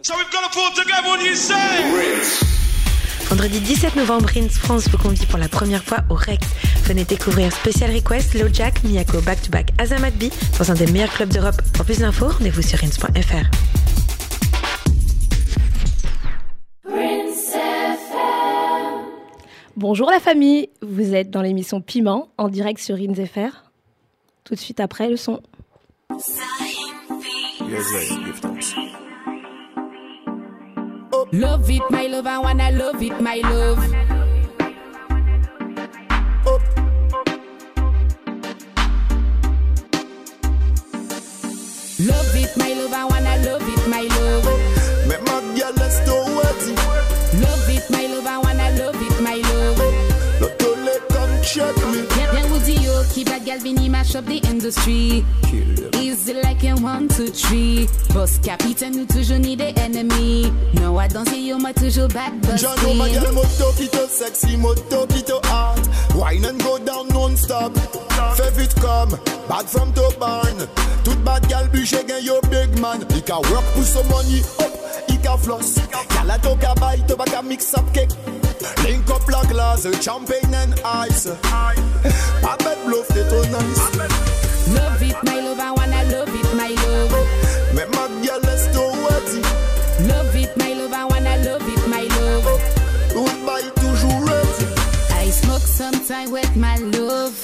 So we've got to pull together what you say. Vendredi 17 novembre, Rins France vous convie pour la première fois au Rex. Venez découvrir Special Request, Jack, Miyako Back to Back, Azamat B dans un des meilleurs clubs d'Europe. Pour plus d'infos, rendez-vous sur rins.fr. Bonjour la famille, vous êtes dans l'émission Piment en direct sur Rins FR. Tout de suite après le son. Love it, my love, I wanna love it, my love. Yo, qui bad gal vini mash up the industry. Easy like a one, two, three? Boss capitaine, nous toujours ni des ennemis. No, I don't see you, moi toujours bad John know my busting. girl moto kito sexy, moto kito hot. Wine and go down non-stop. Fais vite comme bad from to barn. Toute bad gal bûche gain yo big man. He can work pour some money up, he can floss. Gal a to ka buy, to baka mix up cake. Link up la glass, champagne and ice. Pas bête bluff, t'es trop nice. Love it, my love, I wanna love it, my love. Make my girl let's do it. Love it, my love, I wanna love it, my love. Goodbye, toujours ready. I smoke sometime with my love.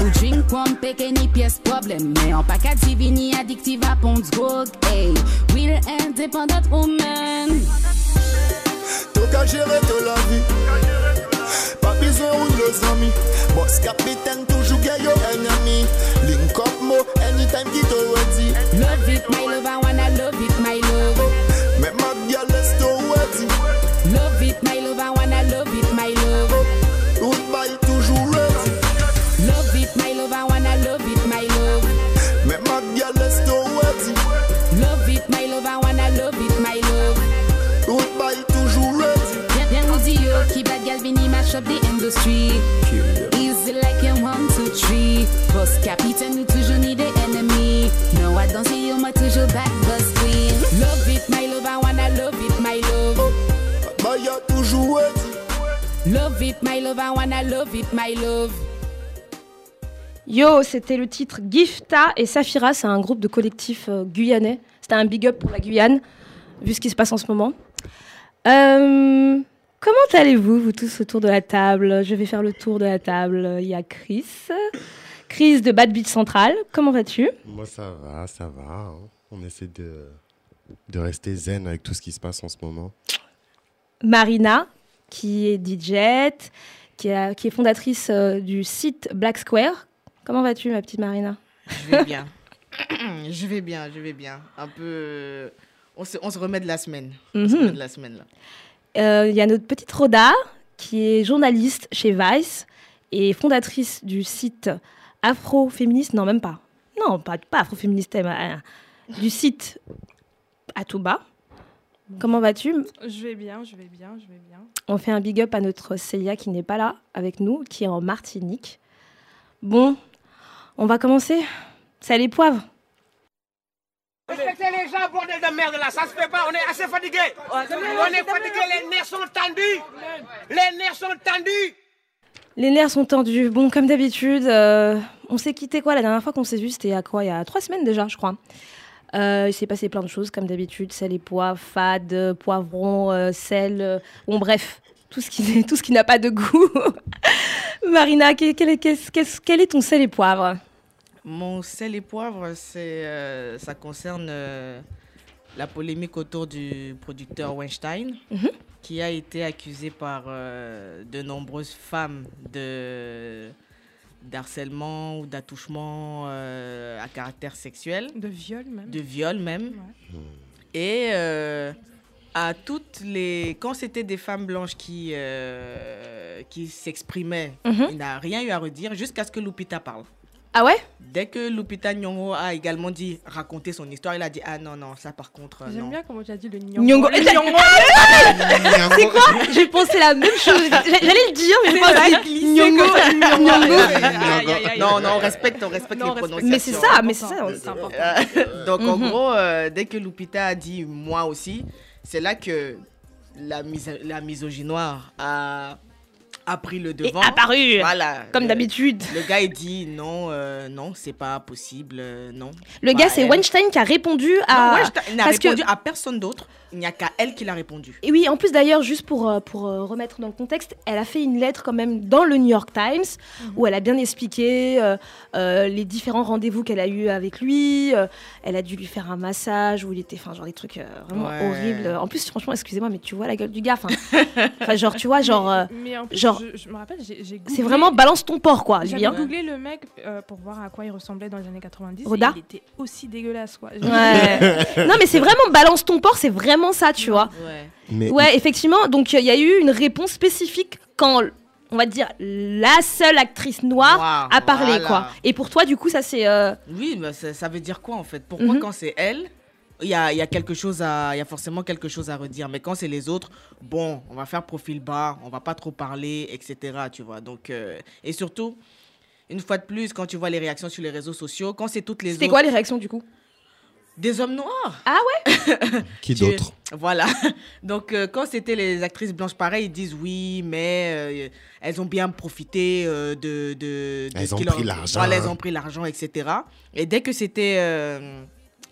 Ou drink one pick any pièce problème. Mais en pas qu'à divini addictive à pont drogue. Hey, the independent woman. T'as qu'à gérer de la vie. Pas besoin de nos amis. Boss capitaine, toujours gay yo ennemi. Link up mo, anytime qui te ready. Love it, my love, I wanna love it, my love. Make my girl let's do ready. Love it, my love, the industry. Easy like a one, two, three. Boss capitaine, nous toujours ni des ennemis. No, I don't see you, moi toujours back busting. Love it, my love, I wanna love it, my love. Bah y'a toujours ready. Love it, my love, I wanna love it, my love. Yo, c'était le titre Gifta et Safira, c'est un groupe de collectif euh, guyanais. C'était un big up pour la Guyane, vu ce qui se passe en ce moment. Euh, comment allez-vous, vous tous autour de la table? Je vais faire le tour de la table. Il y a Chris. Chris de Bad Beach Central. Comment vas-tu? Moi, ça va, ça va. hein. On essaie de, de rester zen avec tout ce qui se passe en ce moment. Marina, qui est DJ, qui, a- qui est fondatrice euh, du site Black Square. Comment vas-tu, ma petite Marina? Je vais bien. je vais bien, je vais bien. Un peu. euh, On se, on se remet de la semaine. On se Mhm. remet de la semaine, là. Euh, Il y a notre petite Rhoda, qui est journaliste chez Vice et fondatrice du site Afroféministe. Non, même pas. Non, pas, pas Afroféministe, mais, euh, du site Atouba. Comment vas-tu? Je vais bien, je vais bien, je vais bien. On fait un big up à notre Célia qui n'est pas là avec nous, qui est en Martinique. Bon, on va commencer. C'est les poivres. Respectez les gens, bordel de merde là, ça se fait pas, on est assez fatigué. On est fatigué, les nerfs sont tendus. Les nerfs sont tendus. Les nerfs sont tendus. Bon, comme d'habitude, euh, on s'est quitté quoi la dernière fois qu'on s'est vu? C'était à quoi? Il y a trois semaines déjà, je crois. Euh, il s'est passé plein de choses, comme d'habitude. Sel et poivre, fade, euh, poivron, euh, sel. bon, bref, tout ce qui, tout ce qui n'a pas de goût. Marina, quel est ton sel et poivre? Mon sel et poivre, c'est, euh, ça concerne euh, la polémique autour du producteur Weinstein, Mhm. qui a été accusé par euh, de nombreuses femmes de d'harcèlement ou d'attouchement à caractère sexuel, De viol même. de viol même. Ouais. Et à toutes les. Quand c'était des femmes blanches qui, qui s'exprimaient, Mhm. il n'a rien eu à redire jusqu'à ce que Lupita parle. Ah ouais? Dès que Lupita Nyong'o a également dit raconter son histoire, il a dit ah non non ça par contre euh, J'aime non. bien comment tu as dit le Nyongo. nyongo. Le nyongo. C'est quoi? J'ai pensé la même chose. J'allais le dire, mais j'ai C'est Nyongo. nyongo. Non non on respecte on respecte Non, les prononciations. Mais c'est ça, mais c'est ça. C'est important. Euh, Donc en Mhm. gros, euh, dès que Lupita a dit moi aussi, c'est là que la, mis la misogynoire a, a pris le devant. apparu, Voilà. Comme d'habitude. Le gars, il dit non, euh, non, c'est pas possible, euh, non. Le gars, c'est elle. Weinstein qui a répondu Non, à. Weinstein, il n'a parce que- répondu à personne d'autre. Il n'y a qu'à elle qui l'a répondu. Et oui, en plus d'ailleurs, juste pour, euh, pour euh, remettre dans le contexte, elle a fait une lettre quand même dans le New York Times où elle a bien expliqué euh, euh, les différents rendez-vous qu'elle a eu avec lui. euh, elle a dû lui faire un massage où il était, enfin, genre des trucs euh, vraiment Ouais. horribles. En plus, franchement, excusez-moi, mais tu vois la gueule du gars. Enfin, genre, tu vois, genre, euh, Mais en plus, genre, je, je me rappelle, j'ai j'ai c'est vraiment balance ton porc, quoi. J'avais hein. googlé le mec euh, pour voir à quoi il ressemblait dans les années 90. et Roda il était aussi dégueulasse, quoi. Ouais. non, mais c'est vraiment balance ton porc, c'est vraiment ça, tu vois. Ouais. Mais Ouais, effectivement. Donc, il y a eu une réponse spécifique quand, on va dire, la seule actrice noire Noire, a parlé, voilà. quoi. Et pour toi, du coup, ça c'est. euh, Oui, mais ça, ça veut dire quoi en fait? Pourquoi Mhm. quand c'est elle, il y a, il y a quelque chose à, il y a forcément quelque chose à redire. Mais quand c'est les autres, bon, on va faire profil bas, on va pas trop parler, etc. Tu vois. Donc euh, et surtout, une fois de plus, quand tu vois les réactions sur les réseaux sociaux, quand c'est toutes les C'était autres, quoi les réactions, du coup? Des hommes noirs. Ah ouais? Qui d'autre? Voilà. Donc euh, quand c'était les actrices blanches pareilles, ils disent oui, mais euh, elles ont bien profité euh, de, de, de Elles ce ont pris leur- l'argent. Voilà, elles ont pris l'argent, etc. Et dès que c'était euh,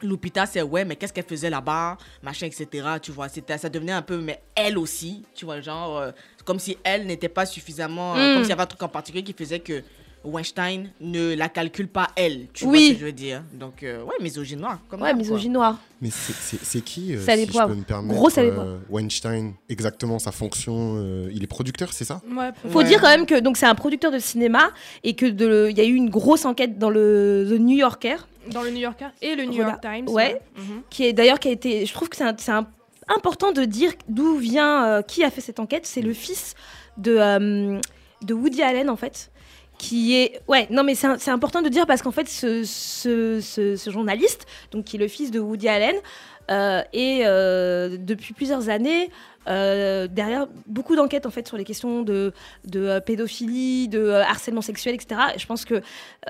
Lupita, c'est ouais, mais qu'est-ce qu'elle faisait là-bas, machin, etc. Tu vois, c'était, ça devenait un peu, mais elle aussi, tu vois, genre euh, comme si elle n'était pas suffisamment, euh, Mm. comme s'il y avait un truc en particulier qui faisait que Weinstein ne la calcule pas elle, tu vois Oui. ce que je veux dire. Donc euh, ouais, misogyne noire. Comme Ouais, misogyne noire. Mais c'est- qui, euh, Salé si je peux me permettre, Gros salé euh. Weinstein, exactement sa fonction. euh, il est producteur, c'est ça? Faut dire quand même que donc c'est un producteur de cinéma et que de- il y a eu une grosse enquête dans le The New Yorker. Dans le New Yorker et le New Voilà. York Times. Ouais. Mhm. Qui est d'ailleurs qui a été. Je trouve que c'est un- c'est un- important de dire d'où vient euh, qui a fait cette enquête. C'est le fils de euh, de Woody Allen en fait. Qui est ouais non mais c'est important de dire parce qu'en fait ce, ce, journaliste donc qui est le fils de Woody Allen euh, et euh, depuis plusieurs années euh, derrière beaucoup d'enquêtes en fait sur les questions de, de euh, pédophilie, de euh, harcèlement sexuel, etc. Et je pense que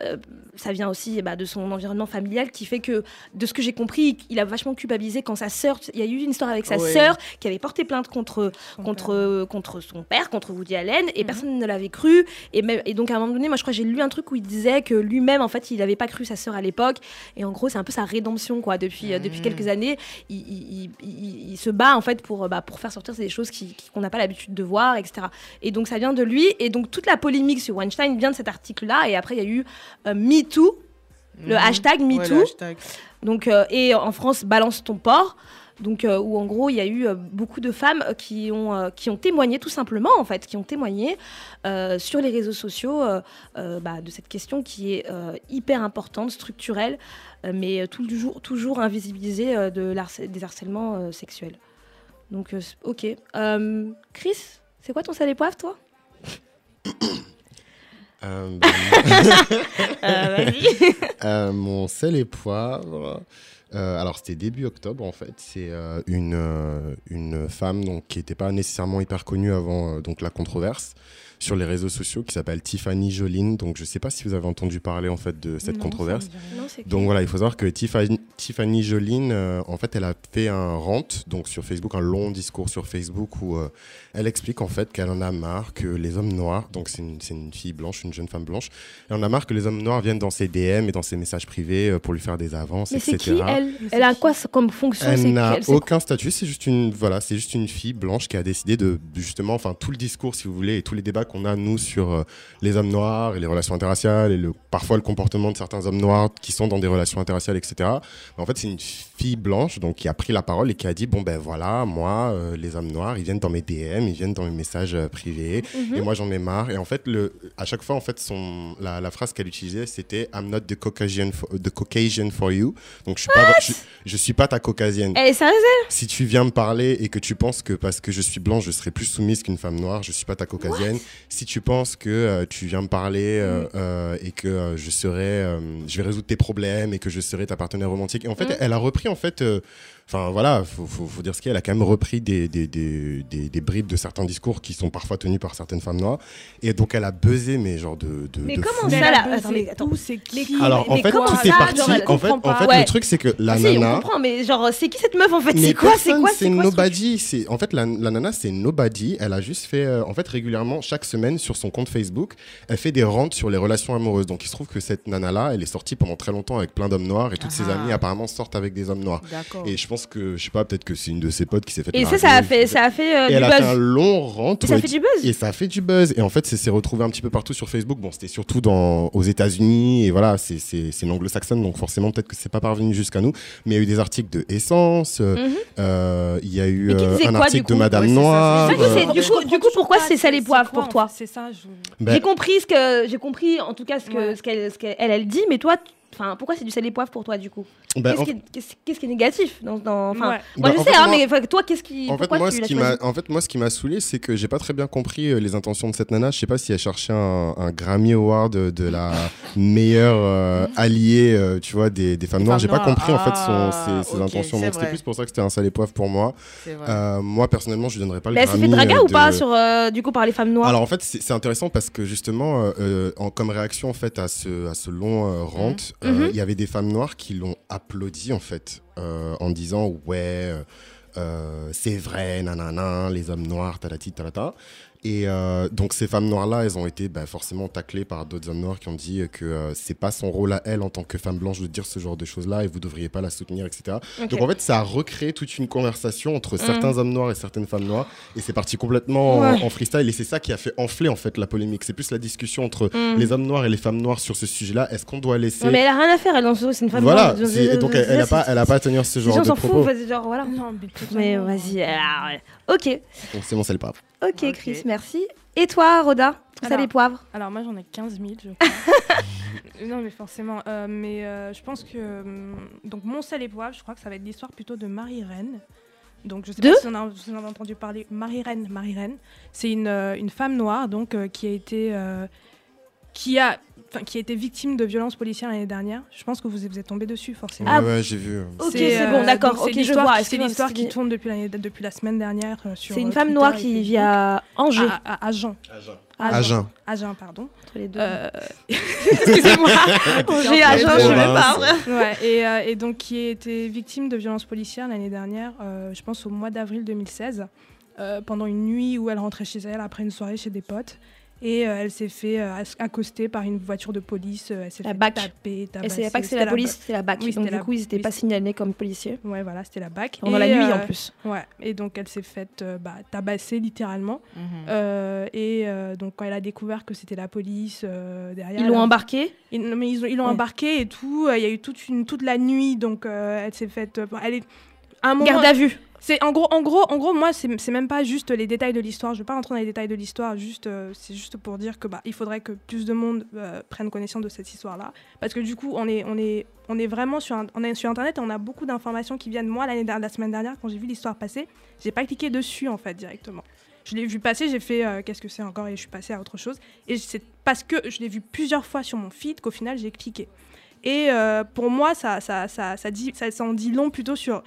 euh, ça vient aussi bah, de son environnement familial qui fait que, de ce que j'ai compris, il a vachement culpabilisé quand sa sœur, il y a eu une histoire avec sa Ouais. sœur qui avait porté plainte contre contre contre son père, contre Woody Allen, et personne ne l'avait cru. Et, même, et donc à un moment donné, moi je crois que j'ai lu un truc où il disait que lui-même en fait il n'avait pas cru sa sœur à l'époque. Et en gros c'est un peu sa rédemption quoi. Depuis euh, depuis quelques années, il, il- il- il- il se bat en fait pour bah, pour faire sortir des choses qui- qui- qu'on n'a pas l'habitude de voir, etc. Et donc ça vient de lui. Et donc toute la polémique sur Weinstein vient de cet article-là. Et après il y a eu euh, MeToo, le Mhm. hashtag MeToo. Donc, euh, et en France, balance ton porc. Donc, euh, où en gros, il y a eu euh, beaucoup de femmes qui ont, euh, qui ont témoigné, tout simplement, en fait, qui ont témoigné sur les réseaux sociaux bah, de cette question qui est hyper importante, structurelle, mais toujours, toujours invisibilisée de des harcèlements sexuels. Donc, euh, ok. Euh, Chris, c'est quoi ton sel et poivre, toi Euh. Euh, mon sel et poivre. euh, alors c'était début octobre en fait. C'est euh, une, euh, une femme donc, qui n'était pas nécessairement hyper connue avant euh, donc, la controverse sur les réseaux sociaux qui s'appelle Tiffany Joline. Donc je ne sais pas si vous avez entendu parler en fait de cette Non, controverse. Non, Donc voilà, il faut savoir que Tiffany, Tiffany Joline, euh, en fait, elle a fait un rant donc sur Facebook, un long discours sur Facebook où euh, elle explique en fait qu'elle en a marre que les hommes noirs, donc c'est une, c'est une fille blanche, une jeune femme blanche, elle en a marre que les hommes noirs viennent dans ses DM et dans ses messages privés euh, pour lui faire des avances, Mais c'est etc. qui, elle Elle a quoi comme fonction c'est Elle n'a aucun statut, c'est juste une voilà, c'est juste une fille blanche qui a décidé de justement, enfin tout le discours si vous voulez et tous les débats qu'on a nous sur euh, les hommes noirs et les relations interraciales et le parfois le comportement de certains hommes noirs qui sont dans des relations interraciales, etc. Mais en fait, c'est une fille blanche donc qui a pris la parole et qui a dit bon ben voilà, moi euh, les hommes noirs, ils viennent dans mes DM, ils viennent dans mes messages euh, privés Mhm. et moi j'en ai marre et en fait le à chaque fois en fait son la, la phrase qu'elle utilisait c'était I'm not the Caucasian for, the Caucasian for you. Donc je suis pas je, je suis pas ta caucasienne. Elle est Si tu viens me parler et que tu penses que parce que je suis blanc, je serai plus soumise qu'une femme noire, je suis pas ta caucasienne. Si tu penses que euh, tu viens me parler euh, et que je serai, je vais résoudre tes problèmes et que je serai ta partenaire romantique. Et en fait, Mm. elle a repris en fait euh, Enfin voilà, faut, faut, faut dire ce qu'il y a. Elle a quand même repris des, des, des, des, des bribes de certains discours qui sont parfois tenus par certaines femmes noires. Et donc elle a buzzé, mais genre de. de Mais de comment fou. ça, là Attends, mais attends. où, c'est qui Alors en fait, tout est genre, parti. elle En fait, en le truc, c'est que la Ah si, on nana. comprend, mais genre, c'est qui cette meuf en fait? C'est quoi C'est quoi C'est nobody. C'est en fait la, la nana, c'est nobody. Elle a juste fait, euh, en fait, régulièrement chaque semaine sur son compte Facebook, elle fait des rentes sur les relations amoureuses. Donc il se trouve que cette nana là, elle est sortie pendant très longtemps avec plein d'hommes noirs et toutes ses Ah. amies apparemment sortent avec des hommes Et je pense que je sais pas, peut-être que c'est une de ses potes qui s'est fait. Et ça, ça a fait, ça a fait euh, Et du elle a fait un buzz. long rente. Et ça ouais, fait du buzz. et ça a fait du buzz. Et en fait, c'est s'est retrouvé un petit peu partout sur Facebook. Bon, c'était surtout dans, aux États-Unis. Et voilà, c'est c'est- c'est une anglo-saxonne. Donc forcément, peut-être que c'est pas parvenu jusqu'à nous. Mais il y a eu des articles de Essence. Mhm. euh, Il y a eu euh, un quoi, article de Madame Ouais, c'est ça, Noire. c'est Du coup, euh, du coup, pourquoi c'est ça les poivres pour toi C'est ça, je... ben, J'ai compris ce que j'ai compris en tout cas ce que Ouais. ce qu'elle ce qu'elle elle, elle dit, mais toi, enfin, pourquoi c'est du sel et poivre pour toi du coup ben, Qu'est-ce en- qui, est- qu'est-ce- qu'est-ce qui est négatif dans, dans- enfin, Ouais. moi Bah, je en sais, fait, hein, moi- mais toi, qu'est-ce qui, En fait, moi, tu ce qui en fait, moi, ce qui m'a saoulé, c'est que j'ai pas très bien compris euh, les intentions de cette nana. Je sais pas si elle cherchait un, un Grammy Award de, la meilleure euh, alliée, euh, tu vois, des, des femmes noires. J'ai pas compris en fait Ah, son, ses, intentions. Donc c'était plus pour ça que c'était un sale époivre pour moi. Euh, moi, personnellement, je lui donnerais pas le Mais elle s'est Grammy. fait draguer ou pas sur euh, du coup par les femmes noires Alors en fait, c'est intéressant parce que justement, en, comme réaction en fait à ce, à ce long euh, euh, il Mhm. y avait des femmes noires qui l'ont applaudi en fait euh, en disant ouais, euh, c'est vrai, nanana, les hommes noirs, talati talata. Et euh, donc ces femmes noires là, elles ont été bah, forcément taclées par d'autres hommes noirs qui ont dit que euh, c'est pas son rôle à elle en tant que femme blanche de dire ce genre de choses là et vous devriez pas la soutenir, etc. Donc en fait, ça a recréé toute une conversation entre Mhm. certains hommes noirs et certaines femmes noires, et c'est parti complètement en- Ouais. en, freestyle, et c'est ça qui a fait enfler en fait la polémique. C'est plus la discussion entre Mhm. les hommes noirs et les femmes noires sur ce sujet-là. Est-ce qu'on doit laisser Ouais, mais elle a rien à faire, elle dans c'est une femme voilà, noire. et donc elle, elle a pas, elle a pas à tenir ce genre de s'en propos. vas-y, genre voilà. Non, mais, Mais vas-y, alors, ouais. ok, Donc c'est bon, c'est le pas. Ok, Ok. Chris, merci. Et toi, Roda, ça Alors. les poivres Alors moi j'en ai 15 000 je crois. non mais forcément. Euh, mais euh, je pense que... hum, donc mon sel et poivre, je crois que ça va être l'histoire plutôt de Marie-Reine. Donc je sais De pas si on a, si on a entendu parler. Marie-Reine, Marie-Reine. C'est une, euh, une femme noire donc qui a été... qui a... Enfin, qui a été victime de violences policières l'année dernière. Je pense que vous, vous êtes tombé dessus, forcément. Ah, ouais, j'ai vu. Ok, C'est, bon, euh, d'accord, ok, je vois, qui- C'est l'histoire qui tourne depuis, la semaine dernière euh, sur C'est une euh, femme Twitter noire qui vit à Angers. À, à Agen. Agen. Agen, pardon. Entre les deux. Euh, Excusez-moi. Angers, Agen, je me parle. Ouais, et, euh, et donc qui a été victime de violences policières l'année dernière, euh, je pense au mois d'avril 2016, euh, pendant une nuit où elle rentrait chez elle après une soirée chez des potes. Et euh, elle s'est fait euh, accoster par une voiture de police. euh, elle s'est La fait BAC. taper, Elle tabasser. savait pas que c'était C'était la police, c'était la BAC. Oui, Donc du la- coup, ils n'étaient oui, pas c'est- signalés comme policiers. Ouais, voilà, c'était la BAC. Pendant Et, la nuit en euh, plus. Ouais, et donc elle s'est faite bah, tabasser littéralement. Mhm. Et donc quand elle a découvert que c'était la police derrière, Ils l'ont a- embarqué? Ils, non, mais ils ont- ils l'ont Ouais. embarqué et tout. Il y a eu toute, une, toute la nuit, donc elle s'est faite. elle est, un moment, Garde à vue. C'est en gros, en gros, en gros, moi, c'est même pas juste les détails de l'histoire. Je vais pas rentrer dans les détails de l'histoire. Juste, euh, c'est juste pour dire que bah, il faudrait que plus de monde euh, prenne connaissance de cette histoire-là, parce que du coup, on est, on est, on est vraiment sur, on est sur internet et on a beaucoup d'informations qui viennent. Moi, l'année la semaine dernière, quand j'ai vu l'histoire passer, j'ai pas cliqué dessus en fait directement. Je l'ai vu passer, j'ai fait euh, qu'est-ce que c'est encore et je suis passée à autre chose. Et c'est parce que je l'ai vu plusieurs fois sur mon feed qu'au final j'ai cliqué. Et pour moi, ça, ça, ça, ça, dit, ça en dit long plutôt sur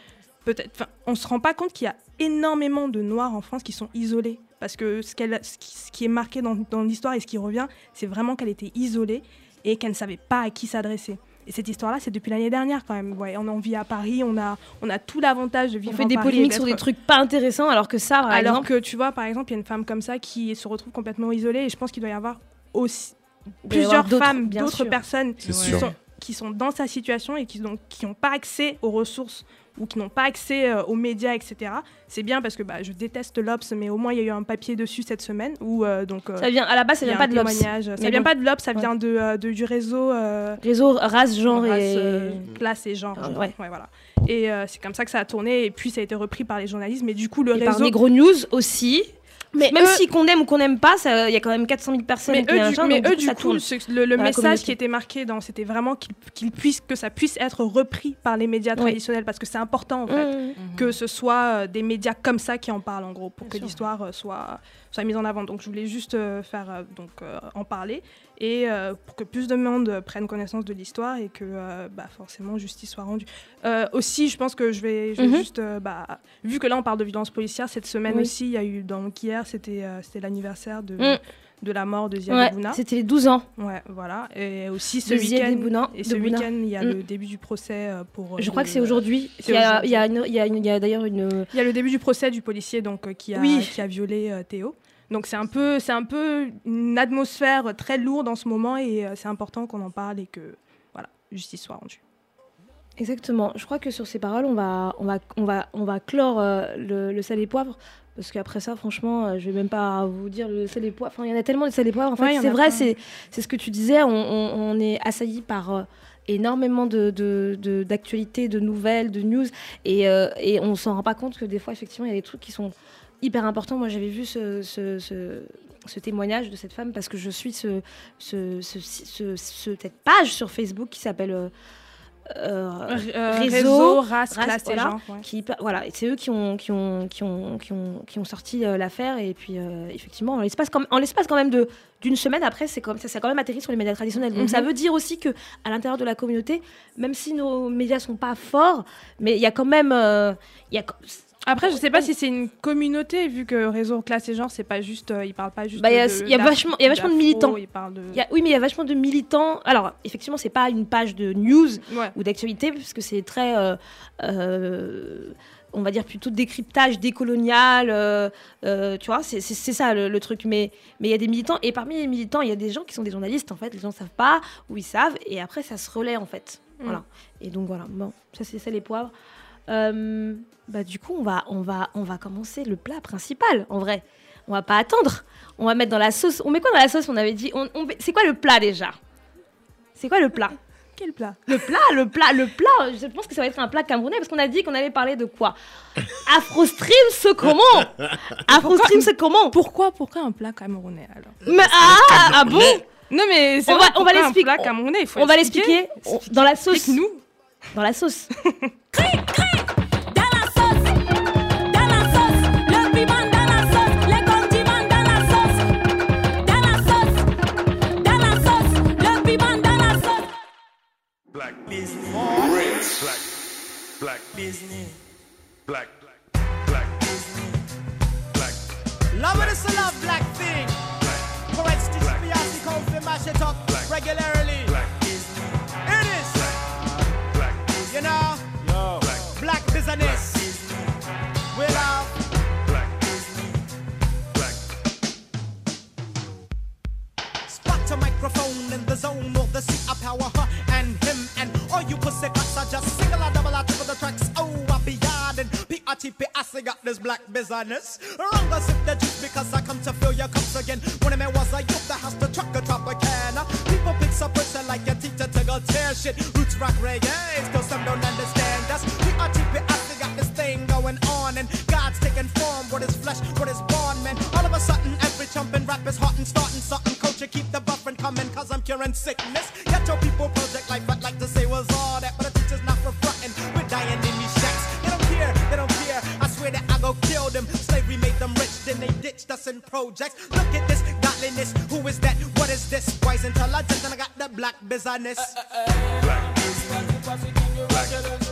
peut-être. enfin, On se rend pas compte qu'il y a énormément de noirs en France qui sont isolés. Parce que ce, qu'elle, ce, qui, ce qui est marqué dans, dans l'histoire et ce qui revient, c'est vraiment qu'elle était isolée et qu'elle ne savait pas à qui s'adresser. Et cette histoire-là, c'est depuis l'année dernière quand même. Ouais, on en vit à Paris, on a, on a tout l'avantage de On vivre fait en des Paris polémiques sur des trucs pas intéressants, alors que ça, par alors exemple. que tu vois, par exemple, il y a une femme comme ça qui se retrouve complètement isolée et je pense qu'il doit y avoir aussi avoir plusieurs femmes, bien d'autres personnes qui sont, qui sont dans sa situation et qui n'ont qui ont pas accès aux ressources ou qui n'ont pas accès euh, aux médias, etc. C'est bien parce que bah, je déteste l'Obs, mais au moins il y a eu un papier dessus cette semaine où euh, donc euh, Ça vient, à la base, ça vient pas de l'Obs. Ça vient pas de l'Obs, ça Ouais. vient de, de- du réseau Réseau, race, genre race, et. classe et genre. Ouais. Ouais, voilà. Et c'est comme ça que ça a tourné et puis ça a été repris par les journalistes. Mais du coup le et par réseau Negro News aussi. Mais même si qu'on aime ou qu'on n'aime pas, il y a quand même 400 000 personnes Mais qui eux, un du, genre, mais eux, du coup, ce- le, message qui était marqué dans, c'était vraiment qu'il puisse, que ça puisse être repris par les médias Oui. traditionnels, parce que c'est important en fait, Mhm. que ce soit euh, des médias comme ça qui en parlent en gros, pour que l'histoire euh, soit, soit mise en avant. Donc je voulais juste euh, faire euh, donc euh, en parler et pour que plus de monde prenne connaissance de l'histoire et que bah, forcément justice soit rendue. Aussi, je pense que je vais, je vais Mhm. juste, bah, vu que là on parle de violence policière, cette semaine Oui. aussi, il y a eu donc hier, c'était euh, c'était l'anniversaire de Mm. de la mort de Ziad Ouais, Bouna. c'était les 12 ans. Ouais, voilà. Et aussi ce week-end, et ce week-end, il y a Mm. le début du procès euh, pour. Je euh, crois le- que c'est aujourd'hui. Il y a, y a a d'ailleurs une. Il y a le début du procès du policier donc qui a Oui. qui a violé Théo. Donc c'est un peu c'est un peu une atmosphère très lourde en ce moment et c'est important qu'on en parle et que voilà justice soit rendue. Exactement. Je crois que sur ces paroles, on va, on va, on va, on va clore euh, le, le sel et poivre. Parce qu'après ça, franchement, euh, je vais même pas vous dire le sel et poivre. Enfin, il y en a tellement de sel et poivre. En Ouais, fait, c'est vrai, c'est, c'est ce que tu disais. On, on- on est assailli par euh, énormément de, de, de- d'actualités, de nouvelles, de news. Et, euh, et on s'en rend pas compte que des fois, effectivement, il y a des trucs qui sont hyper importants. Moi, j'avais vu ce, ce, ce- ce témoignage de cette femme parce que je suis ce- ce- ce- cette page sur Facebook qui s'appelle euh, euh, réseau, race, race, classe et voilà, genre, ouais. qui voilà et c'est eux qui ont qui ont qui ont qui ont, qui ont sorti euh, l'affaire et puis euh, effectivement en l'espace quand même de d'une semaine après c'est comme ça s'est quand même atterri sur les médias traditionnels donc Mhm. ça veut dire aussi que à l'intérieur de la communauté même si nos médias sont pas forts mais il y a quand même il y a Après, je sais pas si c'est une communauté, vu que réseau classe et genre, c'est pas juste, euh, ils parlent pas juste. Bah, il y a, de- y a vachement, y a vachement de militants. Ils parlent de. Il y a- oui, mais il y a vachement de militants. Alors, effectivement, c'est pas une page de news Ouais. ou d'actualité, puisque c'est très, euh, euh, on va dire plutôt décryptage décolonial. euh, tu vois, c'est ça le, le truc. Mais mais il y a des militants, et parmi les militants, il y a des gens qui sont des journalistes, en fait. Les gens ne savent pas, ou ils savent, et après, ça se relaie, en fait. Mm. Voilà. Et donc, voilà. Bon, ça, c'est ça les poivres. Euh, bah, du coup, on va, on, va, on va commencer le plat principal, en vrai. On va pas attendre. On va mettre dans la sauce. On met quoi dans la sauce On avait dit? On, on- C'est quoi le plat déjà? C'est quoi le plat? Quel plat? Le plat, le plat, le plat. Je pense que ça va être un plat camerounais parce qu'on a dit qu'on allait parler de quoi? Afro Stream, ce comment? Afro Stream, c'est comment? Pourquoi, pourquoi un plat camerounais alors? Mais ah, ah bon? Non mais c'est On vrai, va, on va l'expliquer. On va expliquer. l'expliquer dans la sauce. nous Dans la sauce. Black Disney. Black, black Disney. Black, black Disney. Black, Love it is a love black thing. Correct stitch Beyonce come fi mash it up regularly. It is, Black, you know, yo. black business. We love. Black Disney. Black, Spot a microphone in the zone of the seat of power, huh? All you pussy cats are just single or double or triple the tracks. Oh, I be yarding. P-R-T-P, I say got this black business. Wrong go sip the juice because I come to fill your cups again. When a man was a youth, the house to truck a drop a can. People pick up person like a teacher to go tear shit. Roots rock reggae, cause some don't understand us. P-R-T-P, I say got this thing going on. And God's taking form, what is flesh, what is born, man. All of a sudden, every jumping rap is hot and starting something. Culture keep the buffering coming, cause I'm curing sickness. Get your people project life, I'd like to say was all that, but the teacher's not for frontin'. We're dying in these shacks. They don't care, they don't care. I swear that I go kill them. Slavery made them rich, then they ditched us in projects. Look at this godliness. Who is that? What is this? Wise intelligence, and I got the black business. black Disney. Black, black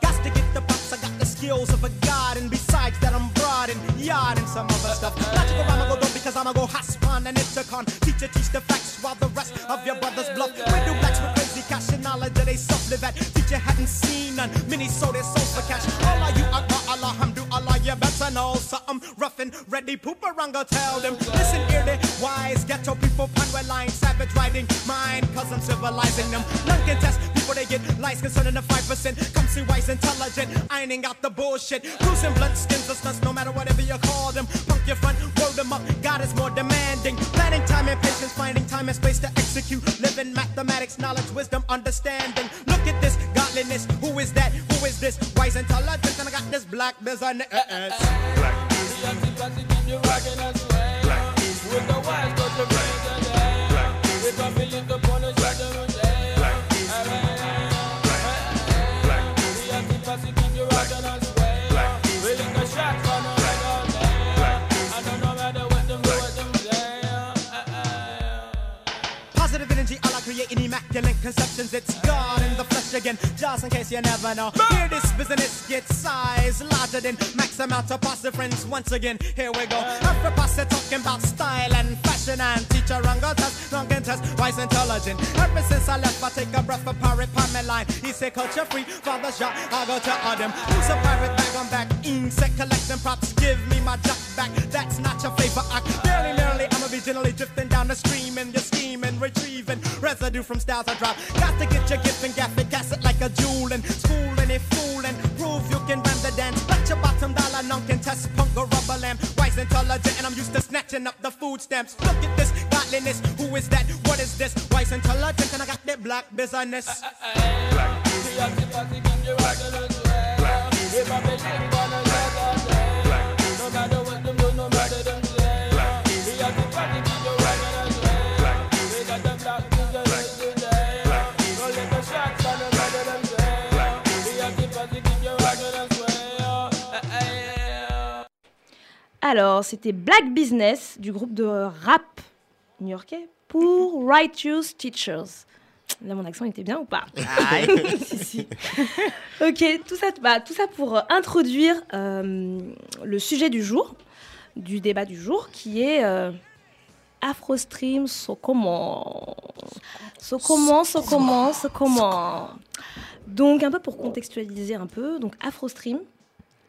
Got to get the props, I got the skills of a god, and besides that, I'm broad and yard and some other stuff. To go I'ma go dumb because I'ma go haspon and intercon. Teacher teach the facts while the rest of your brothers bluff. When do blacks with crazy cash and knowledge that they self live at? Teacher hadn't seen none, many sold their souls for cash. All of you, Allah, Allah, hamdu, Allah, you better know something rough and ready. Pooperanga, tell them. Listen here, they wise ghetto people, pan well line, savage riding mine, cause I'm civilizing them. None can test people, they get Lies concerning the 5%. Come see wise intelligent, ironing out the bullshit. Bruising blood skins or stunts, no matter whatever you call them. Punk your front, roll them up. God is more demanding. Planning time and patience, finding time and space to execute. Living mathematics, knowledge, wisdom, understanding. Look at this godliness. Who is that? Who is this? Wise intelligent, and I got this black business. The conceptions. It's God in the again, just in case you never know. Here this business gets size larger than max amount of positive friends. Once again, here we go. Uh. After pasta talking about style and fashion and teacher wrong go test, wrong can test, wise intelligent. Ever since I left, I take a breath of pirate Pamela line. He said culture free, father shot, I go to Adam. Who's a pirate bag on back? Insect collecting props, give me my jack back. That's not your favorite act. Barely, nearly, I'm originally drifting down the stream and you're scheming, retrieving residue from styles I drop. Got to get your gift and gaff it, it like a jewel and schooling it, fooling. Prove you can run the dance. Bet your bottom dollar, none can test punk or rubber lamb. Wise intelligent, and I'm used to snatching up the food stamps. Look at this godliness. Who is that? What is this? Wise intelligent, and I got that black business. Anti-plastic in you rocking as well. Alors, c'était Black Business du groupe de rap new-yorkais pour Righteous Teachers. Là, mon accent était bien ou pas? Si, si. Ok, tout ça, bah, tout ça pour euh, introduire euh, le sujet du jour, du débat du jour, qui est euh, Afrostream, so comment So comment, so comment, so comment Donc, un peu pour contextualiser un peu, donc Afrostream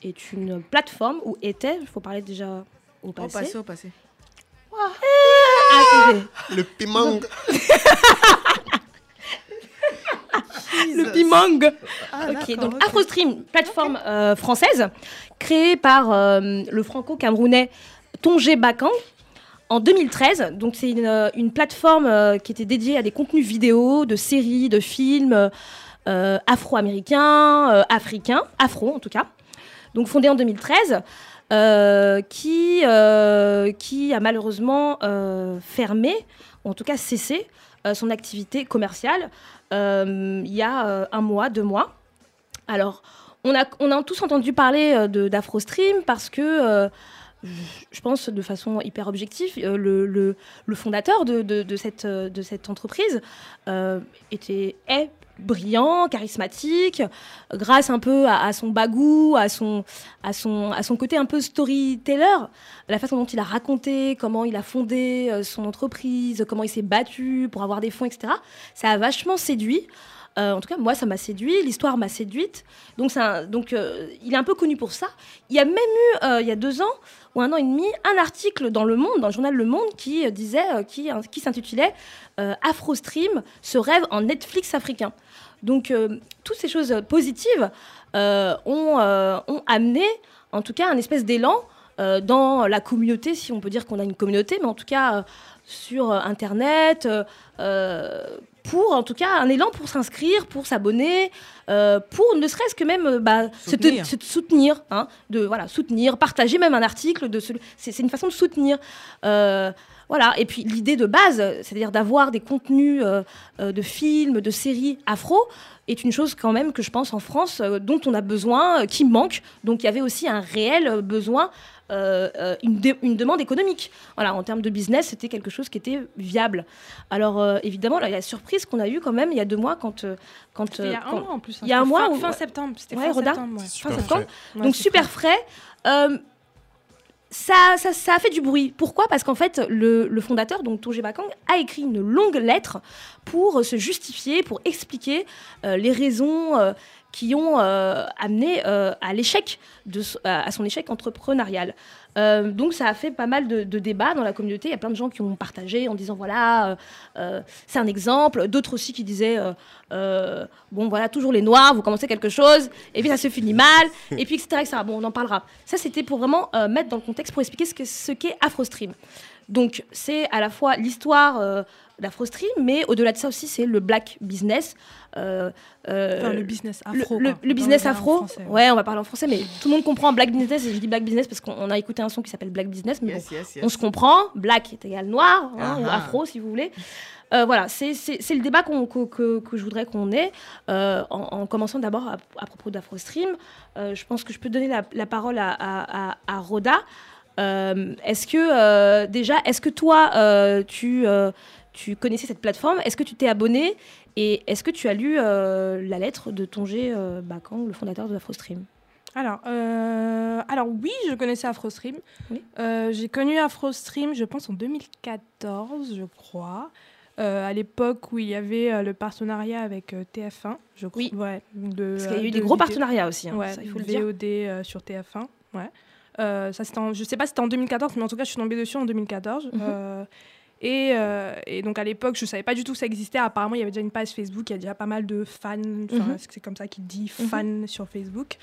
est une plateforme, ou était, il faut parler déjà au Au passé. passé, au passé. Ah, attendez. Le piment. le pimang. Ah, ok, donc. AfroStream, plateforme euh, française, créée par euh, le franco-camerounais Tongé Bakan en 2013. Donc c'est une, euh, une plateforme euh, qui était dédiée à des contenus vidéo, de séries, de films euh, afro-américains, euh, africains, afro en tout cas. Donc fondée en 2013. euh, qui, euh, qui a malheureusement euh, fermé, ou en tout cas cessé, son activité commerciale il y a un mois, deux mois. Alors, on a, on a tous entendu parler d'AfroStream parce que, je pense de façon hyper objective, le, le- fondateur de, de- cette, de cette entreprise était, est brillant, charismatique, grâce un peu à, son bagou, à son, à, son, à son côté un peu storyteller, la façon dont il a raconté, comment il a fondé euh, son entreprise, comment il s'est battu pour avoir des fonds, etc. Ça a vachement séduit. Euh, en tout cas, moi, ça m'a séduit, l'histoire m'a séduite. Donc, un- donc euh, il est un peu connu pour ça. Il y a même eu, il y a deux ans ou un an et demi, un article dans Le Monde, dans le journal Le Monde, qui disait, qui, qui s'intitulait AfroStream, ce rêve en Netflix africain. Donc, euh, toutes ces choses positives euh, ont, euh, ont amené, en tout cas, un espèce d'élan dans la communauté, si on peut dire qu'on a une communauté, mais en tout cas sur Internet, pour en tout cas un élan pour s'inscrire, pour s'abonner, pour ne serait-ce que même bah, se, te- Soutenir. hein, de voilà soutenir, partager même un article de ce- c'est c'est une façon de soutenir. Voilà, et puis l'idée de base, c'est-à-dire d'avoir des contenus euh, euh, de films, de séries afro, est une chose quand même que je pense en France euh, dont on a besoin, euh, qui manque. Donc il y avait aussi un réel besoin, une, demande économique. Voilà, en termes de business, c'était quelque chose qui était viable. Alors euh, évidemment, là, la surprise qu'on a eue quand même il y a deux mois quand... euh, quand il y a un quand- mois en plus. hein. Il y a un C'était mois Fin, où- fin septembre. C'était Ouais, fin Roda septembre. ouais. Fin septembre. Ouais, donc super frais. Ça, ça, a fait du bruit. Pourquoi? Parce qu'en fait, le, fondateur, donc Bakang, a écrit une longue lettre pour se justifier, pour expliquer euh, les raisons euh, qui ont euh, amené euh, à l'échec à son échec entrepreneurial. Euh, donc ça a fait pas mal de, de débats dans la communauté. Il y a plein de gens qui ont partagé en disant voilà, euh, euh, c'est un exemple. D'autres aussi qui disaient bon voilà, toujours les noirs, vous commencez quelque chose, et puis ça se finit mal, et puis etc. etc. Bon, on en parlera. Ça c'était pour vraiment mettre dans le contexte, pour expliquer ce que- ce qu'est AfroStream. Donc c'est à la fois l'histoire euh, d'AfroStream, mais au-delà de ça aussi c'est le black business. Euh, euh, Enfin, le business afro. Le, business afro, français, ouais. ouais, on va parler en français, mais tout le monde comprend black business. Et je dis black business parce qu'on on a écouté un son qui s'appelle black business, mais Yes, bon, yes, yes. on se comprend. Black est égal noir, hein, ou Ah ah. afro si vous voulez. Euh, voilà, c'est le débat que, que- que je voudrais qu'on ait, euh, en, en commençant d'abord à, à propos d'AfroStream. Euh, je pense que je peux donner la, la parole à, à- à- à Rhoda. Euh, est-ce que, euh, déjà, est-ce que toi, euh, tu, euh, tu connaissais cette plateforme? Est-ce que tu t'es abonné? Et est-ce que tu as lu euh, la lettre de Tongé euh, Bakan, le fondateur de AfroStream? Alors, euh, alors oui, je connaissais AfroStream. Oui. Euh, J'ai connu AfroStream, je pense, en 2014, je crois. Euh, à l'époque où il y avait euh, le partenariat avec euh, TF1, je crois. Oui. Ouais, de, Parce qu'il y a euh, eu de des gros partenariats aussi, hein, Ouais, ça, il faut le. VOD euh, sur TF1. Ouais. Euh, ça, en- je sais pas si c'était en 2014, mais en tout cas, je suis tombée dessus en 2014. Mhm. Euh, et, euh, et donc à l'époque, je savais pas du tout que ça existait. Apparemment, il y avait déjà une page Facebook, il y a déjà pas mal de fans. Mhm. c'est comme ça qu'il dit fan sur Facebook.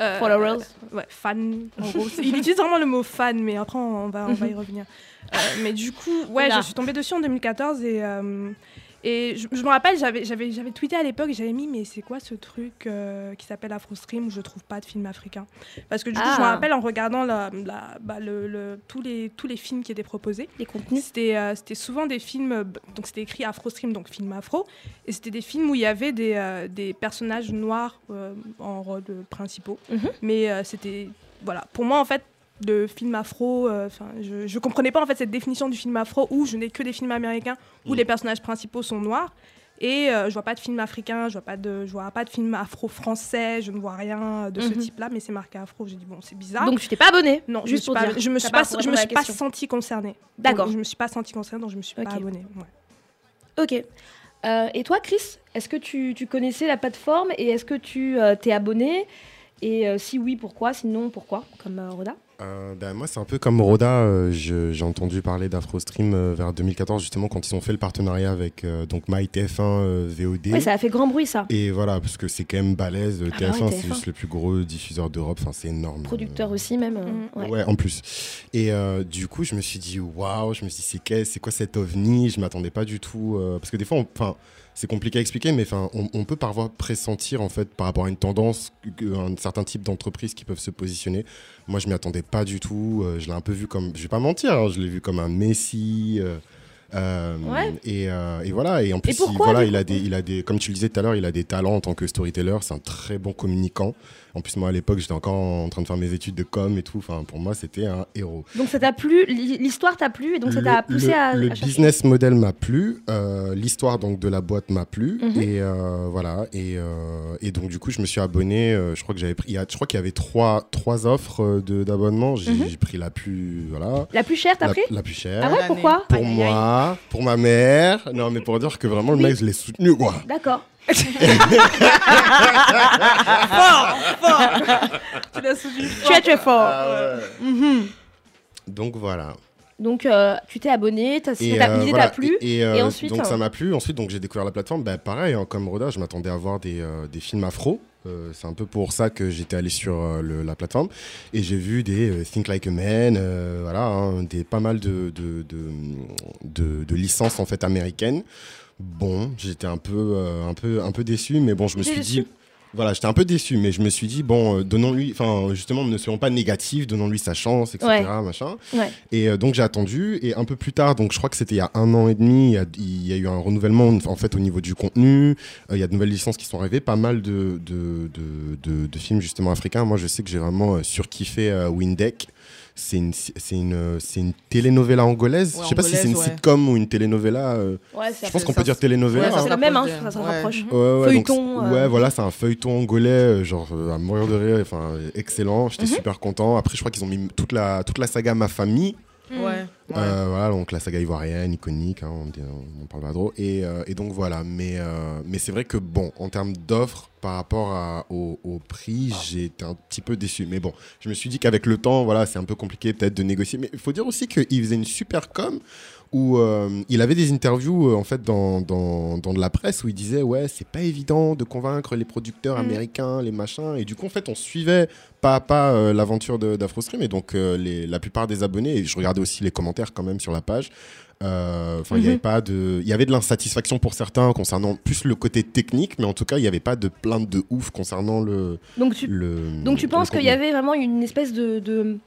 Euh, Followers. Ouais, fan. En gros, il utilise vraiment le mot fan, mais après on va, on va y revenir. Euh, mais du coup, ouais, je suis tombée dessus en 2014 et et je, je me rappelle, j'avais j'avais j'avais tweeté à l'époque, j'avais mis mais c'est quoi ce truc euh, qui s'appelle AfroStream où je trouve pas de films africains? Parce que du coup, je me Ah. rappelle en regardant la, la- bah, le, le- tous les tous les films qui étaient proposés. Les contenus C'était euh, c'était souvent des films, donc c'était écrit AfroStream, donc film afro, et c'était des films où il y avait des, euh, des personnages noirs en rôle principaux. Mhm. Mais c'était, voilà, pour moi en fait, de film afro, euh, enfin, je, je comprenais pas en fait cette définition du film afro où je n'ai que des films américains où Mhm. les personnages principaux sont noirs. Et euh, je vois pas de film africain, je vois pas de, je vois pas de film afro-français, je ne vois rien de ce Mhm. type-là, mais c'est marqué afro. J'ai dit bon, c'est bizarre. Donc tu t'es pas abonné Non, je juste me suis pour pas, dire. je me suis pas je me suis pas sentie concernée. D'accord. Je me suis pas sentie concernée, donc je me suis pas abonnée. ouais. Ok. Euh, et toi, Chris, est-ce que tu, tu connaissais la plateforme et est-ce que tu euh, t'es abonné? Et euh, si oui, pourquoi? Sinon, pourquoi? Comme euh, Roda? Euh, ben, moi, c'est un peu comme Roda. J'ai entendu parler d'AfroStream vers 2014, justement, quand ils ont fait le partenariat avec donc MyTF1 euh, VOD. Oui, ça a fait grand bruit, ça. Et voilà, parce que c'est quand même balèze. Ah bah TF1, ouais, c'est TF1. juste le plus gros diffuseur d'Europe. Enfin, c'est énorme. Producteur aussi, même. Mhm. ouais. Ouais. en plus. Et du coup, je me suis dit, waouh, je me suis dit, c'est c'est quoi cet ovni? Je m'attendais pas du tout. parce que des fois, on- c'est compliqué à expliquer, mais enfin, on, peut parfois pressentir, en fait, par rapport à une tendance, un certain type d'entreprises qui peuvent se positionner. Moi, je m'y attendais pas du tout. euh, je l'ai un peu vu comme, je vais pas mentir, hein, je l'ai vu comme un Messi. euh, euh, Ouais. et, euh, et voilà et en plus pourquoi, voilà il a des il a des comme tu le disais tout à l'heure il a des talents en tant que storyteller c'est un très bon communicant en plus moi à l'époque j'étais encore en train de faire mes études de com et tout enfin pour moi c'était un héros Donc ça t'a plu l'hi- L'histoire t'a plu et donc ça le, t'a poussé le- à. le à business model m'a plu, euh, l'histoire donc de la boîte m'a plu Mhm. et euh, voilà et, euh, et donc du coup je me suis abonné. euh, je crois que j'avais pris, il y a- je crois qu'il y avait trois trois offres de d'abonnement. J'ai Mhm. j'ai pris la plus voilà La plus chère, t'as la, pris? la plus chère. Ah ouais, pourquoi? Pour Aïe, pour ma mère, non mais pour dire que vraiment le Oui. mec je l'ai soutenu quoi. D'accord. Tu l'as soutenu Tu es, tu es fort. Mhm. Donc voilà. Donc euh, tu t'es abonné, t'as- euh, voilà. t'a plu. Et, euh, et ensuite, donc ça m'a plu. Ensuite, donc j'ai découvert la plateforme. Bah, pareil, hein, comme Roda, je m'attendais à voir des, euh, des films afro. Euh, c'est un peu pour ça que j'étais allé sur euh, le- la plateforme et j'ai vu des euh, Think Like a Man, euh, voilà, hein, des pas mal de de, de, de- de licences en fait américaines. Bon, j'étais un peu euh, un peu un peu déçu, mais bon, je me suis dit. Voilà, j'étais un peu déçu, mais je me suis dit, bon, euh, donnons-lui, enfin, justement, ne soyons pas négatifs, donnons-lui sa chance, etc., Ouais. machin. Ouais. Et euh, donc j'ai attendu et un peu plus tard, donc je crois que c'était il y a un an et demi, il y a, il y a eu un renouvellement en fait au niveau du contenu. Euh, il y a de nouvelles licences qui sont arrivées, pas mal de, de, de, de- de films justement africains. Moi je sais que j'ai vraiment euh, surkiffé euh, Windeck. C'est une, c'est une, euh, c'est une telenovela angolaise. Ouais, je sais pas si c'est une ouais. sitcom ou une telenovela. euh, Ouais, je pense qu'on peut dire telenovela. Ouais, hein. c'est le même, hein, ça se ouais. rapproche. Ouais, ouais, donc Feuilleton, c'est- ouais, euh. voilà, c'est un feuilleton angolais, euh, genre euh, à mourir de rire, enfin excellent. J'étais Mhm. super content. Après, je crois qu'ils ont mis toute la toute la saga Ma famille. Ouais. Euh, voilà, donc la saga ivoirienne, iconique, hein, on on parle pas trop. Et, euh, et donc voilà, mais, euh, mais c'est vrai que bon, en termes d'offres par rapport à- au, prix, j'ai été un petit peu déçu. Mais bon, je me suis dit qu'avec le temps, voilà, c'est un peu compliqué peut-être de négocier. Mais il faut dire aussi qu'il faisait une super com où euh, il avait des interviews euh, en fait dans, dans, dans de la presse où il disait ouais c'est pas évident de convaincre les producteurs Mhm. américains les machins et du coup en fait on suivait pas à pas euh, l'aventure d'AfroStream et donc les, la plupart des abonnés et je regardais aussi les commentaires quand même sur la page enfin il y Mhm. avait pas de il y avait de l'insatisfaction pour certains concernant plus le côté technique mais en tout cas il n'y avait pas de plainte de ouf concernant le Donc tu, le donc tu penses qu'il y avait vraiment une espèce de, de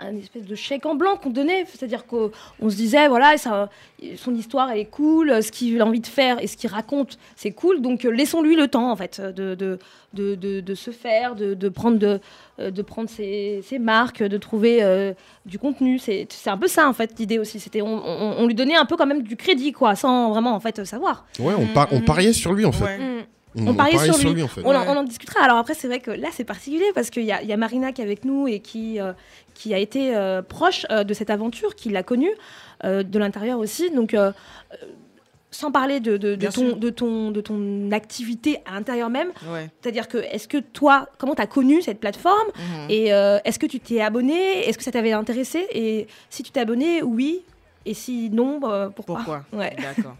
un espèce de chèque en blanc qu'on donnait, c'est-à-dire qu'on on se disait voilà ça, son histoire elle est cool, ce qu'il a envie de faire et ce qu'il raconte c'est cool, donc euh, laissons-lui le temps en fait de, de, de, de- de se faire, de, de prendre, de, euh, de prendre ses, ses marques, de trouver euh, du contenu. C'est c'est un peu ça en fait l'idée aussi. C'était on, on- on lui donnait un peu quand même du crédit quoi, sans vraiment en fait savoir. ouais on, par- on Mhm. pariait sur lui en fait Ouais. Mm. On pariait sur lui. en fait On, en, Ouais. on en discutera. Alors après, c'est vrai que là, c'est particulier parce qu'il y, a- il y a Marina qui est avec nous et qui, euh, qui a été euh, proche euh, de cette aventure, qui l'a connue euh, de l'intérieur aussi. Donc, sans parler de, de, de Bien ton, de, ton, de ton activité à l'intérieur même, Ouais. c'est-à-dire que est-ce que toi, comment tu as connu cette plateforme Mhm. et euh, est-ce que tu t'es abonné? Est-ce que ça t'avait intéressé? Et si tu t'es abonné, oui. Et si non, bah, pourquoi? Pourquoi? Ouais. D'accord.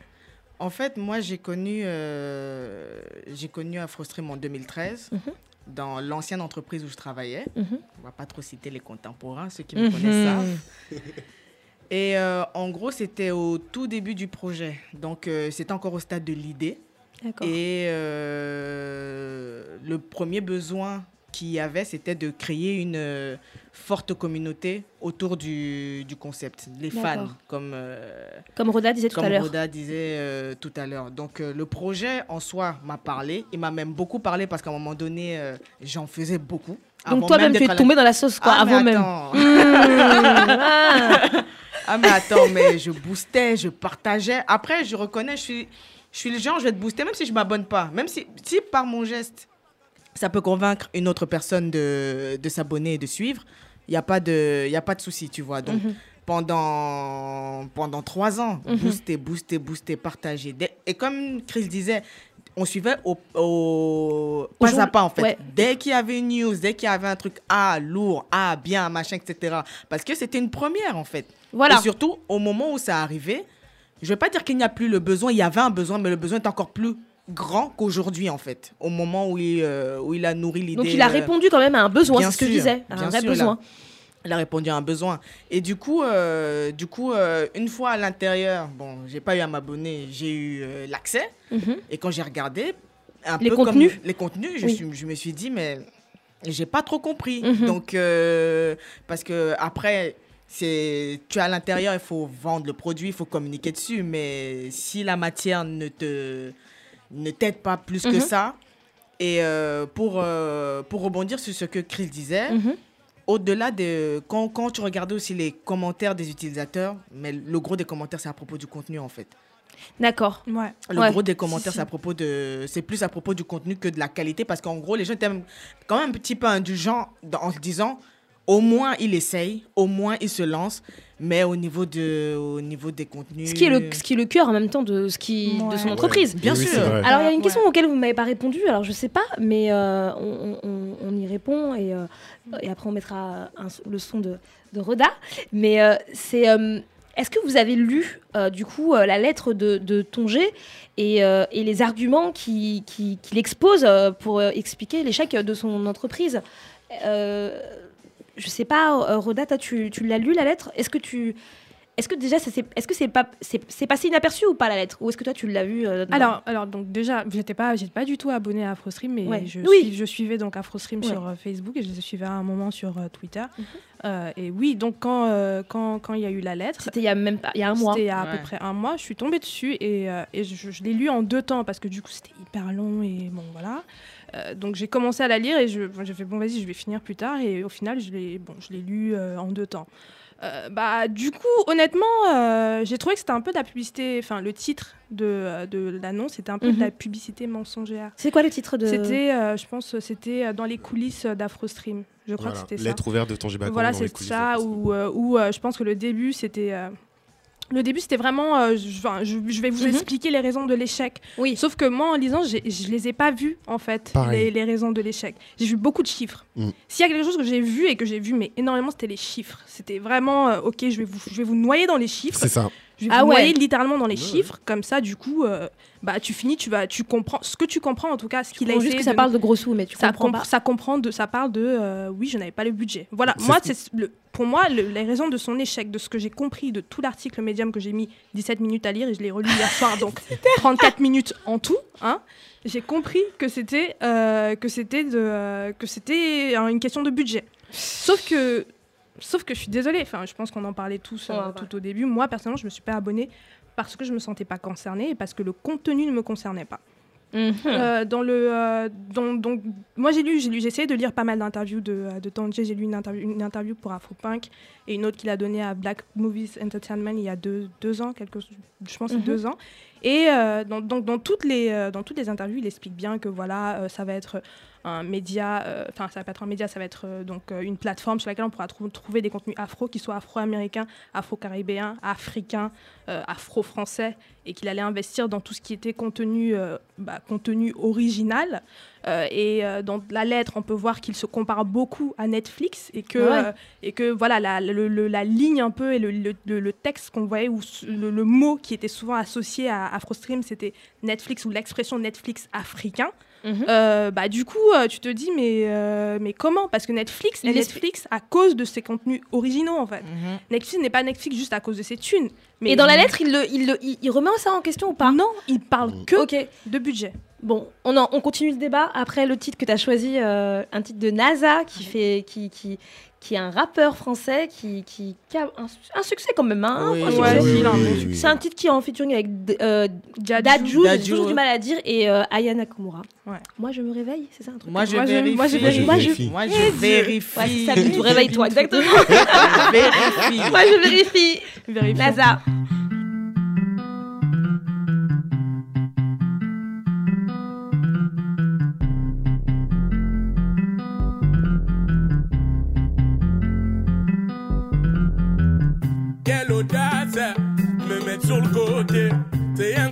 En fait, moi, j'ai connu, euh, j'ai connu AfroStream en 2013 Mhm. dans l'ancienne entreprise où je travaillais. Mhm. On va pas trop citer les contemporains, ceux qui me Mhm. connaissent savent. Et euh, en gros, c'était au tout début du projet. Donc, euh, c'était encore au stade de l'idée. Et euh, le premier besoin qu'il y avait, c'était de créer une euh, forte communauté autour du, du concept. Les fans, comme, euh, Comme Roda disait tout comme à l'heure. Roda disait euh, tout à l'heure. Donc, le projet en soi m'a parlé. Il m'a même beaucoup parlé parce qu'à un moment donné, j'en faisais beaucoup. Donc toi-même, tu es la- tombé dans la sauce, quoi, Ah, mais avant même. attends. Mmh. Ah. Ah mais attends, mais je boostais, je partageais. Après, je reconnais, je suis, je suis le genre, je vais te booster, même si je m'abonne pas. Même si, si par mon geste, ça peut convaincre une autre personne de, de s'abonner et de suivre, il n'y a pas de, y a pas de souci, tu vois. Donc, Mhm. pendant, pendant trois ans, Mhm. booster, booster, booster, partager. Et comme Chris disait, on suivait au, au pas à pas en fait. ouais. Dès qu'il y avait une news, dès qu'il y avait un truc ah lourd, ah bien, machin, etc. Parce que c'était une première en fait. Voilà. Et surtout, au moment où ça arrivait, je vais pas dire qu'il n'y a plus le besoin, il y avait un besoin, mais le besoin est encore plus grand qu'aujourd'hui en fait. Au moment où il, euh, où il a nourri l'idée. Donc il a euh, répondu quand même à un besoin, c'est ce que je disais, à un vrai sûr, il a- besoin. il a répondu à un besoin. Et du coup, euh, du coup euh, une fois à l'intérieur, bon, j'ai pas eu à m'abonner, j'ai eu l'accès. Mhm. Et quand j'ai regardé, un Les peu contenus comme les contenus, je, Oui. suis- je me suis dit, mais j'ai pas trop compris. Mhm. Donc, parce que après, c'est tu es à l'intérieur, il faut vendre le produit, il faut communiquer dessus. Mais si la matière ne te ne t'aide pas plus que Mhm. ça, et euh, pour, euh, pour rebondir sur ce que Chris disait, Mhm. au-delà de. Quand, quand tu regardais aussi les commentaires des utilisateurs, mais le gros des commentaires, c'est à propos du contenu en fait. D'accord. Ouais. Le Ouais. gros des commentaires, c'est à propos de, c'est plus à propos du contenu que de la qualité, parce qu'en gros, les gens étaient quand même un petit peu indulgents dans- en se disant, au moins il essaye, au moins il se lance, mais au niveau de, au niveau des contenus. Ce qui est le, ce qui est le cœur en même temps de, ce qui, de Ouais. son entreprise. Bien Oui, sûr. Alors il y a une Ouais. question auquel vous ne m'avez pas répondu, alors je sais pas, mais euh, on, on- on y répond et, euh, et après on mettra un- le son de, de Reda. Mais euh, c'est, euh, est-ce que vous avez lu euh, du coup euh, la lettre de, de Tongé et, euh, et les arguments qu'il qui, qu'il expose euh, pour euh, expliquer l'échec de son entreprise? Euh, Je sais pas, euh, toi, tu, tu l'as lu la lettre? Est-ce que tu est-ce que déjà, est-ce que c'est pas, c'est, passé inaperçu ou pas la lettre? Ou est-ce que toi, tu l'as vu euh, Alors, alors donc déjà, j'étais pas, j'étais pas du tout abonnée à AfroStream, mais Ouais. je, Oui. suis- je suivais donc AfroStream Ouais. sur euh, Facebook et je les suivais à un moment sur euh, Twitter. Mhm. Euh, et oui, donc quand euh, quand quand il y a eu la lettre, C'était il y a même pas, il y a un mois. C'était il y a à peu près un mois. Je suis tombée dessus et, euh, et je, je l'ai lu en deux temps parce que du coup c'était hyper long et bon voilà. Euh, donc j'ai commencé à la lire et j'ai fait bon vas-y je vais finir plus tard et au final je l'ai bon je l'ai lu euh, en deux temps. Euh, bah, du coup, honnêtement, euh, j'ai trouvé que c'était un peu de la publicité. Enfin, le titre de, de l'annonce, c'était un peu de la Mhm. publicité mensongère. C'est quoi le titre de C'était, euh, je pense, c'était dans les coulisses d'AfroStream. Je crois Voilà. que c'était ça. Lettre ouverte de Tangier Bacon Voilà, c'est ça. euh, euh, je pense que le début, c'était. Le début, c'était vraiment. euh, je, enfin, je- je vais vous Mhm. expliquer les raisons de l'échec. Oui. Sauf que moi, en lisant, je les ai pas vues, en fait, les, les raisons de l'échec. J'ai vu beaucoup de chiffres. Mm. S'il y a quelque chose que j'ai vu et que j'ai vu, mais énormément, c'était les chiffres. C'était vraiment, euh, ok, je vais, vous, je vais vous noyer dans les chiffres. C'est ça. Je vais Ah vous ouais. littéralement dans les chiffres. Comme ça, du coup, euh, bah, tu finis, tu vas, tu comprends ce que tu comprends, en tout cas, ce qu'il a été. juste que ça de- parle de gros sous, mais tu ça, comprends comp- pas. ça comprend de ça parle de euh, oui je n'avais pas le budget voilà C'est moi ce- c'est le pour moi le- les raisons de son échec de ce que j'ai compris de tout l'article médium que j'ai mis 17 minutes à lire et je l'ai relu hier soir donc 34 minutes en tout hein j'ai compris que c'était euh, que c'était de euh, que c'était une question de budget sauf que sauf que je suis désolée enfin je pense qu'on en parlait tous euh, tout au début moi personnellement je me suis pas abonnée parce que je me sentais pas concernée et parce que le contenu ne me concernait pas Mhm. euh, dans le, euh, dans- donc, moi j'ai lu, j'ai lu, j'ai essayé de lire pas mal d'interviews de, de Tangier. J'ai lu une interview, une interview pour Afropunk et une autre qu'il a donnée à Black Movies Entertainment il y a deux, deux ans, je pense Mhm. deux ans. Et euh, dans, donc dans toutes les, dans toutes les interviews, il explique bien que voilà, ça va être un média, euh, enfin ça va pas être un média, ça va être euh, donc euh, une plateforme sur laquelle on pourra trou- trouver des contenus afro, qui soient afro-américains, afro-caribéens, africains, afro-français, et qu'il allait investir dans tout ce qui était contenu, bah, contenu original. Euh, et euh, dans la lettre, on peut voir qu'il se compare beaucoup à Netflix et que, Ouais. euh, et que voilà, la, le- le- la ligne un peu et le, le- texte qu'on voyait, ou le mot qui était souvent associé à AfroStream, c'était Netflix ou l'expression Netflix africain. Mhm. Euh, bah, du coup, euh, tu te dis, mais, euh, mais comment? Parce que Netflix est Il Netflix à cause de ses contenus originaux, en fait. Mhm. Netflix n'est pas Netflix juste à cause de ses thunes. Mais Et dans la lettre, il, le, il, le- il, il remet ça en question ou pas? Non, il parle que Ok. de budget. Bon, on, en- on continue le débat. Après, le titre que tu as choisi, euh, un titre de NASA, qui, fait, qui, qui, qui est un rappeur français qui, qui, qui a un, un succès quand même. Hein, Oui, un oui, oui, il a un oui, bon oui, succès. oui. C'est un titre qui est en featuring avec euh, Dadju. J'ai toujours du mal à dire, et euh, Aya Nakamura. Ouais. Moi, je me réveille, c'est ça un truc Moi, je vérifie. moi, je vérifie. Moi, je vérifie. Réveille-toi, exactement. Je vérifie. Moi, je vérifie. Vérifions. NASA.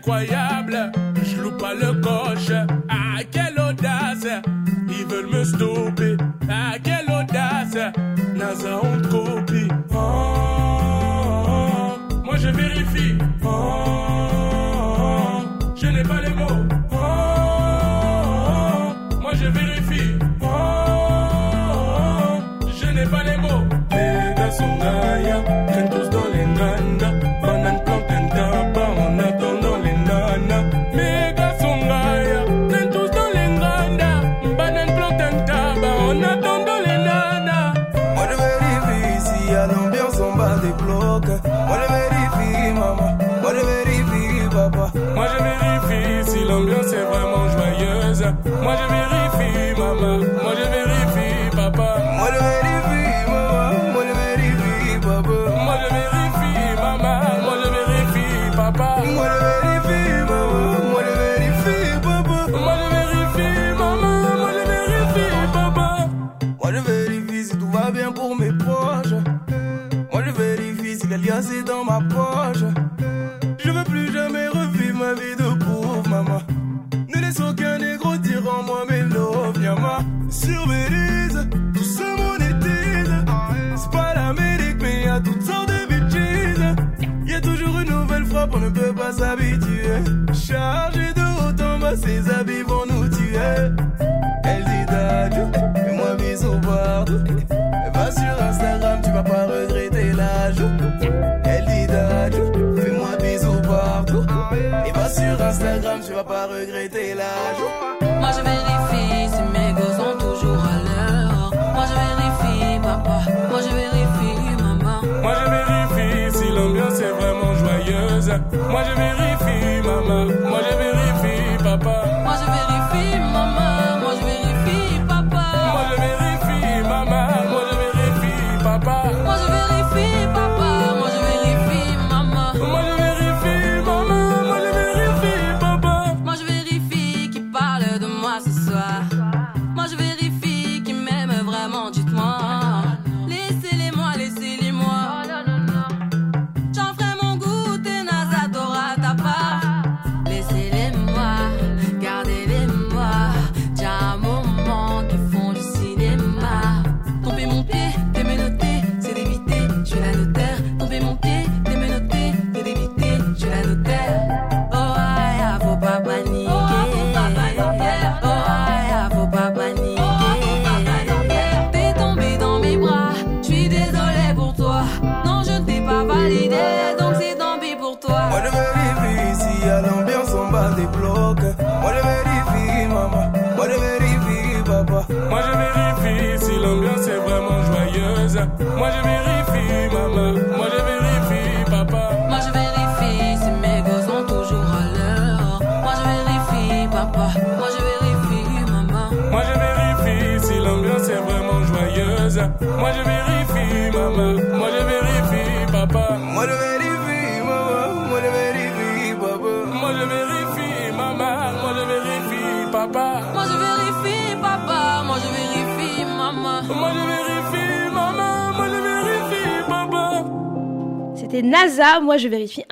Incroyable.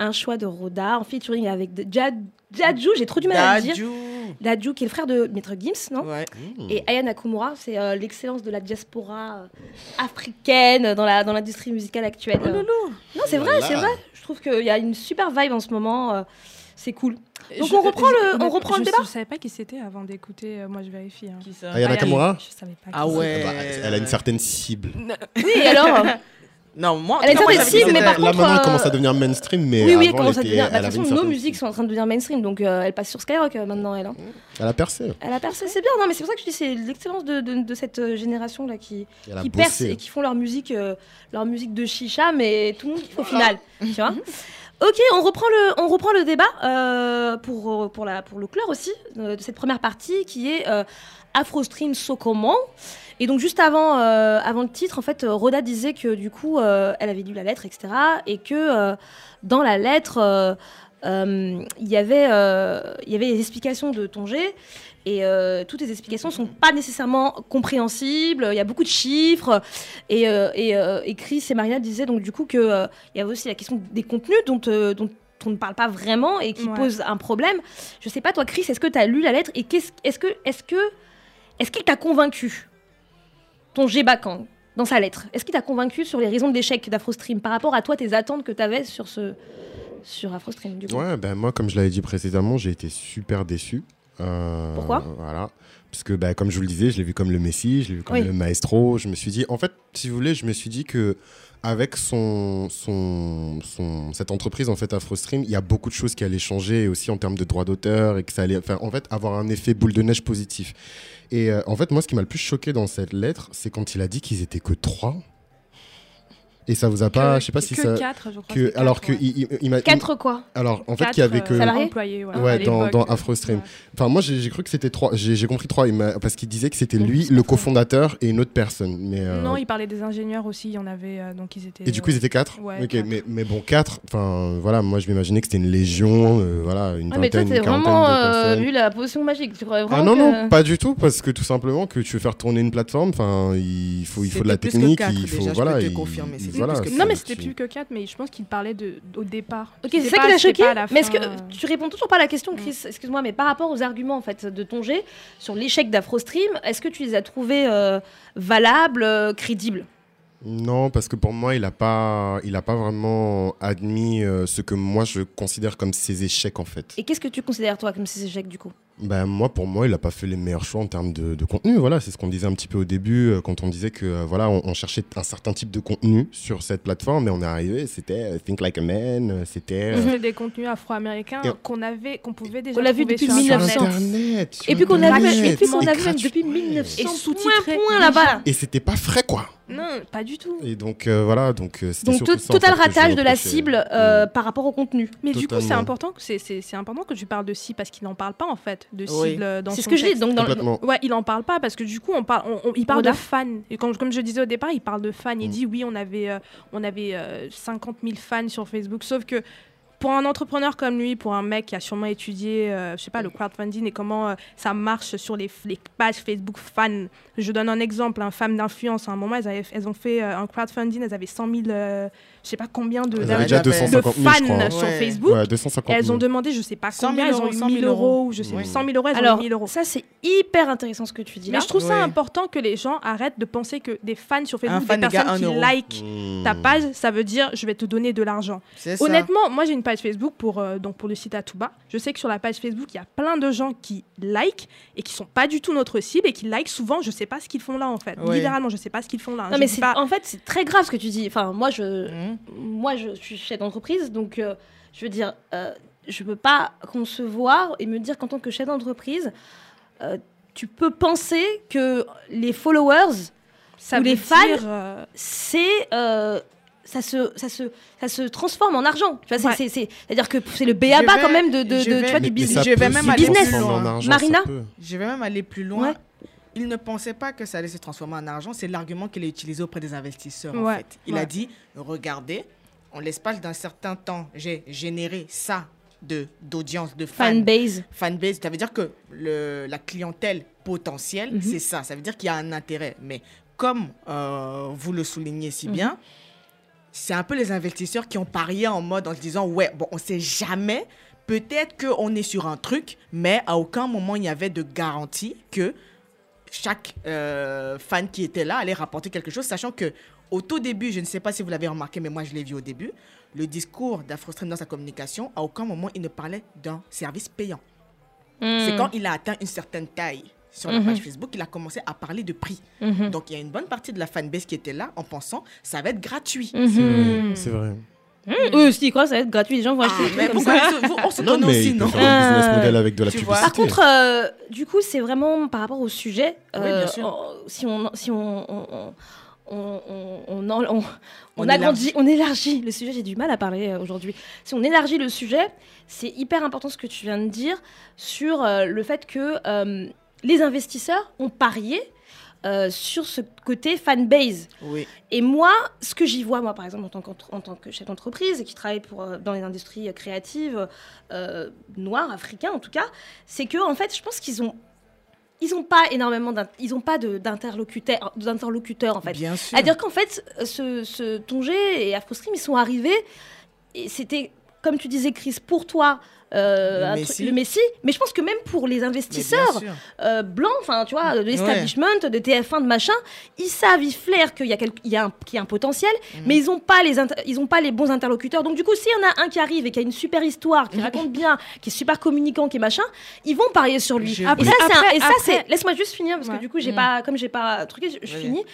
Un choix de Roda en featuring avec Dadju, j'ai trop du mal à le dire. Dadju. Qui est le frère de Maître Gims, non Ouais. Et Aya Nakamura, c'est euh, l'excellence de la diaspora euh, africaine dans la dans l'industrie musicale actuelle. Oh loulou. non, c'est Oh vrai, c'est vrai. Je trouve qu'il y a une super vibe en ce moment. euh, c'est cool. Donc Je- on reprend je- le, on je- reprend le je- débat. Je savais pas qui c'était avant d'écouter. euh, moi, je vérifie. hein. Qui ça Aya Nakamura Je savais pas. Ah qui ouais. Ah bah, Elle a une certaine cible. Oui, alors. Non, moi, Elle non, moi, mais par c'était- Là contre, maintenant, elle commence à devenir mainstream, mais oui, oui, elle avant, commence à devenir. De toute façon, nos musiques sont en train de devenir mainstream, donc euh, elle passe sur Skyrock euh, maintenant, elle. hein. Elle a percé. Elle a percé, c'est bien. Non, mais c'est pour ça que je dis c'est l'excellence de, de, de cette euh, génération là qui, qui perce et qui font leur musique, euh, leur musique de chicha, mais tout le monde kiffe au final. tu vois Ok, on reprend le, on reprend le débat euh, pour, pour, la, pour le clore aussi euh, de cette première partie qui est euh, AfroStream Sokoman. Et donc juste avant, euh, avant le titre, en fait, Roda disait que du coup, euh, elle avait lu la lettre, etc. Et que euh, dans la lettre, il y avait, il y avait les explications de Tongé. Et euh, toutes les explications sont pas nécessairement compréhensibles. Il y a beaucoup de chiffres. Et, euh, et, euh, et Chris et Marina disaient donc du coup qu'il il y avait aussi la question des contenus dont, dont on ne parle pas vraiment et qui Ouais. pose un problème. Je sais pas, toi, Chris, est-ce que tu as lu la lettre et qu'est-ce- est-ce que est-ce que est-ce qu'il t'a convaincu? Ton Bakan dans sa lettre Est-ce qu'il t'a convaincu sur les raisons de l'échec d'AfroStream par rapport à toi, tes attentes que tu avais sur ce sur AfroStream du coup Ouais, ben moi, comme je l'avais dit précédemment, j'ai été super déçu. Euh, Pourquoi? Voilà. Parce que, bah, comme je vous le disais, je l'ai vu comme le Messie, je l'ai vu comme Oui. le maestro. Je me suis dit, en fait, si vous voulez, je me suis dit que avec son, son, son, cette entreprise, en fait, AfroStream, il y a beaucoup de choses qui allaient changer, aussi en termes de droits d'auteur, et que ça allait faire, en fait, avoir un effet boule de neige positif. Et euh, en fait, moi, ce qui m'a le plus choqué dans cette lettre, c'est quand il a dit qu'ils étaient que trois. Et ça vous a pas, je sais pas si que ça. 4, je crois. que, c'était alors quatre, que ouais. il, il- il m'a. Quatre quoi Alors, en fait, qu'il y avait euh, que. Salariés employés, ouais, Ouais, dans, dans AfroStream. Ouais. Enfin, moi, j'ai cru que c'était trois. J'ai j'ai compris trois, il m'a- parce qu'il disait que c'était lui, le cofondateur et une autre personne. Mais, euh, Non, il parlait des ingénieurs aussi. Il y en avait, euh, donc ils étaient. Et du coup, ils étaient quatre Ouais, Ok, quatre. Mais, mais bon, quatre, enfin, voilà, moi, je m'imaginais que c'était une légion, euh, voilà, une Ah, mais toi, vingtaine, une quarantaine vraiment de euh, personnes. vu la potion magique. Tu Ah non, que- non, pas du tout, parce que tout simplement, que tu veux faire tourner une plateforme, enfin, il faut, il faut de la que technique, il faut, voilà. il- confirmer, voilà, que Non, mais c'était plus que 4, mais je pense qu'il parlait de, au départ. Ok, c'est ça qui l'a c'était choqué. Mais est-ce que tu réponds toujours pas à la question, Chris Excuse-moi, mais par rapport aux arguments en fait de ton G sur l'échec d'AfroStream, est-ce que tu les as trouvés euh, valables, euh, crédibles? Non, parce que pour moi, il n'a pas, il a pas vraiment admis euh, ce que moi je considère comme ses échecs en fait. Et qu'est-ce que tu considères toi comme ces échecs du coup? Ben, moi, pour moi, il n'a pas fait les meilleurs choix en termes de, de contenu. Voilà, c'est ce qu'on disait un petit peu au début euh, quand on disait que euh, voilà, on, on cherchait un certain type de contenu sur cette plateforme, mais on est arrivé, c'était euh, Think Like a Man, c'était euh, des contenus afro-américains Et- qu'on avait, qu'on pouvait déjà On l'a vu depuis sur sur 1900. Internet. Internet. sur Et puis qu'on a vu, Internet. et puis qu'on a Et vu même gratuit. depuis 1900 Et point, sous-titré. point là-bas. Et c'était pas frais, quoi. Non, pas du tout. Et donc euh, voilà, donc euh, c'était Donc surtout to- ça, en total fait, que je ratage de la reprochais. cible euh, Mm. par rapport au contenu. Mais du coup, c'est Totalement. important, que c'est, c'est, c'est important que tu parles de cible parce qu'il n'en parle pas en fait de Oui. cible euh, dans C'est ce son que je dis. texte. Donc dans le- Complètement. Ouais, il en parle pas parce que du coup, on parle, on- on- il parle de fans. Et comme, comme je disais au départ, il parle de fans. Il Mm. dit oui, on avait, euh, on avait euh, 50 000 fans sur Facebook. Sauf que pour un entrepreneur comme lui, pour un mec qui a sûrement étudié, euh, je sais pas, le crowdfunding et comment euh, ça marche sur les, les pages Facebook fans. Je donne un exemple, un femme d'influence. À un moment, elles, avaient- elles ont fait euh, un crowdfunding, elles avaient 100 000, euh, je sais pas combien de, Elles fans 250 000, je crois. sur Ouais. Facebook. Ouais, 250 Et elles 000. ont demandé, je sais pas 100 000 combien, elles ont euros, eu 100 000 1000 euros, ou je sais Oui. 100 000 euros, elles Alors, ont eu 1000 euros. ça, c'est hyper intéressant ce que tu dis là. Mais je trouve ça important que les gens arrêtent de penser que des fans sur Facebook, fan des personnes qui like Mmh. ta page, ça veut dire je vais te donner de l'argent. Honnêtement, moi j'ai une page Facebook pour, euh, donc pour le site Atuba. Je sais que sur la page Facebook, il y a plein de gens qui like et qui sont pas du tout notre cible et qui like souvent, je sais pas ce qu'ils font là en fait. Ouais. Littéralement, je sais pas ce qu'ils font là. Non Je mais c'est pas- en fait c'est très grave ce que tu dis. Enfin moi je Mhm. moi je suis chef d'entreprise donc euh, je veux dire euh, je peux pas concevoir et me dire qu'en tant que chef d'entreprise euh, tu peux penser que les followers ça ou les veut fans, dire, euh, c'est euh, ça se, ça, se, ça se transforme en argent. Tu vois, c'est- Ouais. c'est- c'est- C'est-à-dire que c'est le vais- quand même de, de, je de- vais- tu vois, du business. Je vais même aller plus loin. argent, Marina. Je vais même aller plus loin. Ouais. Il ne pensait pas que ça allait se transformer en argent. C'est l'argument qu'il a utilisé auprès des investisseurs. En Ouais, fait. Il a dit regardez, en l'espace d'un certain temps, j'ai généré ça de d'audience, de fans. Fanbase. Fanbase, ça veut dire que le, la clientèle potentielle, Mhm. c'est ça. Ça veut dire qu'il y a un intérêt. Mais comme euh, vous le soulignez si Mhm. bien, c'est un peu les investisseurs qui ont parié en mode en se disant ouais, bon, on sait jamais. Peut-être qu'on est sur un truc, mais à aucun moment il y avait de garantie que chaque euh, fan qui était là allait rapporter quelque chose, sachant que au tout début, je ne sais pas si vous l'avez remarqué, mais moi je l'ai vu au début, le discours d'Afrostream dans sa communication, à aucun moment il ne parlait d'un service payant. C'est quand il a atteint une certaine taille sur la Mhm. page Facebook qu'il a commencé à parler de prix. Mhm. Donc il y a une bonne partie de la fanbase qui était là en pensant ça va être gratuit. Mhm. C'est vrai. Mmh, Eux aussi, ils croient que ça va être gratuit. Les gens vont Ah, acheter des mais comme pourquoi ça. se- vous- on se Non, mais aussi, il non un business Euh, model avec de la tu vois. publicité. Par contre, euh, du coup, c'est vraiment par rapport au sujet. Oui, euh, bien sûr. on- si on, si on, on, on, on, on, on, en- on- on On agrandit, élargit. on élargit le sujet. J'ai du mal à parler euh, aujourd'hui. Si on élargit le sujet, c'est hyper important ce que tu viens de dire sur euh, le fait que euh, les investisseurs ont parié. euh, sur ce côté fanbase. Oui. Et moi, ce que j'y vois, moi, par exemple, en tant, qu'entre- en tant que chef d'entreprise et qui travaille pour, euh, dans les industries euh, créatives euh, noires, africains en tout cas, c'est que en fait, je pense qu'ils ont, ils ont pas énormément, ils ont pas d'interlocuteurs, d'interlocuteurs en fait. Bien sûr. C'est-à-dire qu'en fait, ce, ce Tongé et AfroStream, ils sont arrivés et c'était, comme tu disais, Chris, pour toi. Euh, Le Messi. truc- le Messi, mais je pense que même pour les investisseurs, euh, blancs, enfin, tu vois, de l'establishment, de TF1, de machin, ils savent, ils flairent qu'il y y a un, qu'il y a un potentiel, Mhm. mais ils n'ont pas, les inter- ils ont pas les bons interlocuteurs. Donc, du coup, s'il y en a un qui arrive et qui a une super histoire, qui raconte bien, qui est super communicant, qui est machin, ils vont parier sur lui. Je- et Après- ça, c'est et ça. Laisse-moi juste finir, parce Ouais. que du coup, j'ai Mhm. pas, comme j'ai pas truqué, je, je finis.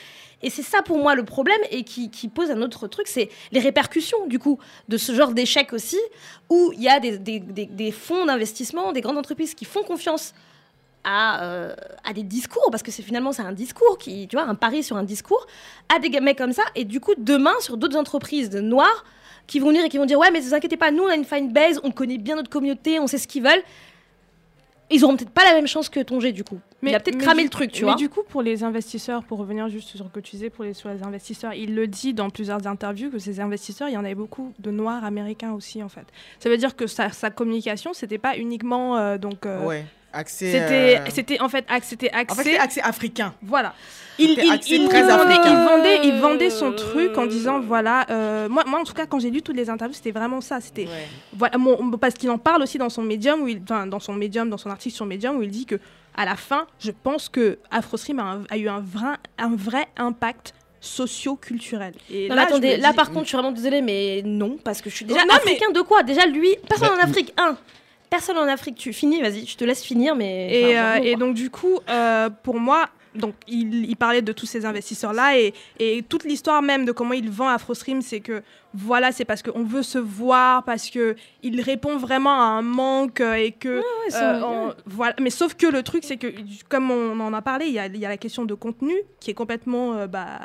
Et c'est ça pour moi le problème et qui, pose un autre truc, c'est les répercussions du coup de ce genre d'échec aussi, où il y a des, fonds d'investissement, des grandes entreprises qui font confiance à, euh, à des discours, parce que c'est finalement c'est un discours, qui, tu vois, un pari sur un discours, à des mecs comme ça, et du coup demain sur d'autres entreprises noires qui vont venir et qui vont dire ouais mais ne vous inquiétez pas, nous on a une fine base, on connaît bien notre communauté, on sait ce qu'ils veulent. Ils auront peut-être pas la même chance que Tongé du coup. il a peut-être mais cramé du- le truc, tu mais vois. du coup, pour les investisseurs, pour revenir juste sur ce que tu disais pour les, sur les investisseurs, il le dit dans plusieurs interviews que ces investisseurs, il y en avait beaucoup de noirs américains aussi, en fait. Ça veut dire que sa, sa communication, c'était pas uniquement. euh, donc, euh, Ouais. Accès. C'était, euh, c'était en fait, c'était En axé. fait, c'est accès africain. Voilà. Il, il- très il- vendait, il, vendait, il vendait son truc en disant voilà. euh, moi, moi, en tout cas, quand j'ai lu toutes les interviews, c'était vraiment ça. C'était Ouais. voilà, mon- parce qu'il en parle aussi dans son médium, où il, enfin, dans son médium, dans son article sur Medium, où il dit que à la fin, je pense que AfroStream a, un- a eu un vrai, un vrai impact socio-culturel. Et Non, là, attendez, là dis- par contre, je suis vraiment désolée, mais non, parce que je suis déjà Non, mais- africain de quoi? Déjà, lui, personne Bah, en Afrique, un. Personne en Afrique, tu finis, vas-y, je te laisse finir, mais. Et, enfin, euh, et donc du coup, euh, pour moi, donc il, il parlait de tous ces investisseurs-là et, et toute l'histoire même de comment il vend AfroStream, c'est que voilà, c'est parce qu'on veut se voir, parce que il répond vraiment à un manque et que Ouais, euh, on- ouais. voilà. Mais sauf que le truc, c'est que comme on en a parlé, il y a, il y a la question de contenu qui est complètement euh, bah,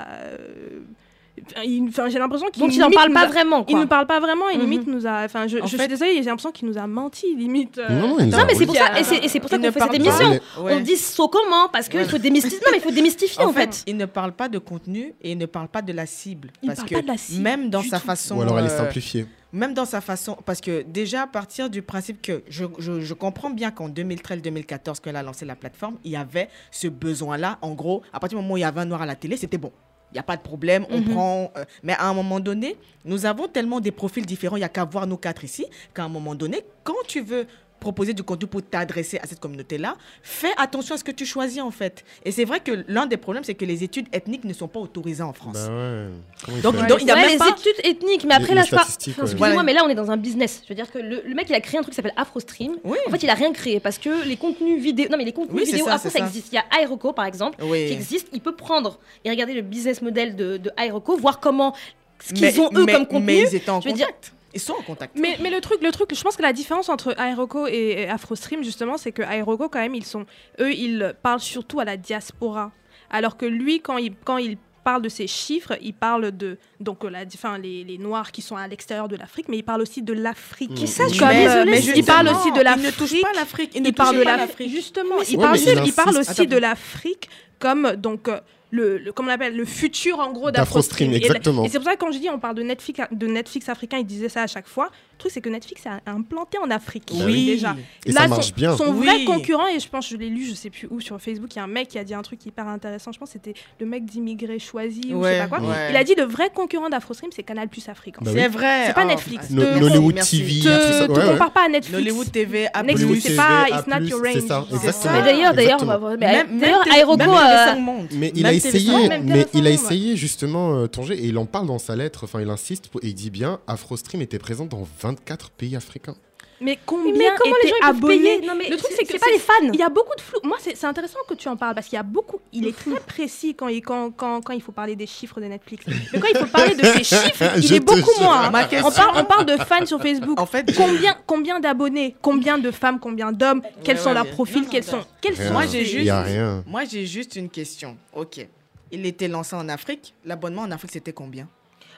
enfin, j'ai l'impression qu'il Donc il en limite parle pas a- vraiment, Il ne parle pas vraiment et Mhm. limite nous a. Enfin, je, En je suis fait- désolée, j'ai l'impression qu'il nous a menti, limite. euh, Non, mais c'est pour ça, et c'est pour ça qu'on fait cette émission. On dit saut comment Parce qu'il faut démystifier. Non, mais il faut démystifier en, fait. il ne parle pas de contenu et il ne parle pas de la cible. Il parce parle que pas de la cible même dans sa façon. Ou alors elle est euh, simplifiée. Même dans sa façon, parce que déjà à partir du principe que je, je- je comprends bien qu'en 2013-2014, quand elle a lancé la plateforme, il y avait ce besoin-là. En gros, à partir du moment où il y avait un noir à la télé, c'était bon. Il n'y a pas de problème, on Mhm. prend. euh, mais à un moment donné, nous avons tellement des profils différents, il n'y a qu'à voir nous quatre ici, qu'à un moment donné, quand tu veux proposer du contenu pour t'adresser à cette communauté-là, fais attention à ce que tu choisis en fait. Et c'est vrai que l'un des problèmes, c'est que les études ethniques ne sont pas autorisées en France. Bah ouais. Donc, il y a Ouais, même les pas- études ethniques, mais Les- après là, les je Enfin, ouais. Excusez-moi, mais là, on est dans un business. Je veux dire que le, le mec, il a créé un truc qui s'appelle AfroStream. Oui. En fait, il a rien créé parce que les contenus vidéo. Non, mais les contenus Oui, vidéo, ça, c'est ça ça. existe. Il y a Aeroco, par exemple, Oui. qui existe. Il peut prendre et regarder le business model de, de Aeroco, voir comment. Ce qu'ils ont eux mais- comme contenu. Mais ils étaient en Je veux dire, contact. Ils sont en contact. Mais, mais le truc, le truc, je pense que la différence entre Aeroco et, AfroStream, justement, c'est que Aeroco, quand même, ils sont, eux, ils parlent surtout à la diaspora. Alors que lui, quand il, quand il parle de ces chiffres, il parle de donc euh, la, enfin, les, les Noirs qui sont à l'extérieur de l'Afrique, mais il parle aussi de l'Afrique. Et ça, je suis Comme, désolée, mais il parle aussi de il l'Afrique. ne touche pas l'Afrique. Il ne Il parle touche de pas l'Afrique. Justement, il parle, il aussi, il parle aussi Attends. de l'Afrique comme donc euh, le, le- comment on appelle le futur en gros D'Afrostream, d'Afrostream. Et exactement. Et, c'est pour ça que quand je dis on parle de Netflix de Netflix africain, il disait ça à chaque fois. Le truc c'est que Netflix est implanté en Afrique Oui. déjà. Et Là, ça marche son, bien. Son Oui. vrai concurrent et je pense je l'ai lu, je sais plus où sur Facebook, il y a un mec qui a dit un truc hyper intéressant. Je pense que c'était le mec d'immigré choisi ou je sais pas quoi. ouais. Il a dit le vrai concurrent d'Afrostream c'est Canal Plus Afrique. Bah. C'est vrai. C'est pas Oh, Netflix. No- Te- Nollywood merci. TV, Te, tout ça. te Ouais, ouais. compare pas à Netflix. Nollywood TV, A+. Netflix, c'est pas A+, it's not your c'est range. ça, exactement. Mais d'ailleurs, d'ailleurs, on va voir. Aeroco. euh, TV5 Monde. Mais il a TV5 essayé, mais il a essayé justement euh, Tanger et il en parle dans sa lettre. Enfin, il insiste et il dit bien, AfroStream était présent dans 24 pays africains. Mais Mais combien comment les gens abonnés Non, mais Le truc, c'est que c'est pas les fans. Il y a beaucoup de flou. Moi, c'est c'est intéressant que tu en parles parce qu'il y a beaucoup. Il est très précis quand il, quand, quand, quand il faut parler des chiffres de Netflix. Mais quand il faut parler de ces chiffres, il Je est beaucoup moins. On parle, on parle de fans sur Facebook. En fait, Combien, combien d'abonnés Combien de femmes Combien d'hommes Quels Ouais, sont ouais, leurs profils Quels sont, quels sont Moi, j'ai juste- Il y a rien. Moi, j'ai juste une question. Ok. Il était lancé en Afrique. L'abonnement en Afrique, c'était combien?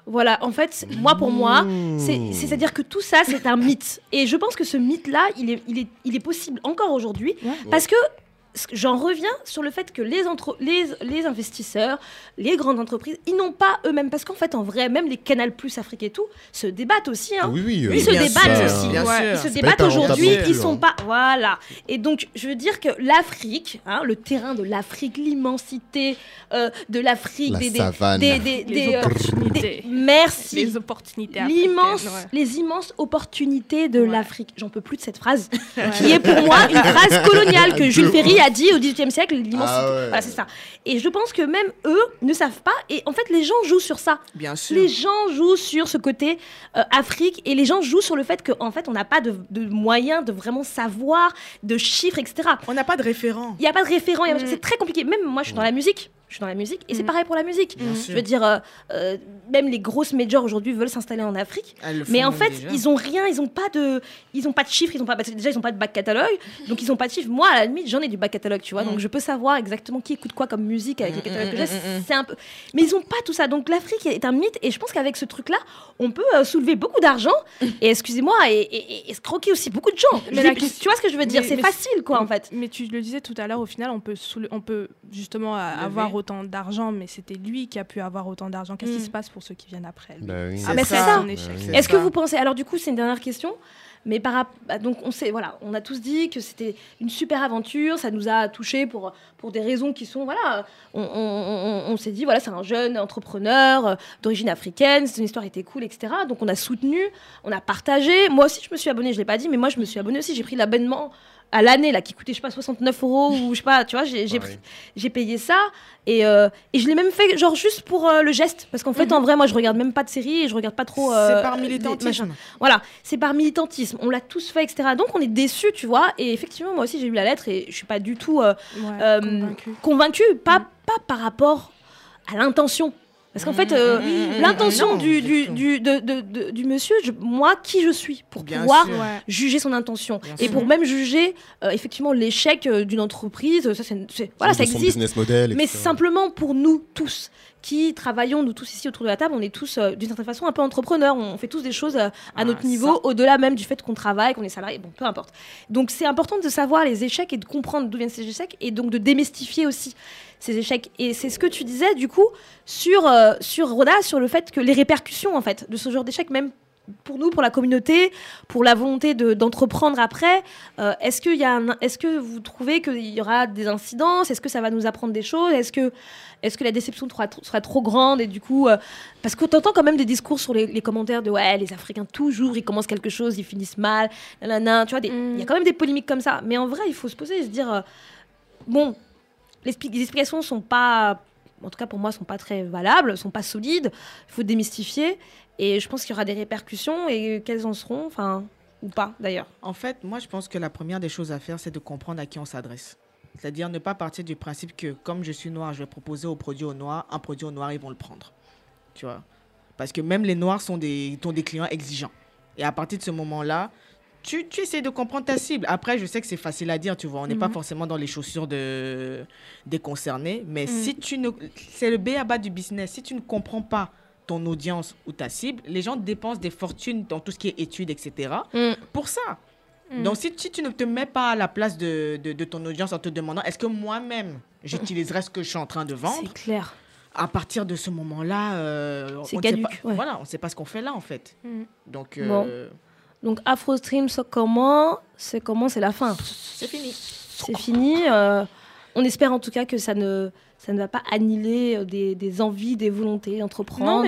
Voilà, en fait, moi pour moi, Mmh. c'est- c'est-à-dire que tout ça, c'est un mythe. Et je pense que ce mythe-là, il est, il, est, il est possible encore aujourd'hui, parce que ce que j'en reviens sur le fait que les, entre- les, les investisseurs, les grandes entreprises, ils n'ont pas eux-mêmes, parce qu'en fait, en vrai, même les Canal Plus Afrique et tout, se débattent aussi. Hein. Oui, oui. Ils euh, se débattent sûr, aussi. bien Ouais, sûr. Ils se débattent aujourd'hui. Ils sont hein. pas. Voilà. Et donc, je veux dire que l'Afrique, hein, le terrain de l'Afrique, l'immensité euh, de l'Afrique, La des, des, des, des- euh, opportunités. des- merci. Les opportunités. Africaines, ouais. les immenses opportunités de Ouais. l'Afrique. J'en peux plus de cette phrase, qui est pour moi une phrase coloniale que Jules Ferry a dit au XVIIIe siècle. L'immensité. Ah ouais. Voilà, c'est ça. Et je pense que même eux ne savent pas. Et en fait, les gens jouent sur ça. Bien sûr. Les gens jouent sur ce côté euh, Afrique et les gens jouent sur le fait qu'en fait, on n'a pas de, de moyens de vraiment savoir, de chiffres, etc. On n'a pas de référent. Il n'y a pas de référent, Mm. c'est très compliqué. Même moi, je suis dans la musique. Je suis dans la musique et c'est Mm. pareil pour la musique. Bien Je sûr. veux dire, euh, euh, même les grosses majors aujourd'hui veulent s'installer en Afrique. Le Mais en fait, déjà. ils ont rien, ils ont pas de, ils ont pas de chiffres, ils ont pas, déjà ils ont pas de bac catalogue, donc ils ont pas de chiffres. Moi, à la limite, j'en ai du bac catalogue, tu vois, Mm. donc je peux savoir exactement qui écoute quoi comme musique avec les Mm, catalogues mm, que j'ai. mm, mm, C'est un peu, mais ils ont pas tout ça. Donc l'Afrique est un mythe, et je pense qu'avec ce truc-là, on peut euh, soulever beaucoup d'argent et excusez-moi et, et, escroquer aussi beaucoup de gens. Mais dis- question- tu vois ce que je veux dire? C'est facile, quoi, en fait. Mais tu le disais tout à l'heure, au final, on peut, on peut justement avoir autant d'argent, mais c'était lui qui a pu avoir autant d'argent. Qu'est-ce qui Mm. se passe pour ceux qui viennent après lui Bah oui. Ah, mais c'est ça. Bah Est-ce que vous pensez Alors du coup, c'est une dernière question. Mais par bah, donc on sait, voilà, on a tous dit que c'était une super aventure, ça nous a touchés pour pour des raisons qui sont voilà, on, on- on- on s'est dit voilà, c'est un jeune entrepreneur euh, d'origine africaine, son histoire était cool, etc. Donc on a soutenu, on a partagé. Moi aussi, je me suis abonnée, je l'ai pas dit, mais moi je me suis abonnée aussi. J'ai pris l'abonnement à l'année là qui coûtait je sais pas 69 euros ou je sais pas, tu vois, j'ai j'ai payé ça et, euh, et je l'ai même fait genre juste pour euh, le geste. Parce qu'en fait en vrai moi je regarde même pas de séries et je regarde pas trop euh, C'est par militantisme. voilà c'est par militantisme. On l'a tous fait etc donc on est déçus tu vois. Et effectivement moi aussi j'ai lu la lettre et je suis pas du tout euh, Ouais, euh, convaincu. convaincue. Pas pas par rapport à l'intention parce qu'en fait euh, mmh, mmh, l'intention non, du, du du, du, de, de- de- du monsieur je- moi qui je suis pour Bien pouvoir sûr. Juger son intention. Bien et sûr. pour même juger euh, effectivement l'échec euh, d'une entreprise ça c'est voilà ça existe. business model, mais simplement pour nous tous qui travaillons, nous tous ici autour de la table, on est tous euh, d'une certaine façon un peu entrepreneurs. On fait tous des choses euh, à Ah, notre niveau, au-delà même du fait qu'on travaille, qu'on est salarié, bon, peu importe. Donc c'est important de savoir les échecs et de comprendre d'où viennent ces échecs et donc de démystifier aussi ces échecs. Et c'est ce que tu disais du coup sur, euh, sur Roda, sur le fait que les répercussions en fait de ce genre d'échec, même pour nous, pour la communauté, pour la volonté de- d'entreprendre après, euh, est-ce qu'il y a un- est-ce que vous trouvez qu'il y aura des incidences? Est-ce que ça va nous apprendre des choses? Est-ce que, est que la déception sera, sera trop grande Et du coup, euh, parce que tu entends quand même des discours sur les, les commentaires de ouais, les Africains, toujours, ils commencent quelque chose, ils finissent mal, nanana, tu vois, des- il y a quand même des polémiques comme ça. Mais en vrai, il faut se poser et se dire, euh, bon, les, les explications sont pas, en tout cas pour moi, sont pas très valables, sont pas solides. Il faut démystifier. Et je pense qu'il y aura des répercussions et quelles en seront, enfin, ou pas d'ailleurs. En fait, moi, je pense que la première des choses à faire, c'est de comprendre à qui on s'adresse. C'est-à-dire ne pas partir du principe que comme je suis noir, je vais proposer au produit au noir, un produit au noir, ils vont le prendre. Tu vois? Parce que même les noirs sont des, ont des clients exigeants. Et à partir de ce moment-là, tu, tu essaies de comprendre ta cible. Après, je sais que c'est facile à dire, tu vois. On n'est pas Mhm. forcément dans les chaussures de, des concernés. Mais Mhm. si tu ne... C'est le B à bas du business. Si tu ne comprends pas ton audience ou ta cible, les gens dépensent des fortunes dans tout ce qui est études, etc. pour ça. Mm. Donc, si, si tu ne te mets pas à la place de, de, de ton audience en te demandant est-ce que moi-même, j'utiliserai ce que je suis en train de vendre? C'est clair. À partir de ce moment-là, euh, C'est on ne sait pas- ouais. Voilà, on ne sait pas ce qu'on fait là, en fait. Mm. Donc, Bon. euh, Donc Afro Stream, ça comment? C'est comment? C'est la fin. c'est fini. C'est fini. euh, on espère en tout cas que ça ne, ça ne va pas annihiler euh, des, des envies, des volontés d'entreprendre.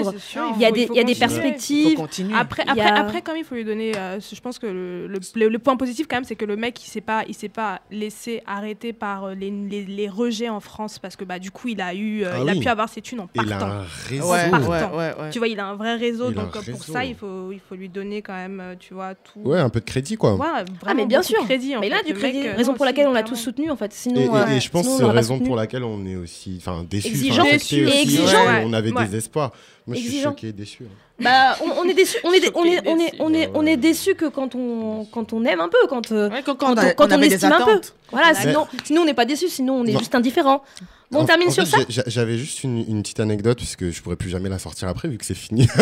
Il y a faut- des, faut il y a des perspectives. Il faut continuer. Après, Il y après, a- après, quand même, il faut lui donner. euh, je pense que le, le, le- le point positif, quand même, c'est que le mec, il s'est pas, il s'est pas laissé arrêter par euh, les, les, les rejets en France parce que bah du coup, il a eu, euh, Ah il a oui. pu avoir ses thunes en Il a partant. un réseau. Ouais, partant. ouais, ouais, ouais. Tu vois, il a un vrai réseau, donc pour ça, il faut, il faut lui donner quand même, tu vois, tout. Ouais, un peu de crédit, quoi. Ouais, Ah vraiment mais bien sûr. crédit, mais là du crédit, mec, raison non, pour laquelle on l'a tous soutenu en fait. Et, Sinon, et- et je pense que on c'est raison pour laquelle on est aussi enfin, déçus. Exigeant. enfin, Déçus. affectés Et aussi. exigeant. Ouais, On avait Ouais. des espoirs. Moi, je suis choqué et déçu. hein. Bah, on, on est déçu. On est, on est, on est, on est, on est déçu que quand on, quand on aime un peu, quand, euh, quand, quand on quand estime un peu. Voilà, Mais- sinon, sinon on n'est pas déçu, sinon on est Non. juste indifférent. Bon, on En- termine en sur fait, ça. J'avais juste une, une petite anecdote, puisque je pourrais plus jamais la sortir après, vu que c'est fini.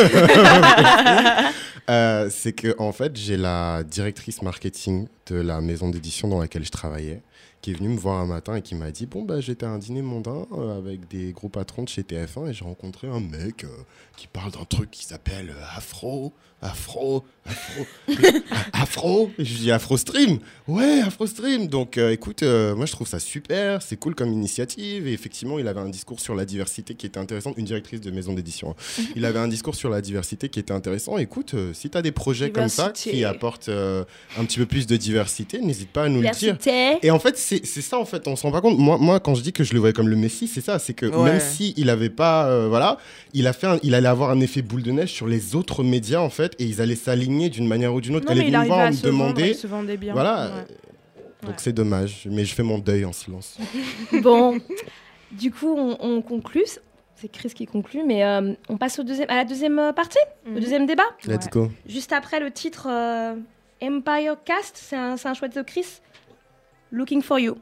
Euh, c'est que, en fait, j'ai la directrice marketing de la maison d'édition dans laquelle je travaillais, qui est venue me voir un matin et qui m'a dit Bon, bah, j'étais à un dîner mondain euh, avec des gros patrons de chez TF1 et j'ai rencontré un mec euh, qui parle d'un truc qui s'appelle euh, Afro. Afro, Afro, Afro, et je dis Afro Stream, ouais Afro Stream. Donc euh, écoute, euh, moi je trouve ça super, c'est cool comme initiative. Et effectivement, il avait un discours sur la diversité qui était intéressant. Une directrice de maison d'édition. hein. Il avait un discours sur la diversité qui était intéressant. Écoute, euh, si tu as des projets comme ça qui apportent un petit peu plus de diversité, n'hésite pas à nous le dire. Et en fait, c'est ça, en fait, on se rend pas compte. Moi, moi, quand je dis que je le voyais comme le Messie, c'est ça, c'est que Ouais. même si il avait pas, voilà, il a fait, un- il allait avoir un effet boule de neige sur les autres médias, en fait, et ils allaient s'aligner d'une manière ou d'une autre. Non, Elle mais est il venue me voir me se vendre, demander, il se vendait bien. voilà. Ouais. Donc Ouais. c'est dommage, mais je fais mon deuil en silence. Bon, du coup, on, on conclut. C'est Chris qui conclut, mais euh, on passe au deuxième, à la deuxième euh, partie, Mhm. au deuxième débat. Let's go. Juste après le titre euh, Empire Cast, c'est un, c'est un choix de Chris. Looking for you.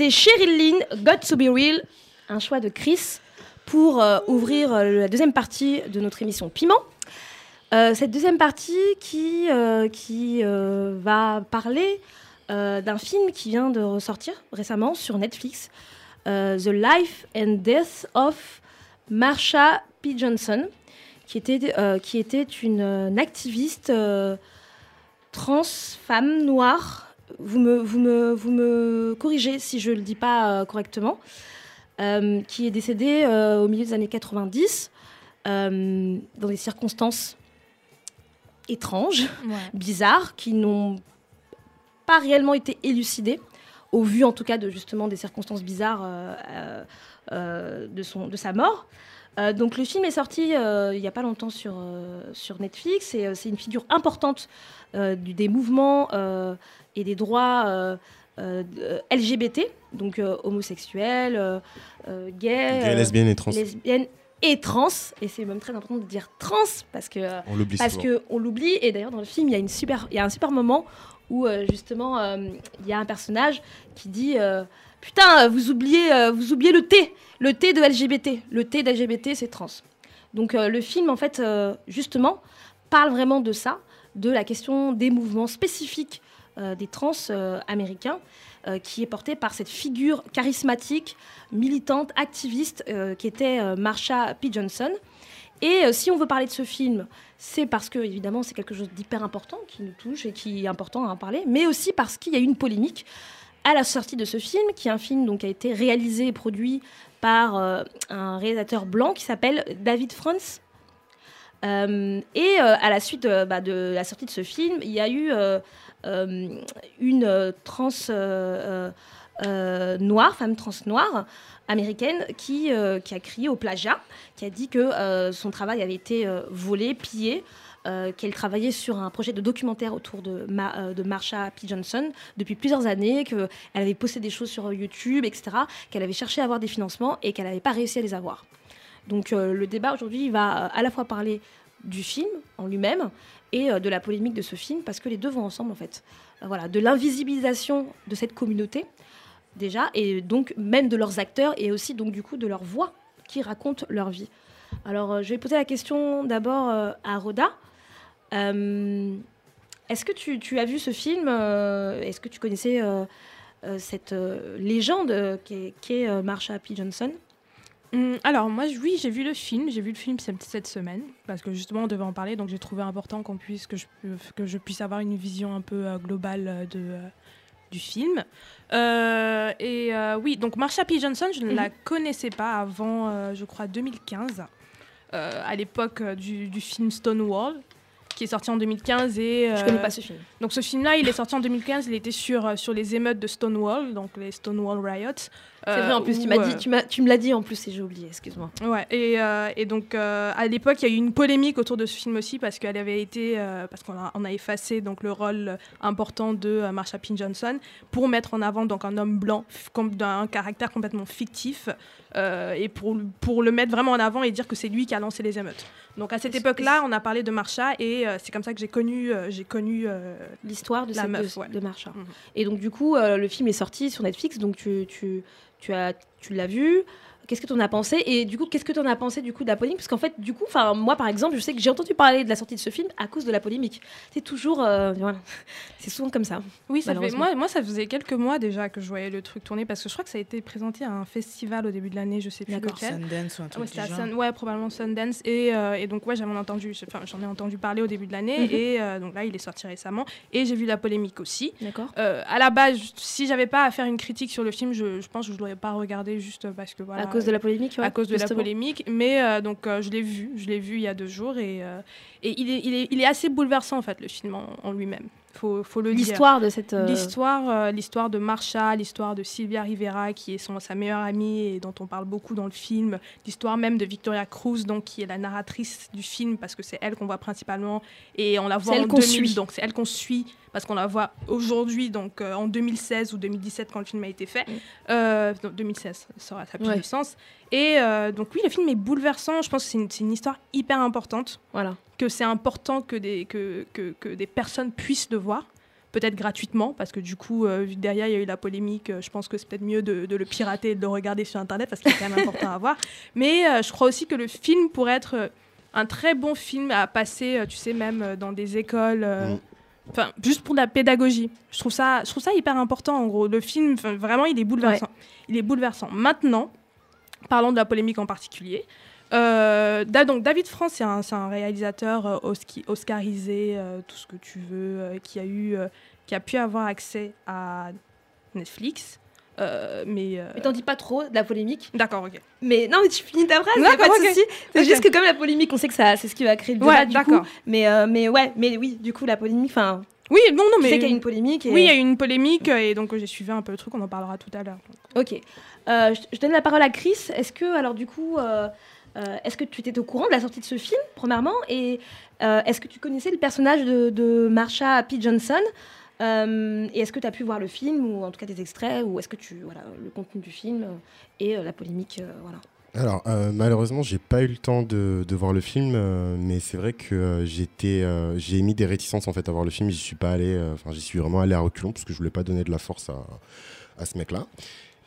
C'était Cheryl Lynn, Got to be Real, un choix de Chris pour euh, ouvrir euh, la deuxième partie de notre émission Piment. Euh, cette deuxième partie qui, qui va parler d'un film qui vient de ressortir récemment sur Netflix, The Life and Death of Marsha P. Johnson, qui était, qui était une, une activiste trans, femme, noire. Vous me, vous, me, vous me corrigez si je ne le dis pas euh, correctement. euh, qui est décédée euh, au milieu des années 90 euh, dans des circonstances étranges, Ouais. bizarres, qui n'ont pas réellement été élucidées, au vu en tout cas de justement des circonstances bizarres euh, euh, euh, de, son, de sa mort. Euh, donc le film est sorti il n'y a pas longtemps sur, sur Netflix et c'est une figure importante du, des mouvements et des droits euh, euh, LGBT, donc euh, homosexuels, gays, euh, lesbiennes et trans. lesbiennes et trans. Et c'est même très important de dire trans parce que euh, On l'oublie parce souvent. que on l'oublie. Et d'ailleurs dans le film il y a une super, il y a un super moment où euh, justement euh, il y a un personnage qui dit euh, putain vous oubliez vous oubliez le T, le T de LGBT, le T d'LGBT c'est trans. Donc le film en fait justement parle vraiment de ça, de la question des mouvements spécifiques des trans euh, américains, euh, qui est porté par cette figure charismatique, militante, activiste, euh, qui était euh, Marsha P. Johnson. Et euh, si on veut parler de ce film, c'est parce que évidemment c'est quelque chose d'hyper important qui nous touche et qui est important à en parler, mais aussi parce qu'il y a eu une polémique à la sortie de ce film, qui est un film donc, qui a été réalisé et produit par euh, un réalisateur blanc qui s'appelle David Franz. Euh, et euh, à la suite bah, de la sortie de ce film, il y a eu euh, une trans noire, femme trans noire américaine, qui, qui a crié au plagiat, qui a dit que son travail avait été volé, pillé. qu'elle travaillait sur un projet de documentaire autour de, de Marsha P. Johnson depuis plusieurs années, qu'elle avait posté des choses sur YouTube, etc., qu'elle avait cherché à avoir des financements et qu'elle n'avait pas réussi à les avoir. Donc euh, le débat aujourd'hui va euh, à la fois parler du film en lui-même et euh, de la polémique de ce film parce que les deux vont ensemble en fait. Voilà, de l'invisibilisation de cette communauté déjà et donc même de leurs acteurs et aussi donc du coup de leur voix qui racontent leur vie. Alors je vais poser la question d'abord à Roda. Euh, Est-ce que tu, as vu ce film Est-ce que tu connaissais cette légende qui est, Marsha P. Johnson? Hum, alors moi j- oui j'ai vu le film, j'ai vu le film cette, cette semaine parce que justement on devait en parler donc j'ai trouvé important qu'on puisse que je, que je puisse avoir une vision un peu euh, globale euh, de, euh, du film. Et oui donc Marsha P Johnson je ne la Mhm. connaissais pas avant je crois 2015 euh, à l'époque du, du film Stonewall qui est sorti en 2015 et Je connais pas ce film. donc ce film-là, il est sorti en 2015, il était sur, sur les émeutes de Stonewall, donc les Stonewall Riots. C'est vrai, en plus, tu, m'as euh, dit, tu, m'as- tu me l'as dit en plus et j'ai oublié, excuse-moi. Ouais, et, euh, et donc euh, à l'époque, il y a eu une polémique autour de ce film aussi parce qu'elle avait été, euh, parce qu'on a, on a effacé donc le rôle important de euh, Marsha P. Johnson pour mettre en avant donc un homme blanc d'un caractère complètement fictif euh, et pour, pour le mettre vraiment en avant et dire que c'est lui qui a lancé les émeutes. Donc à cette époque-là, on a parlé de Marsha et euh, c'est comme ça que j'ai connu, euh, j'ai connu euh, L'histoire de, la cette- meuf, de, ouais. de Marsha. Mhm. Et donc, du coup, euh, le film est sorti sur Netflix, donc tu, tu, tu, as, tu l'as vu. Qu'est-ce que tu en as pensé Et du coup, qu'est-ce que tu en as pensé du coup de la polémique? Parce qu'en fait, du coup, enfin, moi par exemple, je sais que j'ai entendu parler de la sortie de ce film à cause de la polémique. C'est toujours, euh, voilà, c'est souvent comme ça. Oui, ça fait, moi, moi, ça faisait quelques mois déjà que je voyais le truc tourner parce que je crois que ça a été présenté à un festival au début de l'année, je sais plus lequel. Sundance ou un Ouais, truc c'était du à genre. Sun- ouais, probablement Sundance. Et, euh, et donc, ouais, j'en ai entendu, enfin, j'en ai entendu parler au début de l'année. Mhm. Et euh, donc là, il est sorti récemment. Et j'ai vu la polémique aussi. D'accord. Euh, à la base, je- si j'avais pas à faire une critique sur le film, je, je pense que je l'aurais pas regardé juste parce que voilà. à cause de la polémique ouais, à cause de justement. la polémique. Mais euh, donc, euh, je l'ai vu, je l'ai vu il y a deux jours. Et, euh, et il, est, il, est, il est assez bouleversant, en fait, le film en, en lui-même. Faut, faut le. L'histoire de cette. euh, L'histoire, euh, l'histoire de Marsha, l'histoire de Sylvia Rivera, qui est son, sa meilleure amie et dont on parle beaucoup dans le film. L'histoire même de Victoria Cruz, donc qui est la narratrice du film parce que c'est elle qu'on voit principalement et on la voit en elle qu'on 2000, suit. donc c'est elle qu'on suit parce qu'on la voit aujourd'hui, donc euh, en 2016 ou 2017 quand le film a été fait. Euh, non, 2016, ça aura ça a plus Ouais. de sens. Et euh, donc oui, le film est bouleversant. Je pense que c'est une, histoire hyper importante Voilà. que c'est important que des, que, que, que des personnes puissent le voir. peut-être gratuitement, parce que du coup, euh, vu que derrière il y a eu la polémique, euh, je pense que c'est peut-être mieux de, de le pirater et de le regarder sur Internet, parce qu'il est quand même important à voir. Mais euh, je crois aussi que le film pourrait être un très bon film à passer, tu sais, même dans des écoles. euh, Mm. Enfin, juste pour de la pédagogie. Je trouve ça, je trouve ça hyper important, en gros. Le film, vraiment, il est bouleversant. Il est bouleversant. Maintenant, parlons de la polémique en particulier. Euh, Da- donc David France, c'est un, réalisateur euh, osqui- oscarisé, euh, tout ce que tu veux, qui a eu, qui a pu avoir accès à Netflix. Mais Mais t'en dis pas trop de la polémique. D'accord, ok. Mais non, mais tu finis ta phrase, pas de. C'est juste que comme la polémique, on sait que ça, c'est ce qui va créer le débat Ouais, du coup. d'accord. Mais, mais ouais, mais oui, du coup, la polémique, enfin, Oui, non, non, tu mais sais qu'il y a une polémique. Et... oui, il y a eu une polémique et donc j'ai suivi un peu le truc. On en parlera tout à l'heure. Ok. Euh, je, je donne la parole à Chris. Est-ce que, alors du coup, euh, euh, est-ce que tu étais au courant de la sortie de ce film, premièrement Et est-ce que tu connaissais le personnage de, de Marsha P. Johnson Et est-ce que tu as pu voir le film, ou en tout cas des extraits, ou est-ce que tu. Voilà, le contenu du film et la polémique, voilà. Alors, euh, malheureusement, j'ai pas eu le temps de, de voir le film, euh, mais c'est vrai que euh, j'étais, euh, j'ai émis des réticences en fait à voir le film. J'y suis pas allé, enfin, j'y suis vraiment allé à reculons parce que je voulais pas donner de la force à, à ce mec-là.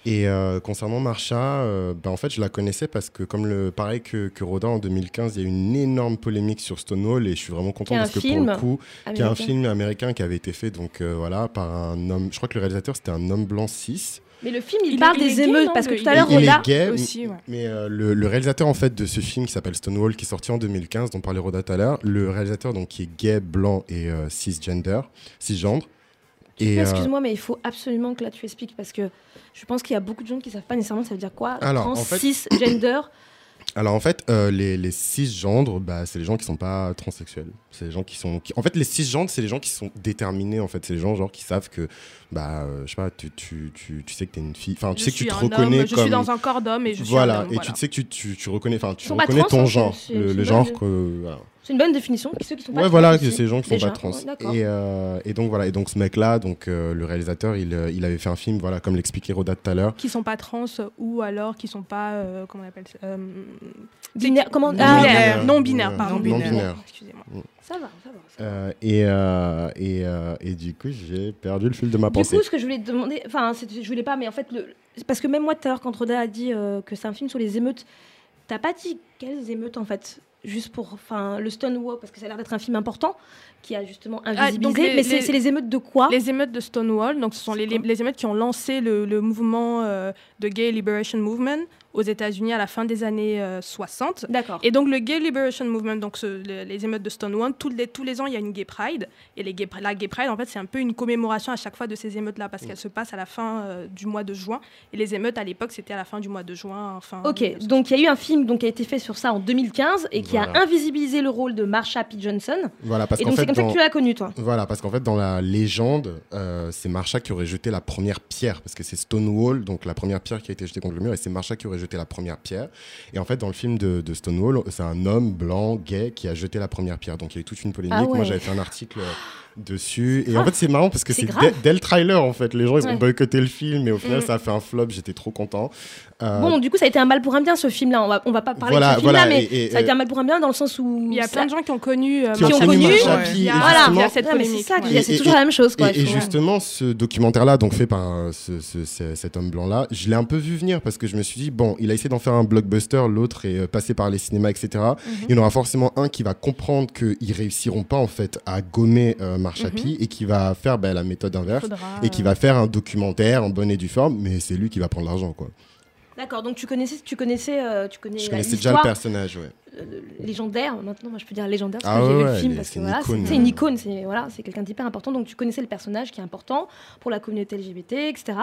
Et concernant Marsha, euh, bah, en fait, je la connaissais parce que, comme le pareil que, que Rodin en 2015, il y a eu une énorme polémique sur Stonewall et je suis vraiment content un parce que pour le coup, qui est un américain. film américain qui avait été fait donc voilà par un homme. Je crois que le réalisateur c'était un homme blanc cis. Mais le film, il, Il parle il des gay, émeutes, parce que tout à l'heure, est gay, aussi, ouais. mais euh, le, le réalisateur en fait de ce film qui s'appelle Stonewall, qui est sorti en 2015, dont parlait Roda tout à l'heure, le réalisateur donc qui est gay, blanc et euh, cisgender, cisgendre. Et, euh, Excuse-moi, mais il faut absolument que là tu expliques parce que je pense qu'il y a beaucoup de gens qui savent pas nécessairement ça veut dire quoi. Alors, trans, en fait- cis, gender. alors en fait, euh, les, les cisgendres, bah, c'est les gens qui sont pas transsexuels. C'est les gens qui sont. qui- En fait, les cisgendres, c'est les gens qui sont déterminés. En fait, c'est les gens genre qui savent que, bah, euh, je sais pas, tu, tu, tu, tu sais que t'es une fille. Enfin, tu Je sais que tu suis te reconnais homme, Je comme. suis dans un corps d'homme et je suis voilà, un homme. et voilà. tu sais que tu, tu, tu reconnais, enfin, tu reconnais trans, ton genre, le, genre que. voilà. C'est une bonne définition. Ceux qui sont pas Ouais, trans voilà, c'est ces gens qui Déjà. sont pas trans. Ouais, d'accord. et, euh, et donc voilà, et donc ce mec-là, donc euh, le réalisateur, il, euh, il avait fait un film, voilà, comme l'expliquait Roda tout à l'heure. Qui sont pas trans ou alors qui sont pas. euh, comment on appelle ça euh, Binaire, comment Non ah, binaire, non pardon. Non binaire. Non-binaire. Excusez-moi. Ça va, ça va. ça va. Euh, et, euh, et, euh, et du coup, j'ai perdu le fil de ma Du pensée. coup, ce que je voulais te demander, enfin, je voulais pas, mais en fait, le, parce que même moi tout à l'heure, quand Roda a dit euh, que c'est un film sur les émeutes, t'as pas dit quelles émeutes en fait, juste pour, enfin, le Stonewall, parce que ça a l'air d'être un film important qui a justement invisibilisé. donc les- mais c'est les- émeutes de quoi Les émeutes de Stonewall, donc ce sont les, les émeutes qui ont lancé le, le mouvement euh, de Gay Liberation Movement aux États-Unis à la fin des années euh, 60. D'accord. Et donc le Gay Liberation Movement, donc ce- le- les émeutes de Stonewall, tous les, tous les ans il y a une Gay Pride. Et les gay, la Gay Pride, en fait, c'est un peu une commémoration à chaque fois de ces émeutes-là, parce qu'elles se passent à la fin euh, du mois de juin. Et les émeutes à l'époque, c'était à la fin du mois de juin. Enfin, Ok, donc il y a eu un film donc, qui a été fait sur ça en 2015 et qui a invisibilisé le rôle de Marsha P. Johnson. Voilà, parce Et donc c'est comme ça que tu l'as connue, toi. Voilà, parce qu'en fait, dans la légende, euh, c'est Marsha qui aurait jeté la première pierre, parce que c'est Stonewall, donc la première pierre qui a été jetée contre le mur, et c'est Marsha qui aurait jeté la première pierre. Et en fait, dans le film de, de Stonewall, c'est un homme blanc, gay, qui a jeté la première pierre. Donc il y a eu toute une polémique. Ah ouais. Moi, j'avais fait un article euh, dessus. Et en fait, c'est marrant parce que C'est dès, dès le trailer, en fait. Les gens, ils Ouais. ont boycotté le film, et au final, Mm. ça a fait un flop. J'étais trop content. Euh, Bon, du coup, ça a été un mal pour un bien ce film-là. On va, on va pas parler Voilà, de ce film-là, voilà, mais et- et- ça a été un mal pour un bien dans le sens où. Il y a ça- plein de gens qui ont connu. euh, Qui ont connu Ouais, Voilà, cette c'est polémique. ouais. qu'il y a, Et- c'est et- toujours la même chose. Quoi, et, justement, ce documentaire-là, donc fait par euh, ce- ce- ce- cet homme blanc-là, je l'ai un peu vu venir parce que je me suis dit, bon, il a essayé d'en faire un blockbuster, l'autre est euh, passé par les cinémas, etc. Mhm. Il y en aura forcément un qui va comprendre qu'ils réussiront pas en fait à gommer euh, Marsha Mhm. P et qui va faire ben, la méthode inverse Faudra, et qui euh, va faire un documentaire en bonne et due forme, mais c'est lui qui va prendre l'argent, quoi. D'accord, donc tu connaissais, tu connaissais, euh, tu connais Je connaissais déjà le personnage, ouais. euh, légendaire. Maintenant, moi, je peux dire légendaire parce Ah que j'ai vu le film parce c'est que une voilà, c'est icône, c'est une euh. icône, c'est voilà, c'est quelqu'un d'hyper important. Donc tu connaissais le personnage qui est important pour la communauté LGBT, etc.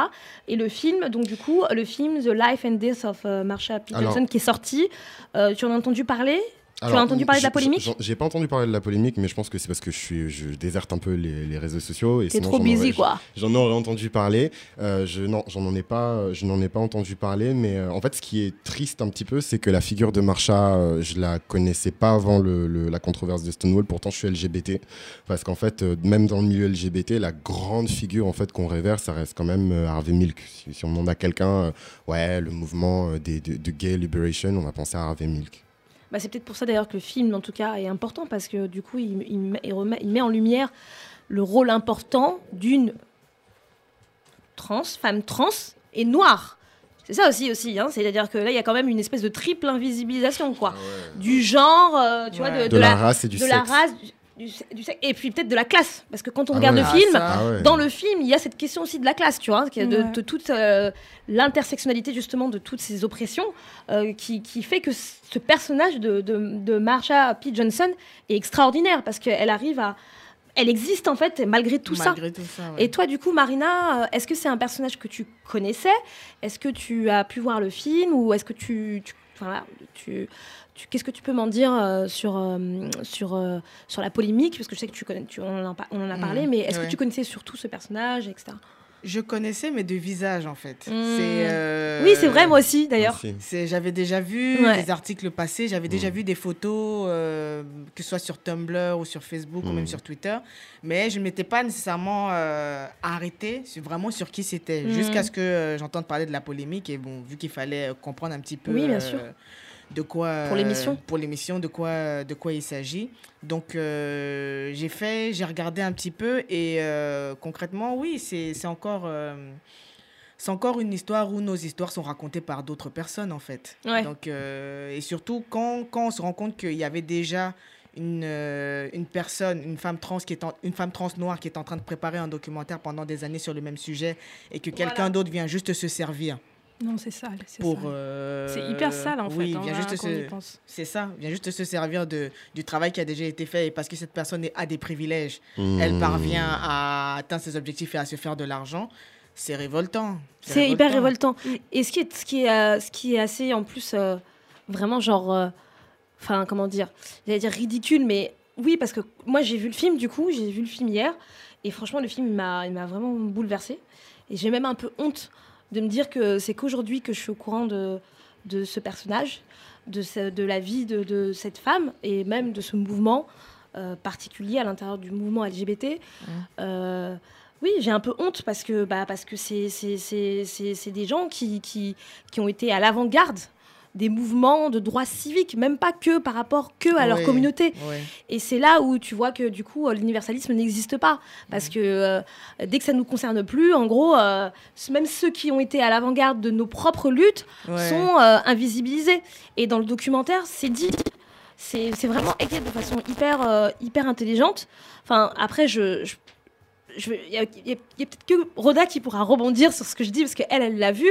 Et le film, donc du coup, le film The Life and Death of euh, Marsha P. Alors- Johnson qui est sorti, tu en as entendu parler? Tu Alors, as entendu parler de la polémique J'ai pas entendu parler de la polémique, mais je pense que c'est parce que je, suis, je déserte un peu les, les réseaux sociaux. T'es trop busy, aurais- quoi. J'en aurais entendu parler. Euh, je non, j'en ai pas, je n'en ai pas entendu parler. Mais euh, en fait, ce qui est triste un petit peu, c'est que la figure de Marsha, euh, je la connaissais pas avant le, le- la controverse de Stonewall. Pourtant, je suis LGBT, parce qu'en fait, euh, même dans le milieu LGBT, la grande figure en fait qu'on révère, ça reste quand même euh, Harvey Milk. Si, si on demande à quelqu'un, ouais, le mouvement des, de, de gay liberation, on va penser à Harvey Milk. Bah, c'est peut-être pour ça d'ailleurs que le film, en tout cas, est important parce que du coup, il, il met, il remet- il met en lumière le rôle important d'une trans, femme trans et noire. C'est ça aussi, aussi. Hein. C'est-à-dire que là, il y a quand même une espèce de triple invisibilisation, quoi. Du genre, euh, tu vois, de, De la race et du de la sexe. race, du, du- du sexe, et puis peut-être de la classe. Parce que quand on Ah regarde ouais. le Ah, film. Ah ouais. dans le film, il y a cette question aussi de la classe, tu vois, de, Ouais. de toute euh, l'intersectionnalité justement de toutes ces oppressions euh, qui, qui fait que ce personnage de, de, de Marsha P. Johnson est extraordinaire parce qu'elle arrive à... Elle existe en fait malgré tout ça. Malgré tout ça, ouais. Et toi, du coup, Marina, euh, est-ce que c'est un personnage que tu connaissais? Est-ce que tu as pu voir le film ou est-ce que tu, tu- voilà, tu, tu- qu'est-ce que tu peux m'en dire euh, sur euh, sur euh, sur la polémique? Parce que je sais que tu connais, tu, on, en a, on en a Mhm. parlé, mais est-ce Ouais. que tu connaissais surtout ce personnage, etc. Je connaissais, mais de visage, en fait. Mm. C'est, euh, Oui, c'est vrai, moi aussi, d'ailleurs. Aussi. C'est, j'avais déjà vu Ouais. des articles passés, j'avais déjà vu des photos, euh, que ce soit sur Tumblr ou sur Facebook ou même sur Twitter, mais je ne m'étais pas nécessairement euh, arrêtée sur, vraiment sur qui c'était, jusqu'à ce que euh, j'entende parler de la polémique et bon, vu qu'il fallait comprendre un petit peu Oui, bien euh, sûr. De quoi Pour l'émission. pour l'émission de quoi de quoi il s'agit. Donc euh, j'ai fait, j'ai regardé un petit peu et euh, concrètement, oui, c'est c'est encore euh, c'est encore une histoire où nos histoires sont racontées par d'autres personnes en fait. Ouais. Donc euh, et surtout quand, quand on se rend compte qu'il y avait déjà une, euh, une personne, une femme trans qui est en- une femme trans noire qui est en train de préparer un documentaire pendant des années sur le même sujet et que quelqu'un d'autre vient juste se servir Non, c'est sale. C'est euh, C'est hyper sale, en oui, fait, hein, vient juste quand on y se pense. c'est ça vient juste se servir de du travail qui a déjà été fait et parce que cette personne a des privilèges Mmh. elle parvient à atteindre ses objectifs et à se faire de l'argent c'est révoltant C'est hyper révoltant. Et ce qui est, ce qui est, euh, ce qui est assez, en plus, euh, vraiment genre, euh, enfin, comment dire, j'allais dire ridicule, mais oui, parce que moi j'ai vu le film, du coup, j'ai vu le film hier, et franchement, le film, il m'a, il m'a vraiment bouleversée. Et j'ai même un peu honte de me dire que c'est qu'aujourd'hui que je suis au courant de, de ce personnage, de, ce- de la vie de, de cette femme, et même de ce mouvement euh, particulier à l'intérieur du mouvement LGBT. Euh, oui, j'ai un peu honte parce que bah, parce que c'est des gens qui, qui, qui ont été à l'avant-garde des mouvements de droits civiques, même pas que par rapport que à leur communauté. Et c'est là où tu vois que du coup euh, l'universalisme n'existe pas parce que euh, dès que ça nous concerne plus, en gros, euh, même ceux qui ont été à l'avant-garde de nos propres luttes Ouais. sont euh, invisibilisés. Et dans le documentaire, c'est dit. C'est vraiment écrit de façon hyper, hyper intelligente. Enfin, après, je. je- Il y a, peut-être que Rhoda qui pourra rebondir sur ce que je dis parce qu'elle, elle l'a vu.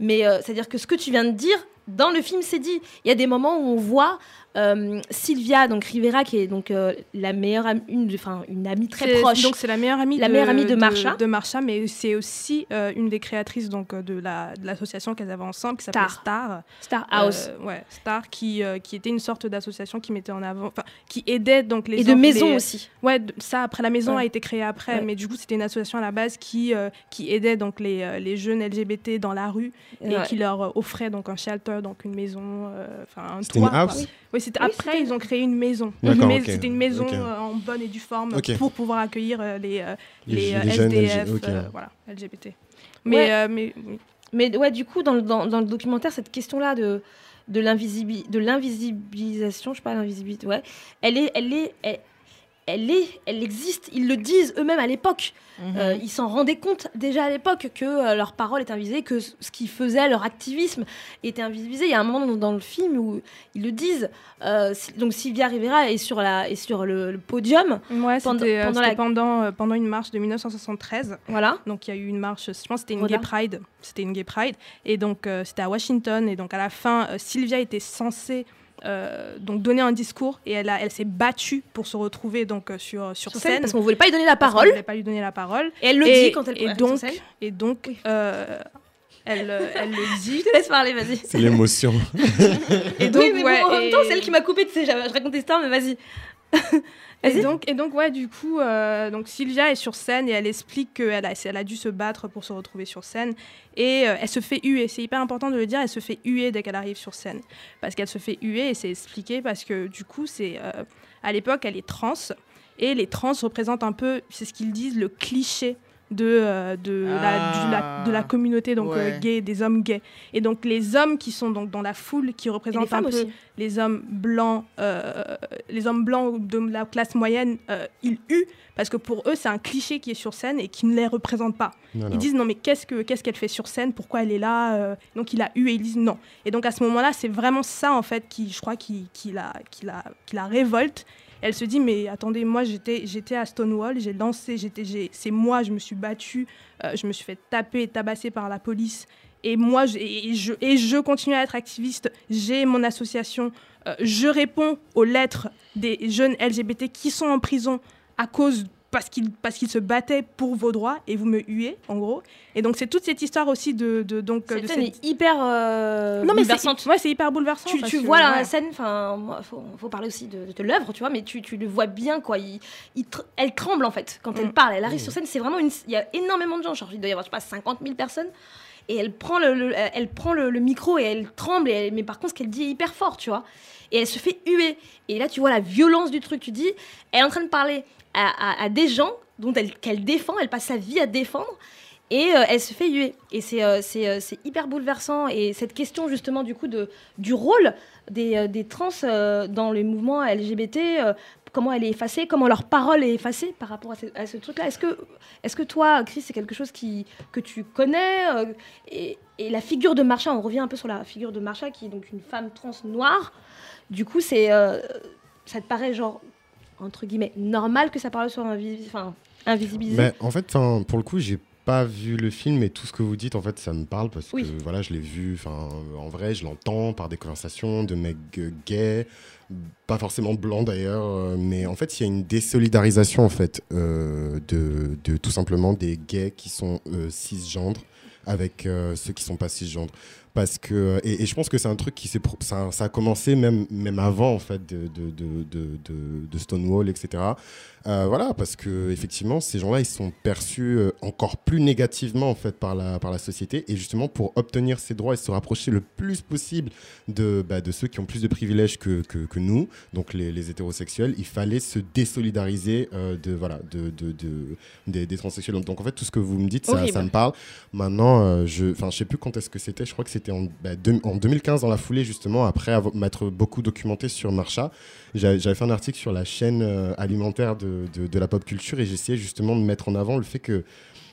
Mais euh, c'est-à-dire que ce que tu viens de dire, dans le film, c'est dit. Il y a des moments où on voit euh, Sylvia, donc Rivera, qui est donc euh, la meilleure amie, une, enfin, une amie très proche. Donc c'est la meilleure amie La de, meilleure amie de Marsha. de Marsha, mais c'est aussi euh, une des créatrices donc euh, de la de l'association qu'elles avaient ensemble qui s'appelait Star. Star. House. Euh, ouais, Star qui euh, qui était une sorte d'association qui mettait en avant, enfin qui aidait donc les Et de maison les- aussi. Ouais, de- ça après la maison Ouais. a été créée après, Ouais. mais du coup c'était une association à la base qui euh, qui aidait donc les, les jeunes LGBT dans la rue et Ouais. qui leur offrait donc un shelter, donc une maison, euh, enfin un C'était une toit. house. Oui. Oui, c'était Oui, après ils ont créé une maison. Une mais-. C'était une maison euh, en bonne et due forme pour pouvoir accueillir euh, les euh, Les- les, les jeunes SDF, LG, ok. voilà, LGBT. Mais Ouais. euh, mais oui. Mais ouais, du coup, dans, le- dans, dans le documentaire, cette question-là de, de l'invisibi- de l'invisibilisation, je sais pas, l'invisibilité, ouais, elle est, elle est, elle, elle est, elle existe. Ils le disent eux-mêmes à l'époque. Mhm. Euh, ils s'en rendaient compte déjà à l'époque que euh, leur parole était invisible, que ce qu'ils faisaient, leur activisme était invisibilisé. Il y a un moment dans, dans le film où ils le disent. Euh, si- donc Sylvia Rivera est sur, la, est sur le, le podium. Ouais, Pendant- c'était pendant c'était la- pendant, pendant une marche de 1973. Voilà. Donc il y a eu une marche, je pense que c'était une gay pride. C'était une gay pride. Et donc c'était à Washington. Et donc à la fin, Sylvia était censée euh, donc donner un discours et elle, a- elle s'est battue pour se retrouver donc euh, sur, sur, Sur scène, scène. parce qu'on voulait pas lui donner la parole. voulait pas lui donner la parole. Et elle le Et- dit quand elle et est sur donc, scène. et donc euh, elle, euh, elle le dit. Je te laisse parler, vas-y. C'est l'émotion. Et donc, oui, mais ouais, bon, en même et- temps, c'est elle qui m'a coupé, tu sais, je racontais ça, mais vas-y. Et donc, et donc, ouais, du coup, euh, donc Sylvia est sur scène et elle explique qu'elle a, elle a dû se battre pour se retrouver sur scène. Et euh, elle se fait huer, c'est hyper important de le dire, elle se fait huer dès qu'elle arrive sur scène. Parce qu'elle se fait huer et c'est expliqué parce que du coup, c'est euh, à l'époque, elle est trans. Et les trans représentent un peu, c'est ce qu'ils disent, le cliché de, euh, de, la, du- la- de la communauté donc euh, Ouais. gay, des hommes gays. Et donc les hommes qui sont donc dans la foule, qui représentent un peu aussi. les hommes blancs, euh, les hommes blancs de la classe moyenne, euh, ils huent parce que pour eux c'est un cliché qui est sur scène et qui ne les représente pas. Non, Ils non. disent non mais qu'est-ce que qu'est-ce qu'elle fait sur scène? Pourquoi elle est là Euh, Donc il a eu et ils disent non. Et donc à ce moment-là c'est vraiment ça en fait qui je crois qui, qui la qui la qui la révolte. Elle se dit mais attendez moi j'étais j'étais à Stonewall j'ai lancé j'étais j'ai- c'est moi je me suis battue euh, je me suis fait taper et tabasser par la police. Et moi je, et je continue à être activiste. J'ai mon association. Euh, je réponds aux lettres des jeunes LGBT qui sont en prison à cause parce qu'ils parce qu'ils se battaient pour vos droits et vous me huez en gros et donc c'est toute cette histoire aussi de, de donc Cette de scène cette- est hyper euh, non mais bouleversante. c'est ouais, c'est hyper bouleversant tu, que, vois la ouais. scène, enfin, faut, faut parler aussi de, de l'œuvre, tu vois, mais tu, tu le vois bien, quoi. Il, il tr- elle tremble en fait quand elle Mm. parle. Elle arrive sur scène, c'est vraiment une. Il y a énormément de gens, genre il doit y avoir, je sais pas, 50 000 personnes. Et elle prend le, le- elle prend le, le micro et elle tremble, et elle- mais par contre, ce qu'elle dit est hyper fort, tu vois. Et elle se fait huer. Et là, tu vois la violence du truc. Tu dis, elle est en train de parler à, des gens qu'elle défend, elle passe sa vie à défendre. Et euh, elle se fait huer. Et c'est euh, euh, c'est hyper bouleversant. Et cette question, justement, du coup, de, du rôle des, trans dans les mouvements LGBT, comment elle est effacée, comment leur parole est effacée par rapport à ce, truc-là. Est-ce que, est que toi, Chris, c'est quelque chose qui, que tu connais et, la figure de Marsha, on revient un peu sur la figure de Marsha, qui est donc une femme trans noire. Du coup, c'est, ça te paraît genre, entre guillemets, normal que ça parle sur un enfin, invisibilisé Mais en fait, pour le coup, j'ai pas vu le film et tout ce que vous dites, en fait, ça me parle parce Oui. que voilà, je l'ai vu. Enfin, en vrai, je l'entends par des conversations de mecs euh, gays, pas forcément blancs d'ailleurs, euh, mais en fait, il y a une désolidarisation en fait euh, de, de tout simplement des gays qui sont euh, cisgendres avec euh, ceux qui sont pas cisgendres. Parce que, et, et je pense que c'est un truc qui s'est, ça, ça a commencé même, même avant en fait de, de, de, de, Stonewall, etc. Euh, voilà, parce que effectivement, ces gens-là, ils sont perçus euh, encore plus négativement en fait par la, par la société. Et justement, pour obtenir ces droits et se rapprocher le plus possible de, bah, de ceux qui ont plus de privilèges que, que, que nous, donc les, les hétérosexuels, il fallait se désolidariser euh, de, voilà, de, de, de- des, des transsexuels. Donc en fait, tout ce que vous me dites, ça, me parle. Maintenant, euh, je, enfin, je sais plus quand est-ce que c'était. Je crois que c'était en, bah, deux- en 2015 dans la foulée justement, après m'être beaucoup documenté sur Marcha. J'avais j'avais fait un article sur la chaîne euh, alimentaire de, de, de la pop culture et j'essayais justement de mettre en avant le fait que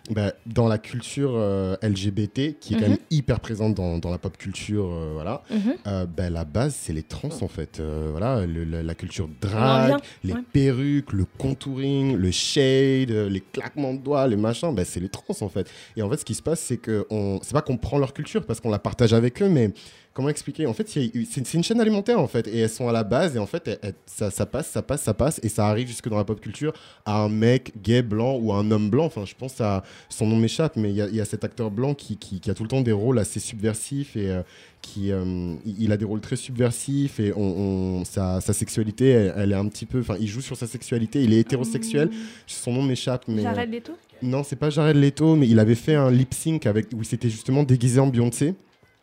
bah, dans la culture euh, LGBT, qui est quand Mhm. même hyper présente dans, dans la pop culture, euh, voilà, Mhm. euh, bah, la base, c'est les trans en fait. Euh, voilà, le- la, la culture drag, les ouais. perruques, le contouring, le shade, les claquements de doigts, les machins, bah, c'est les trans en fait. Et en fait, ce qui se passe, c'est que on... c'est pas qu'on prend leur culture parce qu'on la partage avec eux, mais comment expliquer? En fait, c'est une chaîne alimentaire en fait, et elles sont à la base, et en fait, elles- elles- ça, ça passe, ça passe, ça passe, et ça arrive jusque dans la pop culture à un mec gay blanc ou à un homme blanc. Enfin, je pense à son nom m'échappe, mais il y, a- il y a cet acteur blanc qui, qui- qui a tout le temps des rôles assez subversifs et euh, qui euh, il a des rôles très subversifs et on, on- sa, sa sexualité, elle, elle est un petit peu, enfin, il joue sur sa sexualité, il est hétérosexuel. Son nom m'échappe, mais Jared euh, Leto? non, c'est pas Jared Leto, mais il avait fait un lip sync avec où il s'était justement déguisé en Beyoncé.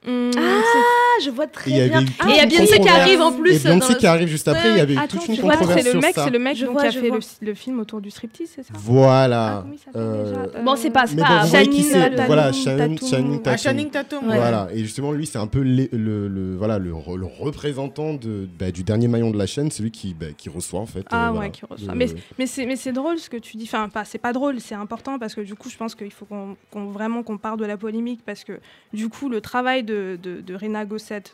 Hum, Ah, je vois Et très il y avait bien. et il y a une Beyoncé qui arrive en plus. Et Beyoncé qui arrive juste après, il y avait eu Attends, toute une controverse c'est le sur mec, ça. c'est le mec Je donc, vois, qui a fait le, le film autour du striptease, c'est ça? Voilà. Ah, Euh, déjà Bon, c'est pas. Tatum, Voilà. Channing Ah, Tatum. Ouais. Voilà, et justement, lui, c'est un peu le, voilà, représentant de, bah, du dernier maillon de la chaîne, celui qui, bah, qui reçoit en fait. Ah euh, ouais, qui reçoit. Mais, mais c'est mais c'est drôle ce que tu dis. Enfin, pas, c'est pas drôle, c'est important parce que du coup, je pense qu'il faut vraiment qu'on parle de la polémique parce que du coup, le travail de, de, de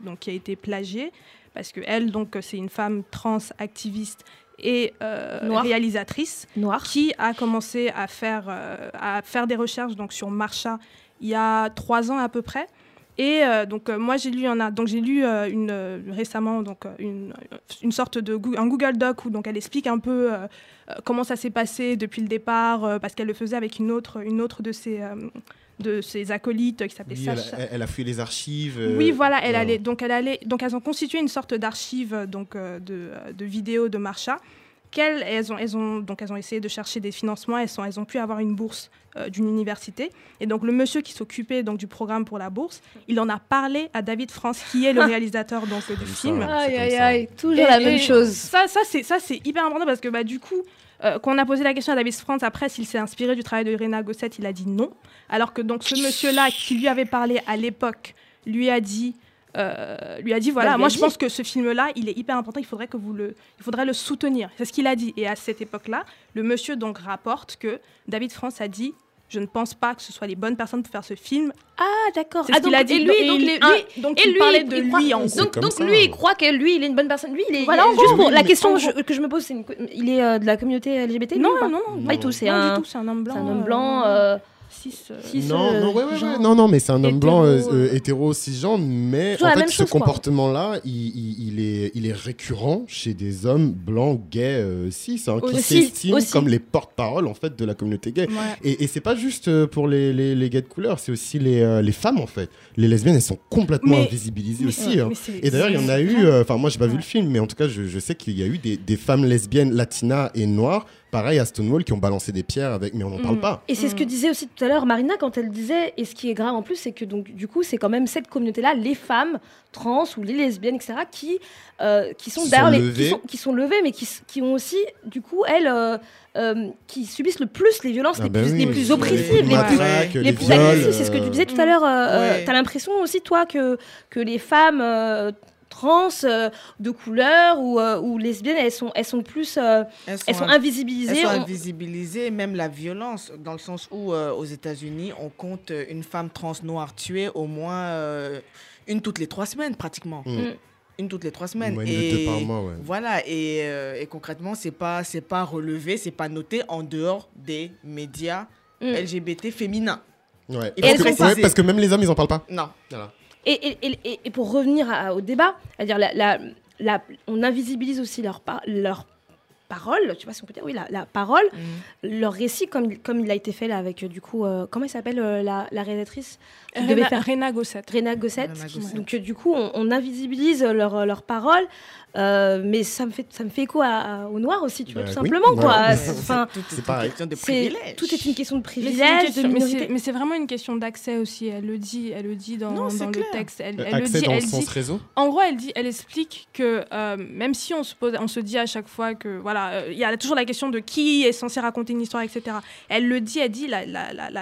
Donc qui a été plagié, parce que elle, donc, c'est une femme trans activiste et euh, réalisatrice Noir. qui a commencé à faire, euh, à faire des recherches donc, sur Marcha il y a trois ans à peu près. Et euh, donc moi j'ai lu un, donc j'ai lu une, récemment donc une, une sorte de un Google Doc où donc elle explique un peu comment ça s'est passé depuis le départ parce qu'elle le faisait avec une autre une autre de ses de ses acolytes qui s'appelait Oui, elle, Sacha. a, elle a fouillé les archives. euh, Oui, voilà, elle allait, donc elle allait, donc elles ont constitué une sorte d'archive donc euh, de, euh, de vidéos de Marcha qu'elles, elles ont, elles ont, donc elles ont essayé de chercher des financements, elles, sont, elles ont pu avoir une bourse euh, d'une université. Et donc le monsieur qui s'occupait donc du programme pour la bourse, il en a parlé à David France, qui est le réalisateur donc du film. Aïe, aïe, aïe, toujours la même chose. Ça, ça c'est ça c'est hyper important parce que bah du coup. Euh, quand on a posé la question à David France après s'il s'est inspiré du travail de Rena Gosset, il a dit non. Alors que donc ce monsieur-là qui lui avait parlé à l'époque lui a dit, euh, lui a dit voilà, Bah, moi je pense que ce film-là, il est hyper important, il faudrait que vous le, il faudrait le soutenir. C'est ce qu'il a dit. Et à cette époque-là, le monsieur donc rapporte que David France a dit je ne pense pas que ce soit les bonnes personnes pour faire ce film. Ah, d'accord. C'est Ah, ce qu'il donc, a dit. et lui, Et donc, un- lui- donc et il lui, parlait de il croit- lui en Donc, donc ça. lui, il croit que lui, il est une bonne personne. Lui, il est. Voilà, en juste gros, pour la question je- que je me pose, c'est une- il est euh, de la communauté LGBT. lui, Non, non, non, Pas du tout. C'est non, un, homme blanc. c'est un homme euh, blanc. euh, euh, Non, euh, non, ouais, ouais, ouais. genre. non, non, mais c'est un homme blanc euh, hétéro, euh, hétéro cisgenre, mais en fait, ce comportement-là, il, il- il est, il est récurrent chez des hommes blancs, gays, euh, cis, hein, qui s'estiment comme les porte-parole en fait de la communauté gay. Ouais. Et, et c'est pas juste euh, pour les, les, les gays de couleur, c'est aussi les, euh, les femmes en fait. Les lesbiennes, elles sont complètement Mais- invisibilisées mais- aussi. hein. Et d'ailleurs, il y en a eu, euh, enfin moi j'ai pas vu le film, mais en tout cas je, je sais qu'il y a eu des, des femmes lesbiennes, latinas et noires, pareil à Stonewall, qui ont balancé des pierres avec, mais on n'en parle Mm. pas. Et c'est ce que disait aussi tout à l'heure Marina quand elle disait, et ce qui est grave en plus, c'est que donc du coup, c'est quand même cette communauté-là, les femmes trans ou les lesbiennes, etc., qui, euh, qui sont Qui derrière sont les, levées. qui sont, qui sont levées, mais qui, qui ont aussi, du coup, elles, euh, euh, qui subissent le plus les violences Ah les, bah plus, oui, les plus les oppressives, les plus, les les plus agressives. C'est ce que tu disais tout à l'heure. euh, euh, Ouais. T'as l'impression aussi, toi, que, que les femmes euh, trans euh, de couleur ou, euh, ou lesbiennes, elles sont, elles sont plus, euh, Elles sont, elles sont inv- invisibilisées. elles sont on- invisibilisées, même la violence, dans le sens où euh, aux États-Unis, on compte une femme trans noire tuée au moins euh, une toutes les trois semaines, pratiquement. Mm. Une toutes les trois semaines. De et par mois, ouais. voilà, et, euh, et concrètement, c'est pas c'est pas relevé, c'est pas noté en dehors des médias Mm. LGBT féminins. Ouais. Et Parce, que, ouais, parce que même les hommes, ils en parlent pas. Non. Voilà. Et, et, et- et- et pour revenir à- au débat, la, la- la- on invisibilise aussi leur, par- leur parole, tu vois si on peut dire, oui, la, la parole, Mm. leur récit, comme, il- comme il a été fait là avec, euh, du coup, euh, comment elle s'appelle euh, la, la réalisatrice Rena, faire Rena Gosset. Rena Gosset. Rena Gosset. Donc euh, du coup, on, on invisibilise leurs leur paroles, euh, mais ça me fait ça me fait écho à, à- au noir aussi, tu vois, Bah tout oui, simplement quoi. voilà. C'est- Enfin, Tout est, C'est une pareil. question de c'est privilège. tout est une question de Mais c'est une privilège, mais c'est- vraiment une question d'accès aussi. Elle le dit, elle le dit dans, Non, c'est dans le texte. Elle, Euh, elle le dit, dans le elle sens dit. réseau. En gros, elle dit, elle explique que euh, même si on se pose, on se dit à chaque fois que voilà, euh, il y a toujours la question de qui est censé raconter une histoire, etc. Elle le dit, elle dit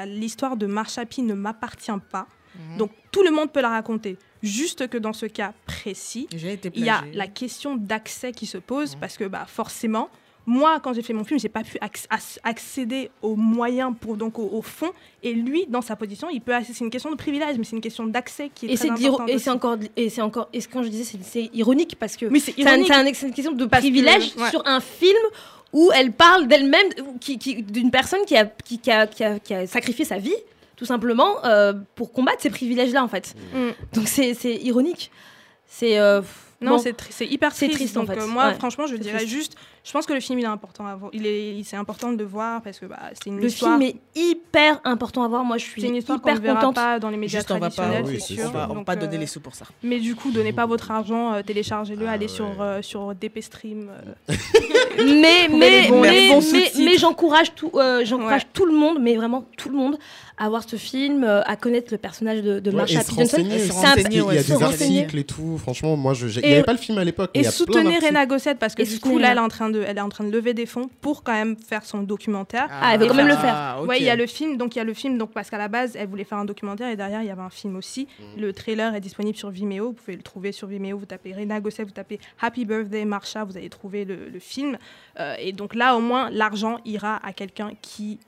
l'histoire de Marsha P ne m'appartient pas. Mhm. Donc tout le monde peut la raconter. Juste que dans ce cas précis, il y a la question d'accès qui se pose Mhm. parce que bah, forcément, moi, quand j'ai fait mon film, j'ai pas pu acc- ac- accéder aux moyens pour donc au, au fond. Et lui, dans sa position, il peut. C'est une question de privilège, mais c'est une question d'accès qui est Et très importante et c'est encore et c'est encore et ce- quand je disais c'est- c'est ironique parce que c'est un- un- une question de que- privilège ouais. sur un film où elle parle d'elle-même ou qui, qui- d'une personne qui a, qui, qui a, qui a- qui a sacrifié sa vie tout simplement euh, pour combattre ces privilèges là en fait Mm. donc c'est c'est ironique c'est euh, Non, bon. c'est hyper C'est triste. triste, en fait. euh, moi, Ouais, franchement, je dirais triste. juste, je pense que le film il est important à voir. Il est, il- c'est important de le voir parce que bah, c'est une le histoire. film est hyper important à voir moi je suis C'est une histoire qu'on hyper ne verra contente pas dans les médias Juste, on va pas, traditionnels, oui, c'est sûr. on va, on va Donc, pas euh, donner les sous pour ça. Mais du coup, donnez pas votre argent, euh, téléchargez-le, Ah allez ouais. sur, euh, sur DP Stream. euh, mais mais bons- mais, mais, mais j'encourage tout euh, j'encourage Ouais. tout le monde mais vraiment tout le monde à voir ce film euh, à connaître le personnage de, de Ouais, Marsha. Johnson qu'il y a des articles et tout. Franchement, moi, il n'y avait pas le film à l'époque. Et il soutenez. Rena Gosset parce que du coup là elle est en train de elle est en train de lever des fonds pour quand même faire son documentaire. Ah, elle veut quand même le faire. Ah. Ouais, il y a le film, donc il y a le film, donc parce qu'à la base, elle voulait faire un documentaire et derrière il y avait un film aussi. Mm. Le trailer est disponible sur Vimeo, vous pouvez le trouver sur Vimeo. Vous tapez Rena Gosset, vous tapez Happy Birthday Marsha, vous allez trouver le, le film. Euh, et donc là, au moins, l'argent ira à quelqu'un qui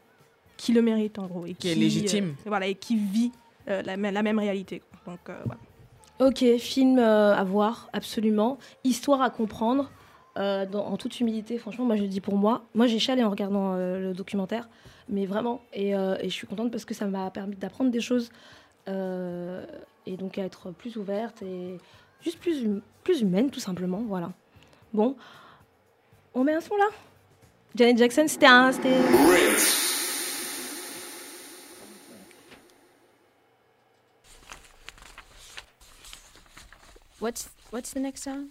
qui le mérite en gros et Qui est légitime. euh, voilà, et qui vit euh, la, même- la même réalité. Donc euh, voilà. Ok, film euh, à voir, absolument. Histoire à comprendre, euh, en toute humilité. Franchement, moi je le dis pour moi. Moi j'ai chialé en regardant euh, le documentaire, mais vraiment. Et, euh, et je suis contente parce que ça m'a permis d'apprendre des choses et donc à être plus ouverte et juste plus, hum- plus humaine, tout simplement. Voilà. Bon, on met un son là? Janet Jackson, c'était un. What's what's the next song?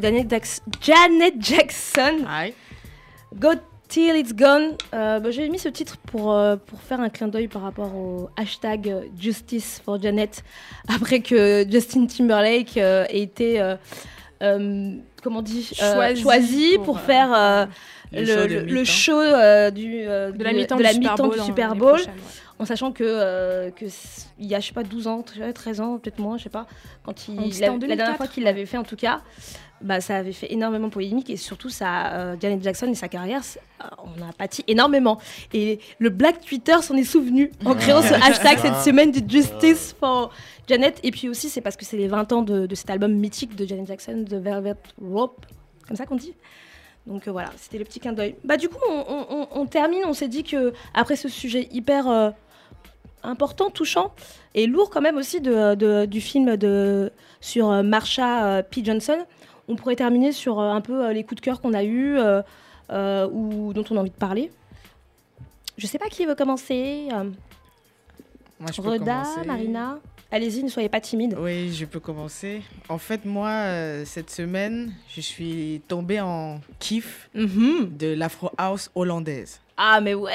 c'était Janet, Jackson. Go Till It's Gone. Euh, bah, J'ai mis ce titre pour, euh, pour faire un clin d'œil par rapport au hashtag euh, Justice for Janet, après que Justin Timberlake euh, ait été, euh, euh, comment dit, euh, Choisi choisi pour, pour, euh, faire euh, le le, show de le- le mi-temps. show euh, du, euh, De la du- mi-temps de du Super Bowl du Super Bowl. En sachant que, euh, que il y a, je sais pas, 12 ans, 13 ans, peut-être moins, je sais pas, quand il, la, en la dernière 2004, fois qu'il l'avait fait en tout cas, bah, ça avait fait énormément polémique et surtout ça, euh, Janet Jackson et sa carrière, euh, on a pâti énormément. Et le Black Twitter s'en est souvenu en créant ce hashtag cette semaine du Justice for Janet. Et puis aussi, c'est parce que c'est les 20 ans de, de cet album mythique de Janet Jackson, The Velvet Rope, comme ça qu'on dit. Donc euh, voilà, c'était le petit clin d'œil. Bah du coup, on, on- on- on termine. On s'est dit que après ce sujet hyper euh, important, touchant et lourd quand même aussi de, de- du film de sur euh, Marsha euh, P. Johnson, on pourrait terminer sur euh, un peu les coups de cœur qu'on a eus euh, ou dont on a envie de parler. Je sais pas qui veut commencer. Moi, je peux Reda, commencer. Marina. Allez-y, ne soyez pas timide. Oui, je peux commencer. En fait, moi, euh, cette semaine, je suis tombée en kiff de l'afro house hollandaise. Ah, mais ouais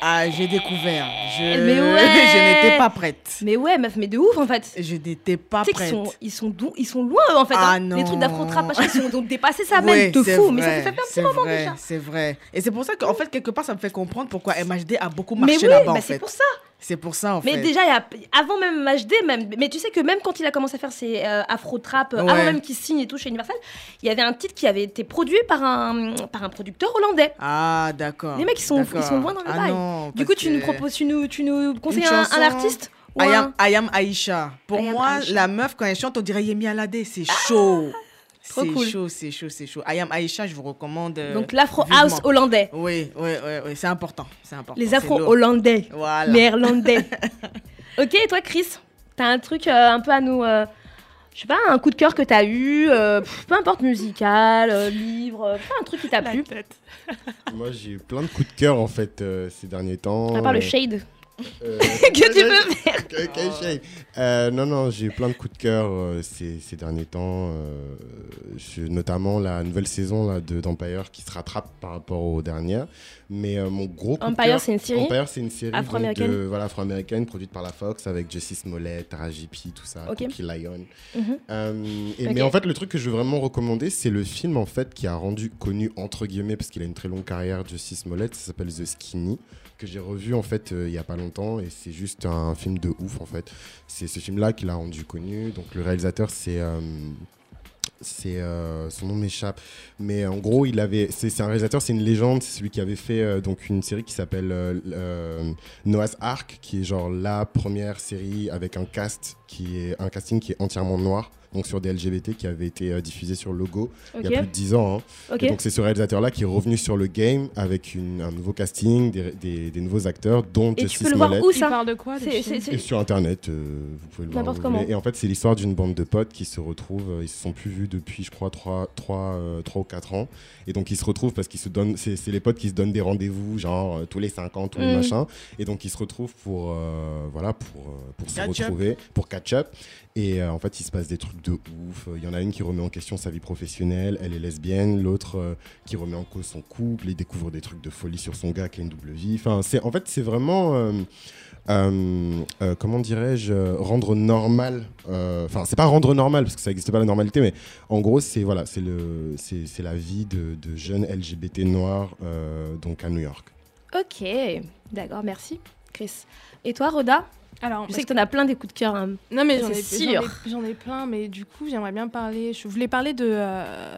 Ah, j'ai découvert. Je, Mais ouais je n'étais pas prête. Mais ouais, meuf, mais de ouf en fait. Je n'étais pas Tu sais qu'ils prête. sont, ils sont, dou- ils sont loin eux, en fait. Ah hein. Les trucs non. d'afro-trap, machin, ils sont donc dépassés ça Ouais, même de c'est fou. Mais ça vrai, fait un petit c'est moment vrai, déjà. C'est vrai. Et c'est pour ça qu'en fait, quelque part, ça me fait comprendre pourquoi MHD a beaucoup Mais marché là-bas, en c'est fait. pour ça. C'est pour ça, en Mais fait. déjà, y a, avant même MHD, même, mais tu sais que même quand il a commencé à faire ses euh, afro-trap, euh, Ouais. avant même qu'il signe et tout chez Universal, il y avait un titre qui avait été produit par un, par un producteur hollandais. Ah, d'accord. Les mecs, ils sont, ils sont loin dans le ah, bail. non, du coup, tu nous proposes, tu nous, tu nous conseilles un, artiste ou I un- am, I am Aïcha. Pour I moi, la meuf, quand elle chante, on dirait Yemi Alade. C'est chaud. Ah, trop c'est cool. chaud, c'est chaud, c'est chaud. I am Aïcha, je vous recommande. euh, Donc l'afro vivement. house hollandais. Oui, oui, oui, oui, c'est important. C'est important. Les afro hollandais. Voilà. Néerlandais. ok, et toi, Chris, t'as un truc euh, un peu à nous. euh, je sais pas, un coup de cœur que t'as eu, euh, pff, peu importe, musical, euh, livre, euh, pas un truc qui t'a plu. Moi, j'ai eu plein de coups de cœur en fait euh, ces derniers temps. À part le shade. Euh, que tu peux faire. Euh, non, non, j'ai eu plein de coups de cœur euh, ces, ces derniers temps. je- notamment la nouvelle saison là, de d'Empire qui se rattrape par rapport aux dernières. Mais mon gros coup de Empire, cœur- c'est une série Empire, c'est une série Afro-américaine de- voilà, afro-américaine produite par la Fox avec Justice Smollett, Tara J.P., tout ça, Ok. Cookie Lion. Mhm. Et-. Mais en fait, le truc que je veux vraiment recommander, c'est le film en fait qui a rendu connu entre guillemets parce qu'il a une très longue carrière, Justice Smollett. Ça s'appelle The Skinny que j'ai revu en fait euh, il y a pas longtemps et c'est juste un film de ouf en fait. C'est ce film-là qui l'a rendu connu. Donc le réalisateur c'est euh, c'est euh, son nom m'échappe, mais en gros il avait, c'est un réalisateur, c'est une légende, c'est celui qui avait fait donc une série qui s'appelle Noah's Ark, qui est genre la première série avec un cast qui est un casting qui est entièrement noir. Donc sur des LGBT qui avait été euh, diffusé sur Logo il y a plus de 10 ans. hein. Et donc c'est ce réalisateur-là qui est revenu sur le game avec une- un nouveau casting, des, des- des nouveaux acteurs, dont Et tu Justice peux le voir où ça parle de quoi C'est- des c'est- films Et sur internet, euh, vous pouvez le voir. Vous comment. Et en fait, c'est l'histoire d'une bande de potes qui se retrouvent. euh, ils se sont plus vus depuis, je crois, 3, ou 4 ans. Et donc, ils se retrouvent parce qu'ils se donnent. C'est c'est les potes qui se donnent des rendez-vous, genre euh, tous les 5 ans, tous les Mm. machins. Et donc, ils se retrouvent pour, euh, voilà, pour, euh, pour se retrouver, pour catch up. Et euh, en fait, il se passe des trucs de ouf. Il y en a une qui remet en question sa vie professionnelle, elle est lesbienne. L'autre euh, qui remet en cause son couple. Il découvre des trucs de folie sur son gars qui a une double vie. Enfin, c'est en fait, c'est vraiment. euh, comment dirais-je, rendre normal. Enfin, c'est pas rendre normal parce que ça n'existe pas la normalité, mais en gros, c'est voilà, c'est le, c'est c'est la vie de, de jeunes LGBT noirs donc à New York. Ok, d'accord, merci, Chris. Et toi, Roda Alors, Je sais que t'en as plein des coups de cœur. hein. Non, mais j'en ai, ai plein, mais du coup, j'aimerais bien parler. Je voulais parler de. euh,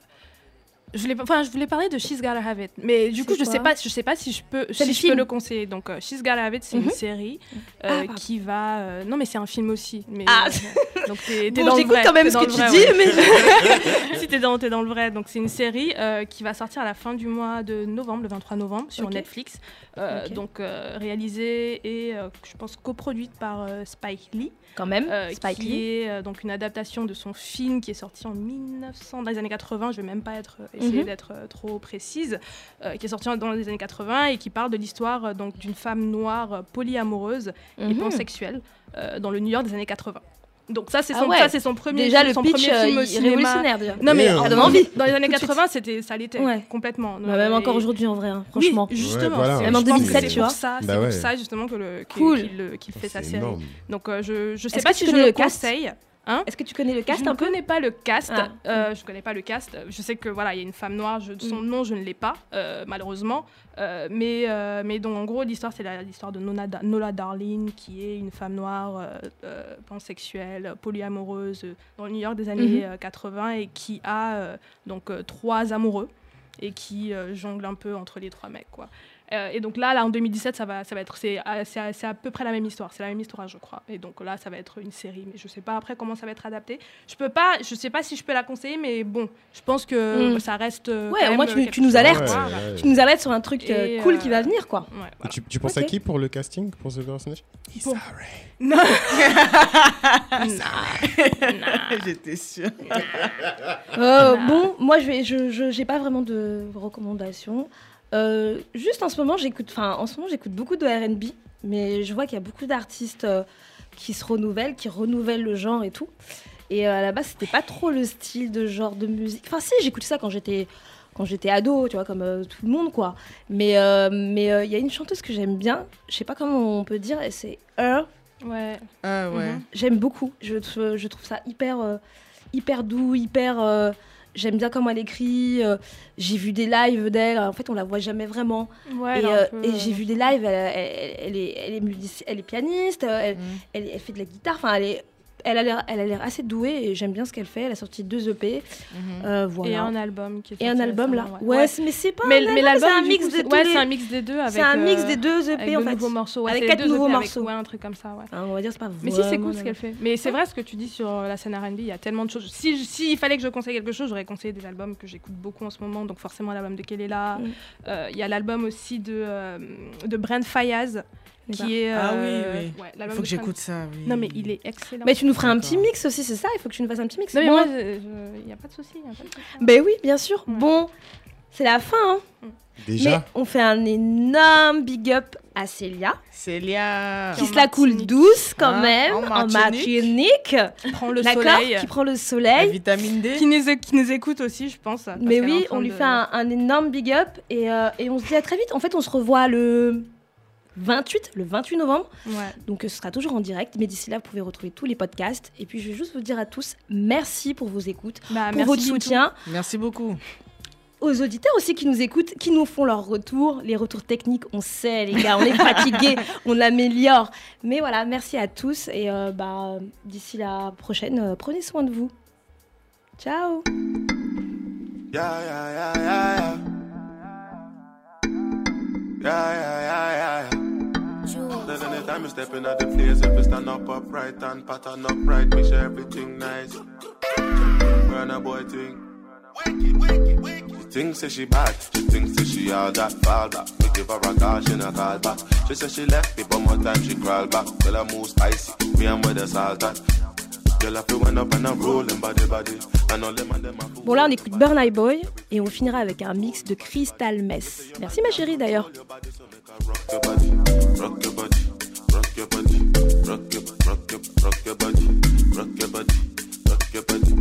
Je voulais, enfin, je voulais parler de She's Gotta Have It, mais du coup, je sais pas, je sais pas si je peux, si le je peux film le conseiller. Donc, euh, She's Gotta Have It, c'est Mhm. une série euh, Ah, pardon. qui va. euh, Non, mais c'est un film aussi. Mais, Ah. euh, donc t'es Bon, dans le vrai. quand même ce que tu vrai, dis, ouais. mais- si t'es dans, t'es dans le vrai. Donc, c'est une série euh, qui va sortir à la fin du mois de novembre, le 23 novembre, sur. Netflix. Euh, Ok. Donc, euh, réalisée et euh, je pense coproduite par euh, Spike Lee. Quand même, Euh, Spike qui Lee. est euh, donc une adaptation de son film qui est sorti en 1900 dans les années 80 je vais même pas être essayer Mhm. d'être euh, trop précise euh, qui est sorti dans les années 80 et qui parle de l'histoire euh, donc d'une femme noire polyamoureuse et Mhm. pansexuelle euh, dans le New York des années 80 donc ça c'est Ah son, ouais. ça, c'est son premier Déjà, film, le son pitch, premier euh, au cinéma. révolutionnaire, déjà. non mais Et, en- Ça donne envie. dans les années Tout de 80 c'était ça l'était Ouais. complètement Bah, même Et- encore aujourd'hui, en vrai, hein, oui, franchement. justement, Ouais, voilà. Même en je pense que 2007, c'est tu vois. ça, c'est Bah pour ouais. ça justement que le qu'il le- qu'il fait sa série. énorme. Donc euh, je je sais pas que si je le conseille. Hein Est-ce que tu connais le cast je un ne connais pas le cast. Ah. euh, je connais pas le cast. Je sais que voilà, il y a une femme noire. je- son Mm. nom, je ne l'ai pas, euh, malheureusement. Euh, mais mais donc en gros, l'histoire c'est l'histoire de Nona, Nola Darling, qui est une femme noire pansexuelle, polyamoureuse dans le New York des années Mhm. euh, 80 et qui a donc trois amoureux et qui jongle un peu entre les trois mecs quoi. Euh, et donc là, là, en 2017, ça va, ça va être, c'est, à- c'est à- c'est à peu près la même histoire. C'est la même histoire, je crois. Et donc là, ça va être une série, mais je sais pas après comment ça va être adapté. Je peux pas, je sais pas si je peux la conseiller, mais bon, je pense que Mm. ça reste. euh, Ouais, au moins, euh, tu, nous alertes. voir. Ouais, ouais. Tu nous alertes sur un truc euh, Et, cool euh, qui va venir, quoi. Ouais, Et voilà. Tu, tu penses à qui pour le casting pour ce personnage? Pour- Non. J'étais sûre. Euh, bon, moi, je vais, je, je- j'ai pas vraiment de recommandations. Euh, juste en ce moment, j'écoute, enfin, en ce moment, j'écoute beaucoup de R&B, mais je vois qu'il y a beaucoup d'artistes euh, qui se renouvellent, qui renouvellent le genre et tout. Et euh, à la base, c'était pas trop le style de genre de musique. Enfin, si, j'écoutais ça quand j'étais quand j'étais ado, tu vois, comme euh, tout le monde, quoi. Mais euh, mais euh, il y a une chanteuse que j'aime bien. Je sais pas comment on peut dire, et c'est Her. Ouais. Ah ouais. Mhm. J'aime beaucoup. Je, je trouve ça hyper, euh, hyper doux, hyper. Euh, J'aime bien comment elle écrit. euh, j'ai vu des lives d'elle. En fait, on la voit jamais vraiment. Ouais, et euh, peu, et euh, j'ai vu des lives. Elle, elle- elle est, elle est, musici- elle est pianiste. euh, Elle, Mm. elle, elle fait de la guitare. Enfin, elle est. Elle a l'air, elle a l'air assez douée et j'aime bien ce qu'elle fait. Elle a sorti deux EP. Mhm. euh, voilà. Et un album qui est Et un album là. Ouais, mais c'est pas. Mais, un mais album, l'album, c'est un mix coup, de c'est- tous ouais, les- c'est un mix des deux avec. C'est un mix euh, des deux EP avec en de fait. nouveaux morceaux. Ouais, Avec quatre deux nouveaux EP avec, morceaux. ouais, un truc comme ça, ouais. Enfin, on va dire c'est pas. Mais si, c'est cool ce un qu'elle fait. Mais c'est vrai ce que tu dis sur euh, la scène R&B, il y a tellement de choses. Si s'il fallait que je conseille quelque chose, j'aurais conseillé des albums que j'écoute beaucoup en ce moment, donc forcément l'album de Kelela. Mm. Euh, Il y a l'album aussi de, de Brent Fayaz, Ben. qui est... Ah oui, euh, oui. ouais, Il faut que j'écoute ça. Oui. Non mais il est excellent. Mais tu nous feras un petit mix aussi, c'est ça? Il faut que tu nous fasses un petit mix? Non mais Bon, moi, il n'y a pas de souci. y a pas de souci. Ben oui, bien sûr. Ouais. Bon, c'est la fin. hein. Mais Déjà? On fait un énorme big up à Célia, Célia. qui en se la coule douce quand Hein, même, en Martinique. Martinique. Prends le D'accord? soleil. Qui prend le La soleil. vitamine D. Qui nous, qui nous écoute aussi, je pense. parce Mais oui, on lui de- fait un, un énorme big up et, euh, et on se dit à très vite. En fait, on se revoit le 28, le 28 novembre. Ouais. Donc ce sera toujours en direct. Mais d'ici là, vous pouvez retrouver tous les podcasts. Et puis je vais juste vous dire à tous merci pour vos écoutes, Bah, pour merci votre soutien. Merci beaucoup. aux auditeurs aussi qui nous écoutent, qui nous font leurs retours. Les retours techniques, on sait, les gars, on est fatigués, on l'améliore. Mais voilà, merci à tous et euh, bah, d'ici la prochaine, euh, prenez soin de vous. Ciao. Yeah, yeah, yeah, yeah, yeah. Yeah, yeah, yeah, yeah, yeah. Then anytime you step in at the place, if you stand up upright and pattern upright, make sure everything nice. Run a boy thing. She thinks that she bad, she thinks that she all that fall back. Me give her a call, she not call back. She said she left me, but more time she crawl back. Well, I move spicy, me and with the salt that. Girl, I feel went up and I'm rolling body body. And all them and them are Bon là on écoute Burn Eye Boy et on finira avec un mix de Crystal Mess. Merci ma chérie d'ailleurs. Your, body, rock your body, rock your body.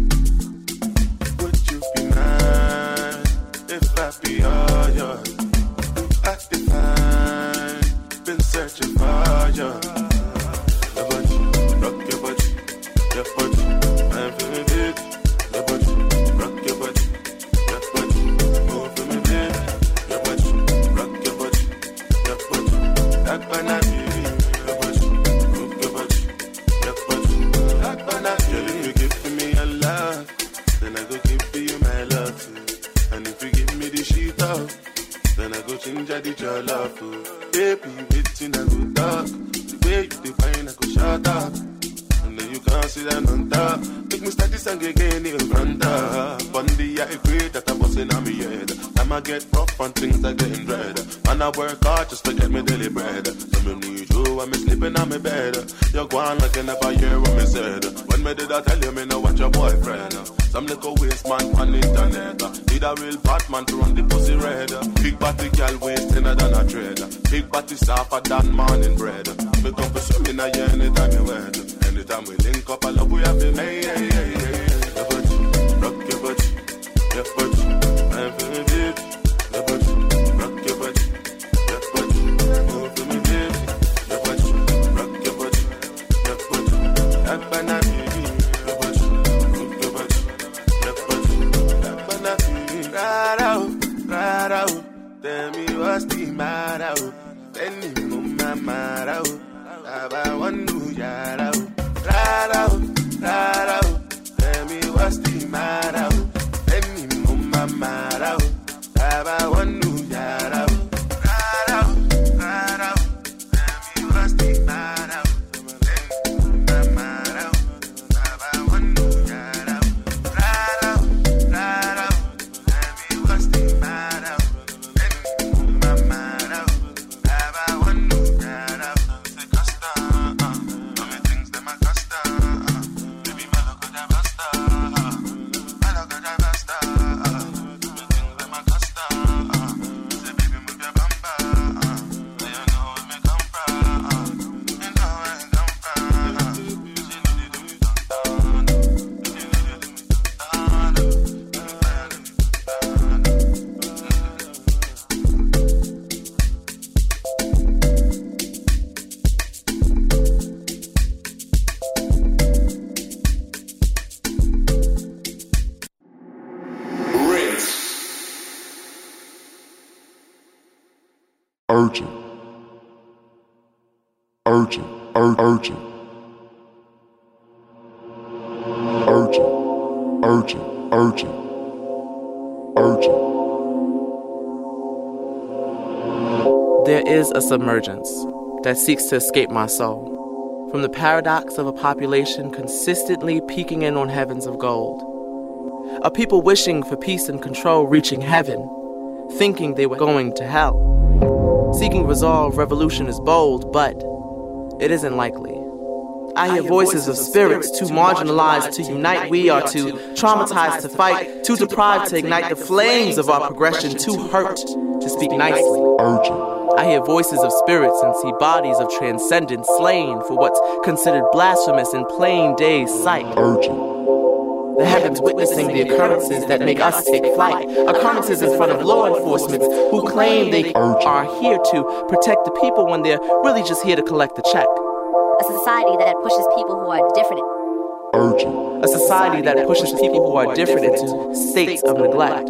Would you be mine if I be all yours? I define, been searching for you. Your body, rock your body, your body, I'm feeling too. And if you give me the sheet up, then I go change the love too. Oh. Baby, waiting I go talk. The way you define, I go shut up. Then you on top. Make me start this song again, you run. Bundy, I agree that I'm busting on me head. I'ma get rough and things are getting dread. And I work hard just to get me daily bread. So me need you when me sleeping on me bed. You're going like you never hear what me said. When me did I tell you me know what your boyfriend? Some little waste man on internet. Need a real Batman to run the pussy red. Big body girl waist thinner than a trader. Big body softer than morning bread. Me come for swimming year anytime you wed. Anytime we link up, I love we have to make. Yeah, yeah, yeah, yeah. Your body, rock your body, your body. I'm feeling it. Your body, rock your body, your body. For me, baby. Your body, rock your body, your body. That banana. Right out. Tell me what's the matter. Tell me mama matter, a submergence that seeks to escape my soul from the paradox of a population consistently peeking in on heavens of gold. A people wishing for peace and control reaching heaven, thinking they were going to hell. Seeking resolve, revolution is bold, but it isn't likely. I hear voices of spirits too marginalized to unite. We are too traumatized to fight, too deprived to ignite the flames of our progression, too hurt to speak nicely. I hear voices of spirits and see bodies of transcendence slain for what's considered blasphemous in plain day's sight. Urgent. The heavens witnessing the occurrences that make us take flight. Occurrences in front of law enforcement who claim they are here to protect the people when they're really just here to collect the check. A society that pushes people who are different. Urgent. A society that pushes people who are different into states of neglect.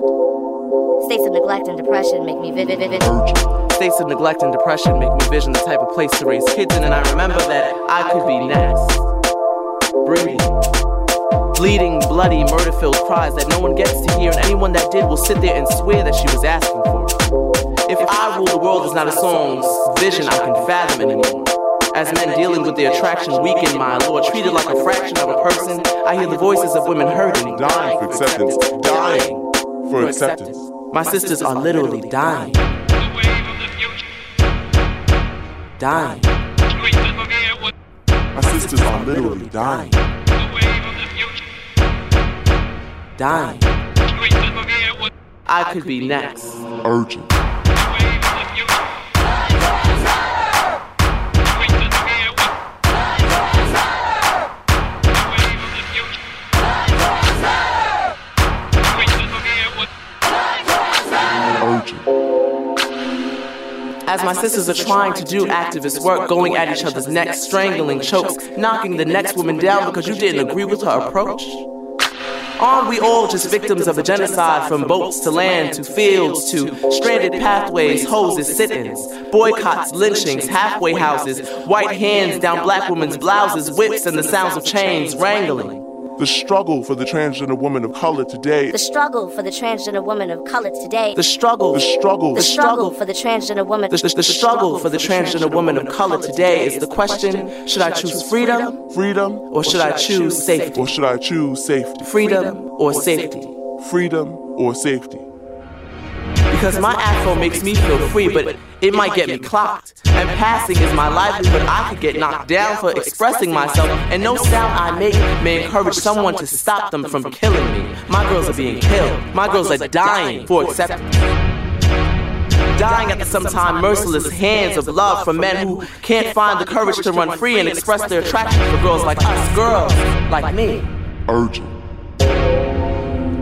States of neglect and depression make me vivid. vivid. States of neglect and depression make me vision the type of place to raise kids in, and I remember that I could be next. Breathing, Bleeding, bloody, murder filled cries that no one gets to hear, and anyone that did will sit there and swear that she was asking for it. If I Rule the World is not a song's vision I can fathom anymore. As men dealing with their attraction weaken my lord, treated like a fraction of a person, I hear the voices of women hurting, Dying for acceptance. Dying for acceptance. My sisters are literally dying. Dying. My sisters are literally dying. Dying. I could be next. Urgent. Urgent. As my sisters are trying to do activist work, going at each other's necks, strangling chokes, knocking the next woman down because you didn't agree with her approach? Aren't we all just victims of a genocide from boats to land to fields to stranded pathways, hoses, sit ins, boycotts, lynchings, halfway houses, white hands down black women's blouses, whips, and the sounds of chains wrangling? The struggle for the transgender woman of color today. The struggle for the transgender woman of color today. The struggle, The struggle. The struggle for the transgender woman. the, the, the struggle for the transgender woman of color today is the question should I choose freedom Freedom. or should I choose safety? Or should I choose safety? Freedom or safety? Freedom or safety? Because my afro makes me feel free, but it might get me clocked. And passing is my livelihood. I could get knocked down for expressing myself, and no sound I make may encourage someone to stop them from killing me. My girls are being killed. My girls are dying for acceptance. Dying at the sometime merciless hands of love from men who can't find the courage to run free and express their attraction for girls like us, girls like me. Urgent.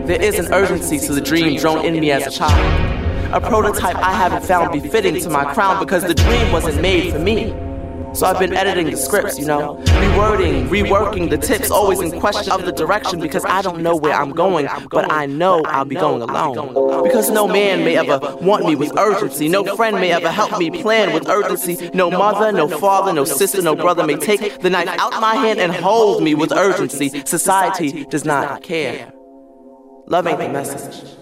There is an urgency to the dream drone in me as a child. A prototype I haven't found befitting to my crown because the dream wasn't made for me. So I've been editing the scripts, you know, rewording, reworking the tips, always in question of the direction because I don't know where I'm going, but I know I'll be going alone. Because no man may ever want me with urgency, no friend may ever help me plan with urgency, no mother, no father, no sister, no brother may take the knife out my hand and hold me with urgency. Society does not care. Love ain't the message.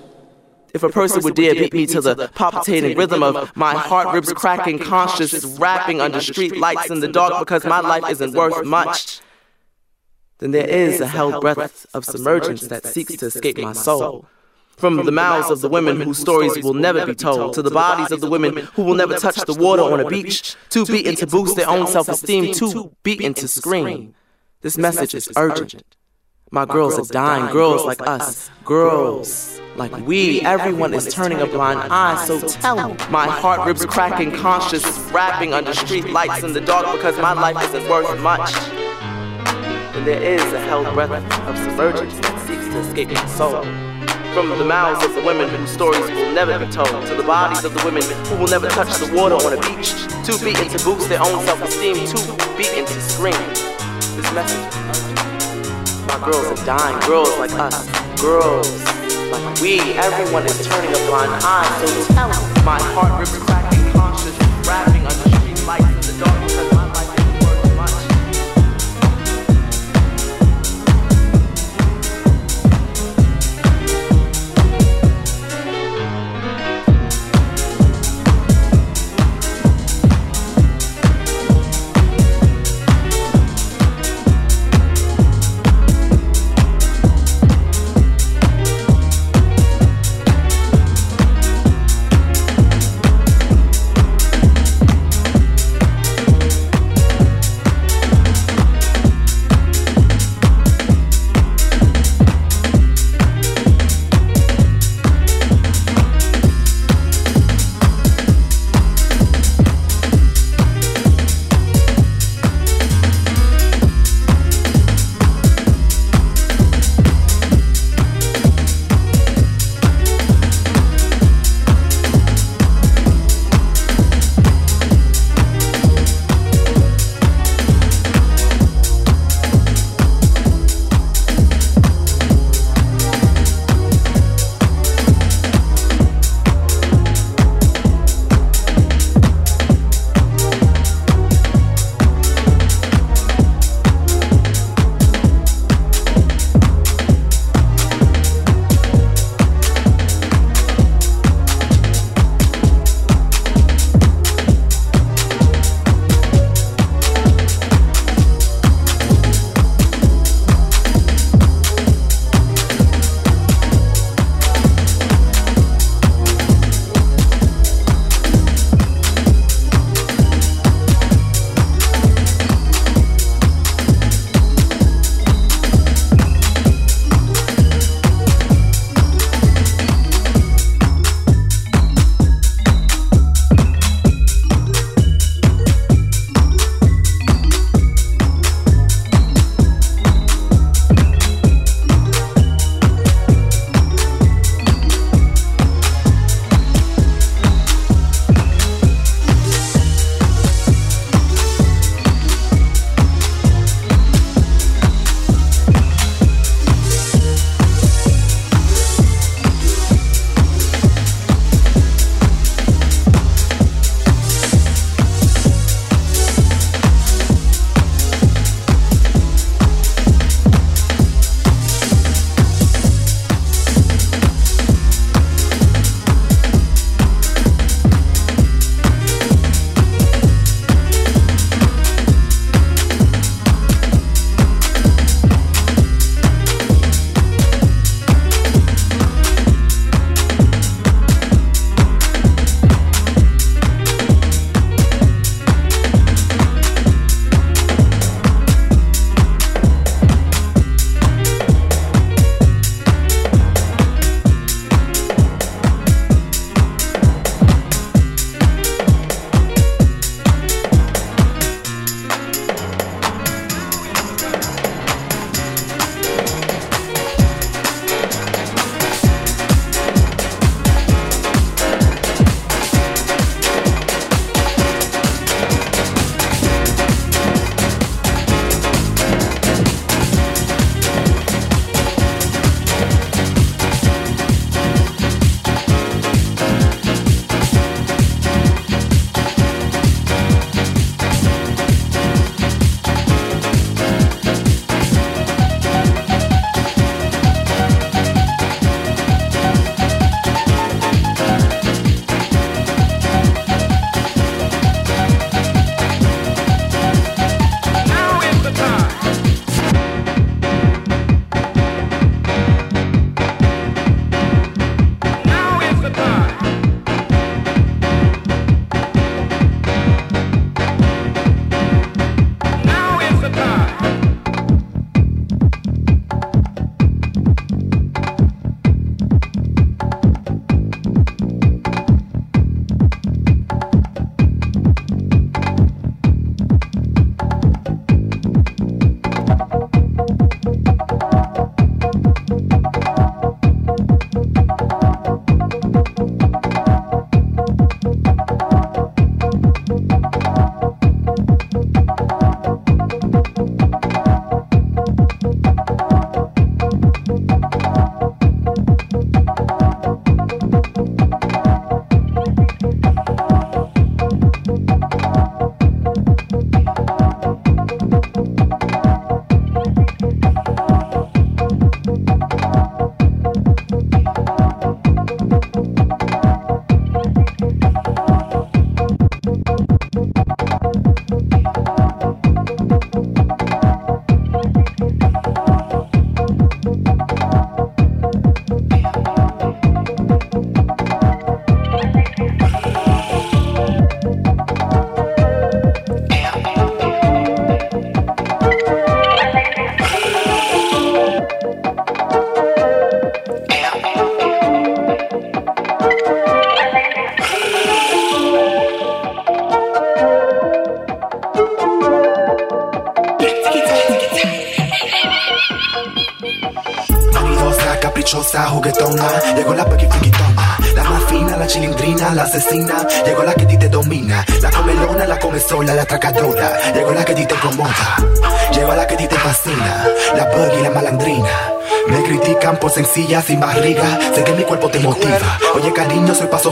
If a person would dare beat me to the palpitating rhythm of my heart ribs cracking, conscious rapping under street lights in the dark because my life isn't worth much, then there is a held breath of submergence that seeks to escape my soul. From the mouths of the women whose stories will never be told, to the bodies of the women who will never touch the water on a beach, too beaten to boost their own self esteem, too beaten to scream. This message is urgent. My girls are dying, girls like us, girls like we. Everyone is turning a blind eye, so tell me. My heart ribs cracking, conscious, rapping under street lights in the dark because my life isn't worth much. And there is a held breath of submergence that seeks to escape my soul. From the mouths of the women whose stories will never be told, to the bodies of the women who will never touch the water on a beach, too beaten to boost their own self-esteem, too beaten to scream. This message. My girls are dying, girls like us, girls like we. Everyone is turning a blind eye, so tell me. My heart rips cracking, conscious, rapping under street lights in the dark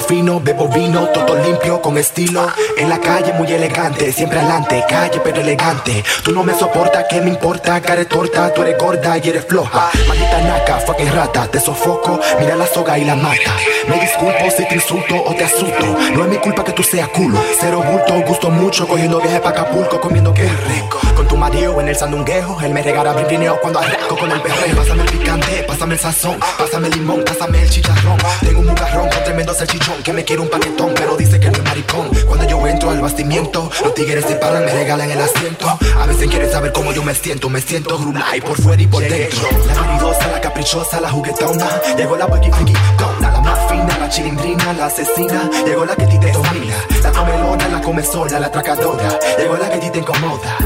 fino. Bebo vino, todo limpio, estilo. En la calle, muy elegante. Siempre adelante, calle, pero elegante. Tú no me soportas, ¿qué me importa? Care torta, tú eres gorda y eres floja. Maldita naca, fucking rata. Te sofoco, mira la soga y la mata. Me disculpo si te insulto o te asusto. No es mi culpa que tú seas culo. Cero bulto, gusto mucho. Cogiendo viaje pa' Acapulco, comiendo que rico. Con tu marido en el sandunguejo. Él me regala brinquineo cuando arranco con el perreo. Pásame el picante, pásame el sazón. Pásame el limón, pásame el chicharrón. Tengo un bugarrón con tremendo salchichón. Que me quiere un paquetón, pero dice que no es maricón. Cuando yo entro al bastimiento, los tigres se paran, me regalan el asiento. A veces quieren saber cómo yo me siento. Me siento grulay por fuera y por dentro. La maridosa, la caprichosa, la juguetona. Llegó la wiki dona, la más fina, la chilindrina, la asesina. Llegó la que a ti te domina. La comelona, la come sola, la atracadora. Llegó la que a ti te incomoda.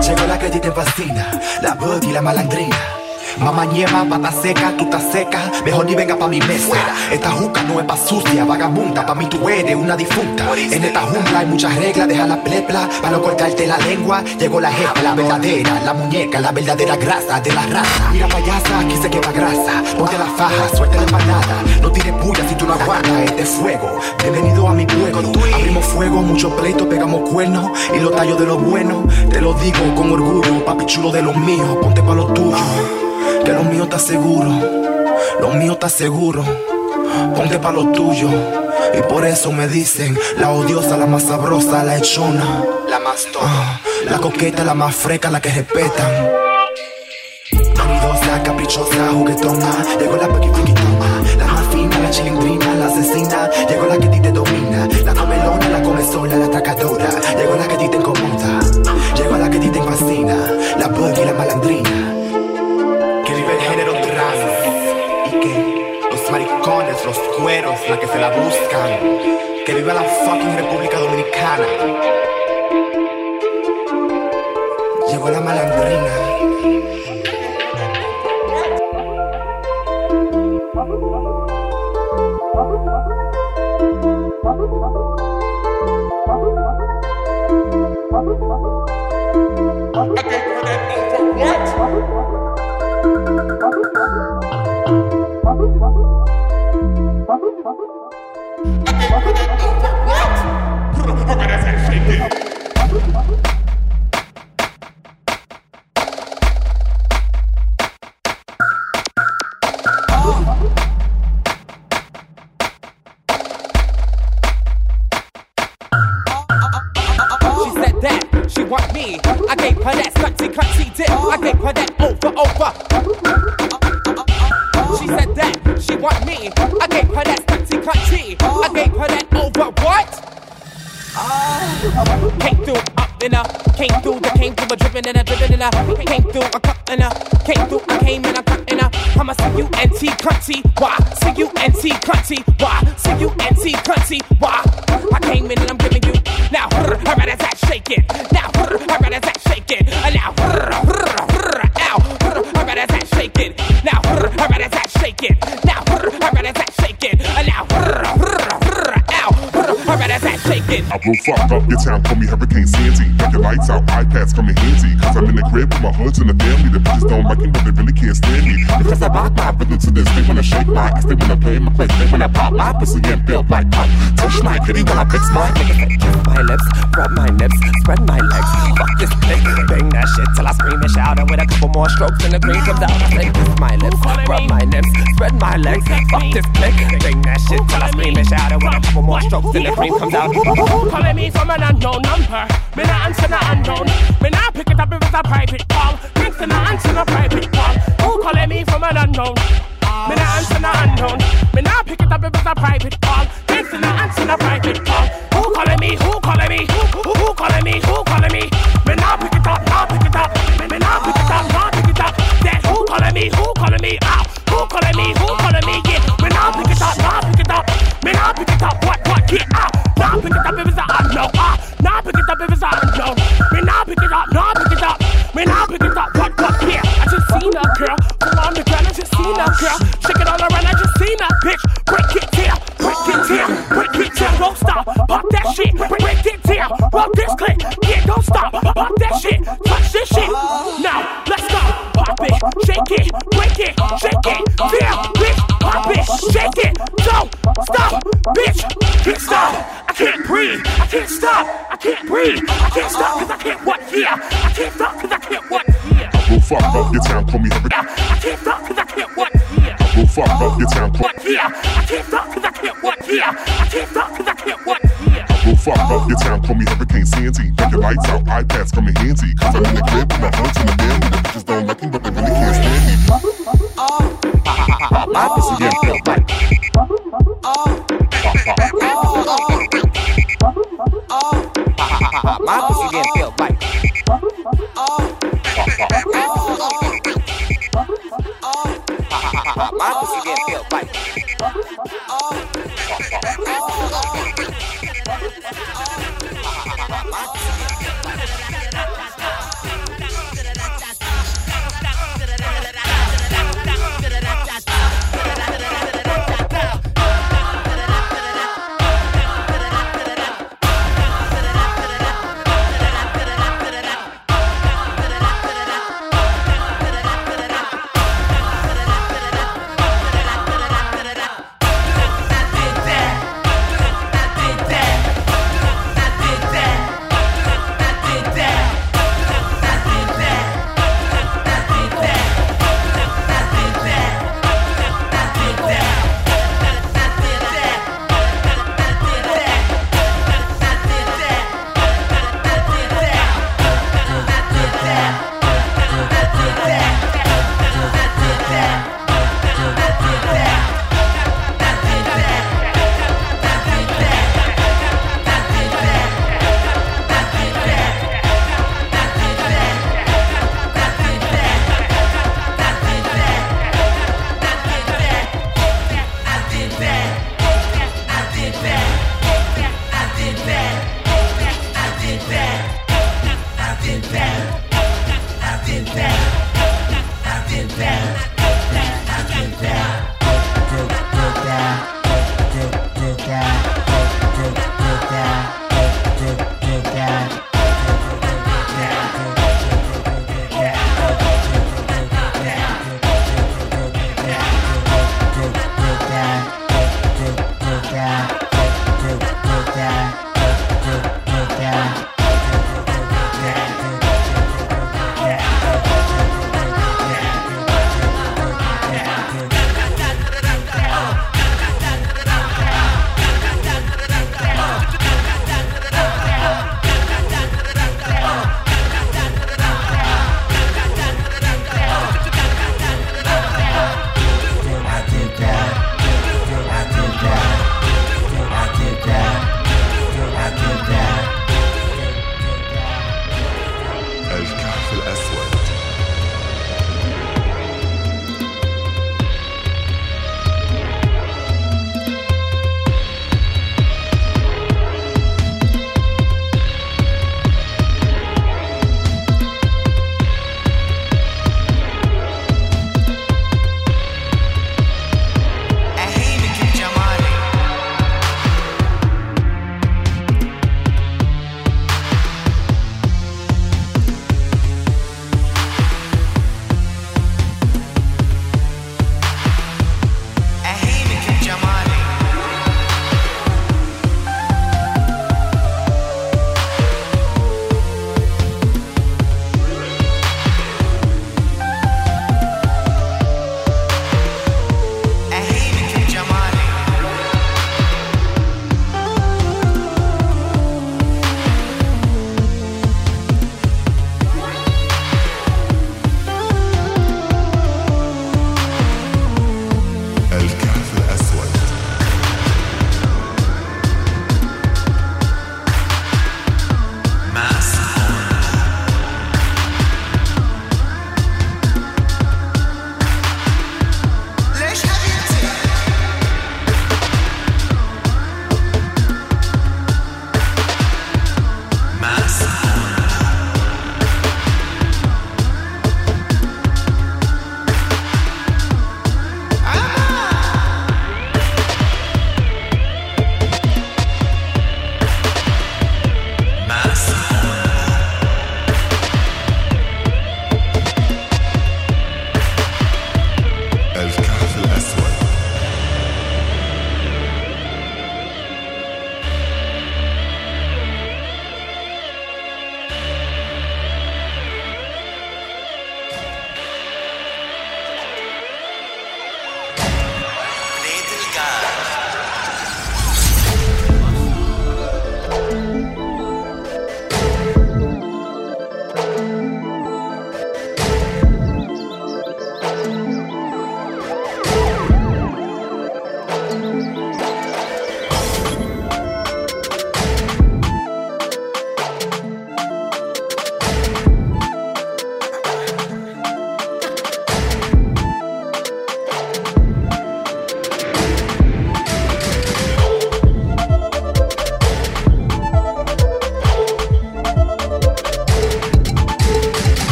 Llegó la que a ti te fascina. La buggy, la malandrina. Mamá ñema, pata seca, tú estás seca. Mejor ni venga pa' mi mesa. Esta juca no es pa' sucia, vagabunda. Pa' mí tú eres una difunta. En esta jungla hay muchas reglas, deja la plepla. Pa' no cortarte la lengua. Llegó la jefa, la verdadera, la muñeca, la verdadera grasa de la raza. Mira payasa, aquí se quema grasa. Ponte la faja, suelta la empanada. No tires puya si tú no aguantas este fuego. Bienvenido a mi pueblo. Abrimos fuego, mucho pleito, pegamos cuernos. Y los tallos de lo bueno, te lo digo con orgullo. Papi chulo de los míos, ponte pa' lo tuyo. Que lo mío está seguro, lo mío está seguro. Ponte pa' lo tuyo. Y por eso me dicen la odiosa, la más sabrosa, la hechona, la más toda, la coqueta, la más freca, la que respetan. Vanidosa, caprichosa, juguetona, llegó la pequi friquitona, la más fina, la chilindrina, la asesina, llegó la que ti te domina, la comelona, la come sola, la atracadora, llegó la que ti te incomoda, llegó la que ti te fascina, la buggy, la malandrina los cueros, la que se la buscan, que viva la fucking República Dominicana. Llegó la malandrina. She Up your town, call me Hurricane Sandy. Make your lights out, iPads come in handy. Cause I'm in the crib with my hoods and the family. The bitches don't like me, but they really can't stand me. Because I rock my rhythm to this. They wanna shake my ass, they wanna play my place. They wanna pop my pussy and feel like pop. Touch my kitty when I fix my my lips, rub my nips, spread my legs. Fuck this click, bang that shit till I scream and shout. And with a couple more strokes and the green comes out, I say kiss my lips, rub my nips, spread my legs. Fuck this click, bang that shit till I scream and shout. And with a couple more strokes and the cream comes out. Calling me from an unknown number. Me not answer no unknown. Me not pick it up if it's a private call. Thanks not answer no private call. Who calling me from an unknown? Me not answer no unknown. Me not pick it up if it's a private your town clock. Yeah, I can't stop cause I can't work. Yeah, I can't stop cause I can't work. Yeah. I go fuck up your town, call me Hurricane Sandy. Get your lights out, iPads coming handy. Cause I'm in the crib with my hunts in the band.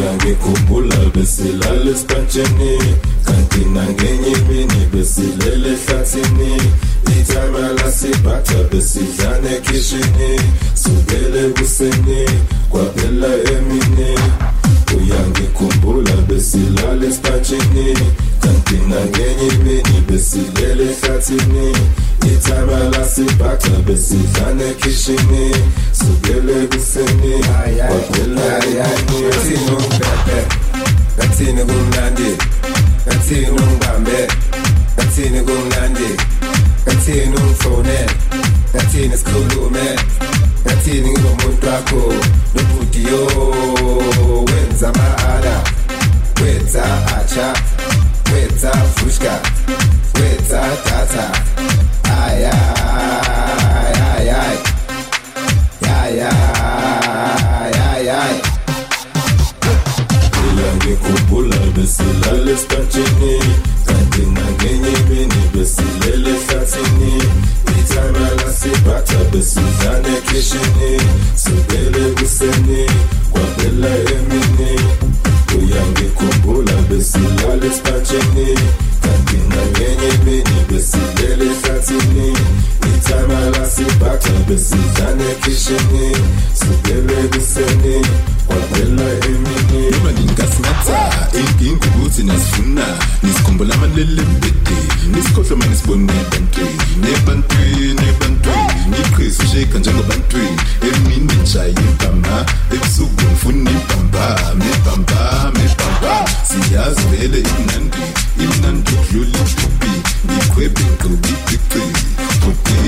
yange kumbula besilale spatcheni kanti nangenyimini besilele hlathini. Itama lasiphatha besidlane kishini sudele kuseni kwaphela emini. Uyangikhumbula besilale spatcheni kanti nangenyimini besilele hlathini. İtemela sipakta besizane kişini Sugele biseni Bakela yani Etinu pepe Etinu gumlandi Etinu bambe Etinu gumlandi Etinu fone Etinu skulume Etinu ngomuntu wakho Nubudiyo Wenza maada Weta acha Weta fushka Weta tata besilale statini kadinga ngenye bini besilele satini itamalasi bata besuzane kishini sibele buseni kwabela emini uyangikhumbula besilale statini Kina kenye beni besidele satini time I last it back to the season, I kiss it. So they let me send it. waningasingatha ingukuthi nasifuna nisikhumbula amalele mbede nisikhohlwe uma nisibona ebantwini ebantwini ebantwini iqhizi usheka me emini njaye ibhama ebusuku ngifuna ibhambam ibhambam ibhambam siyazi vele imnandi imnandi ukudlula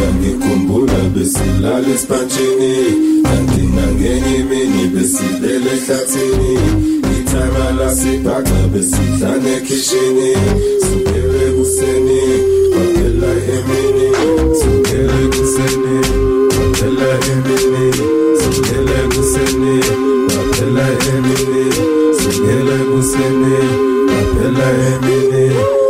yangikumbuka besilala esipantshini kanti nangenye imini besilele ehlathini ithanga lasibhaxa besidla nekhishini sukele ekuseni kwaphela emini. Sukele ekuseni kwaphela emini. Sukele ekuseni kwaphela emini. Sukele ekuseni kwaphela emini.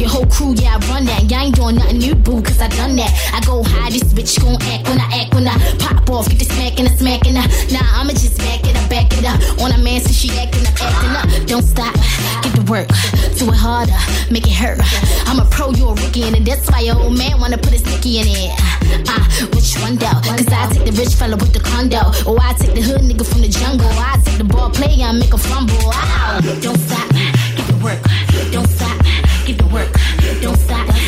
Your whole crew, yeah, I run that. Y'all ain't doing nothing new, boo, cause I done that. I go high, this bitch gon' act when I act when I pop off. Get the smack and the smack and I. Nah, I'ma just back it up, back it up. On a man, since she acting up, acting up. Don't stop, get to work. Do it harder, make it hurt. I'm a pro, you a rookie, and that's why your old man wanna put his sticky in it. Ah, ah, which one though? Cause I take the rich fella with the condo. Or I take the hood nigga from the jungle. Or I take the ball player and make a fumble. Ow. Don't stop, get to work. Don't stop it work. Don't stop.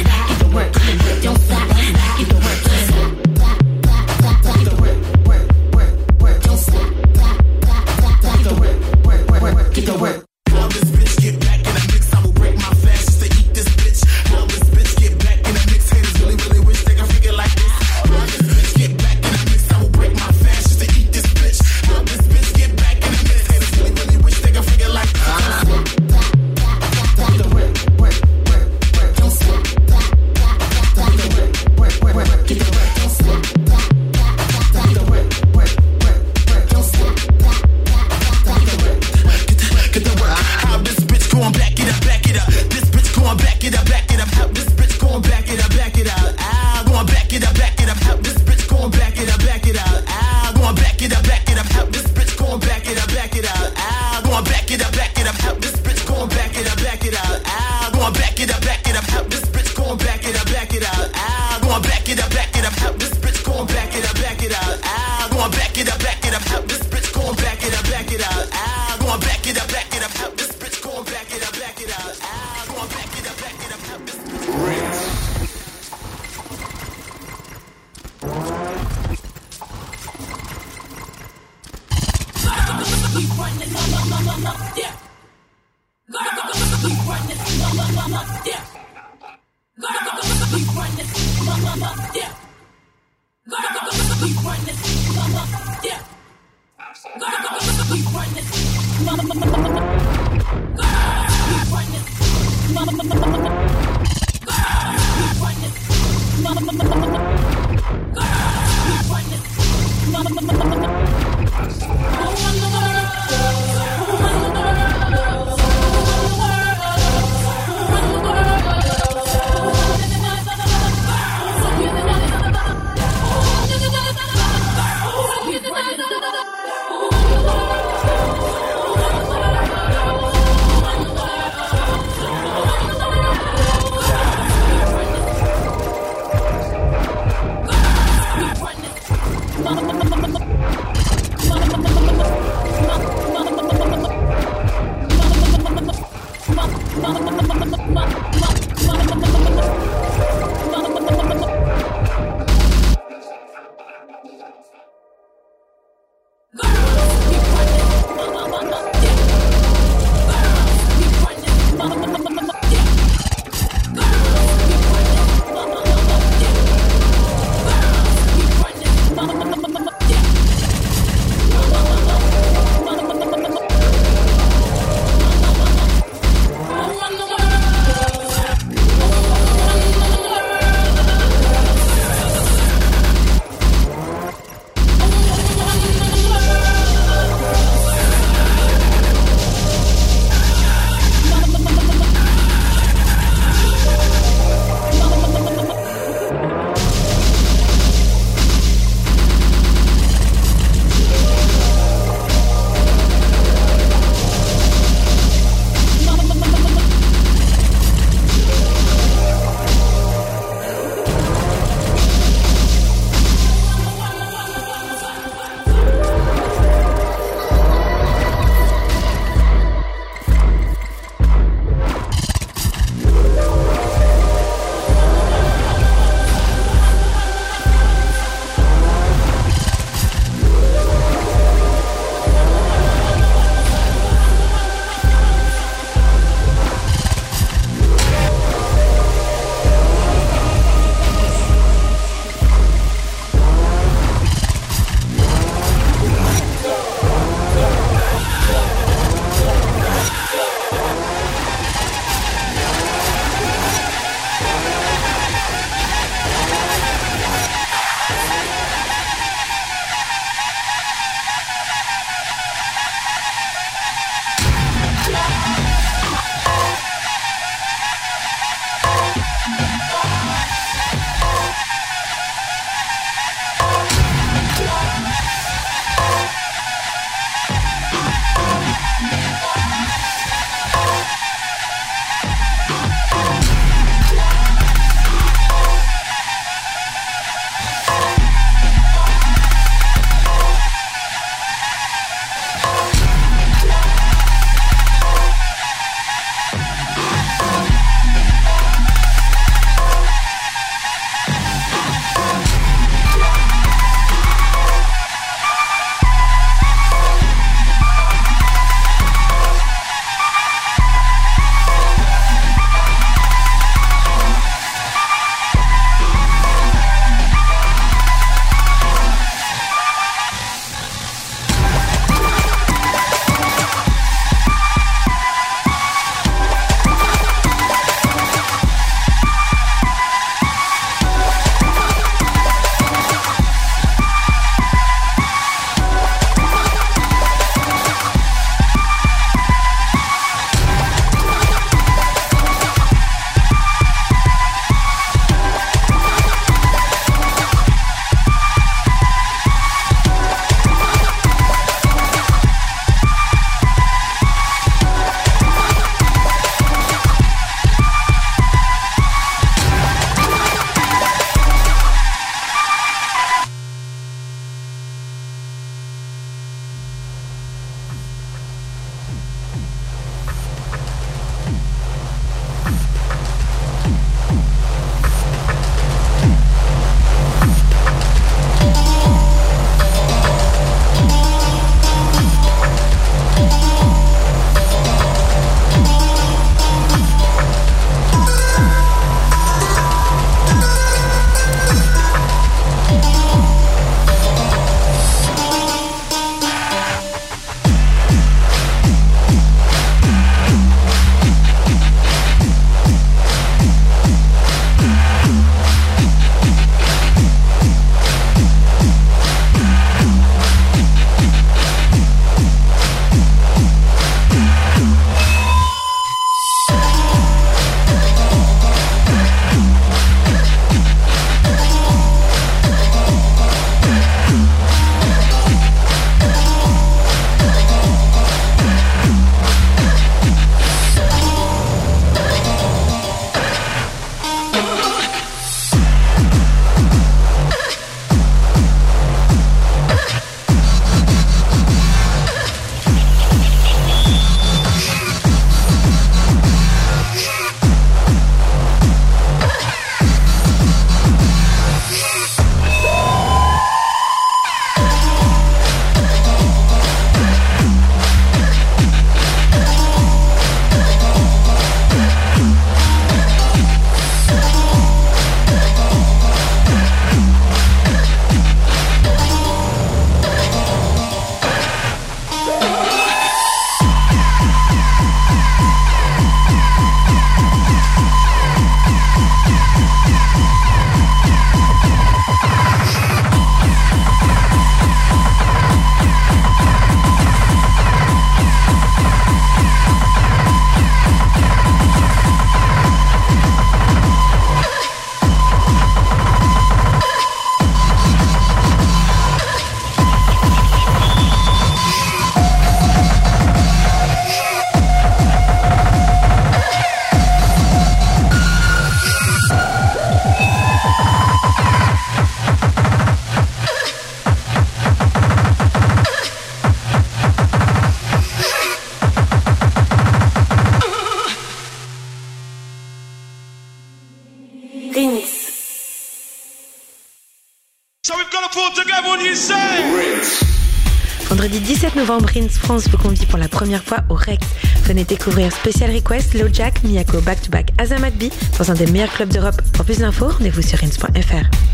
Rins France vous convie pour la première fois au Rex. Venez découvrir Special Request, Jack, Miyako Back to Back, Azamat B dans un des meilleurs clubs d'Europe. Pour plus d'infos, rendez-vous sur rins.fr.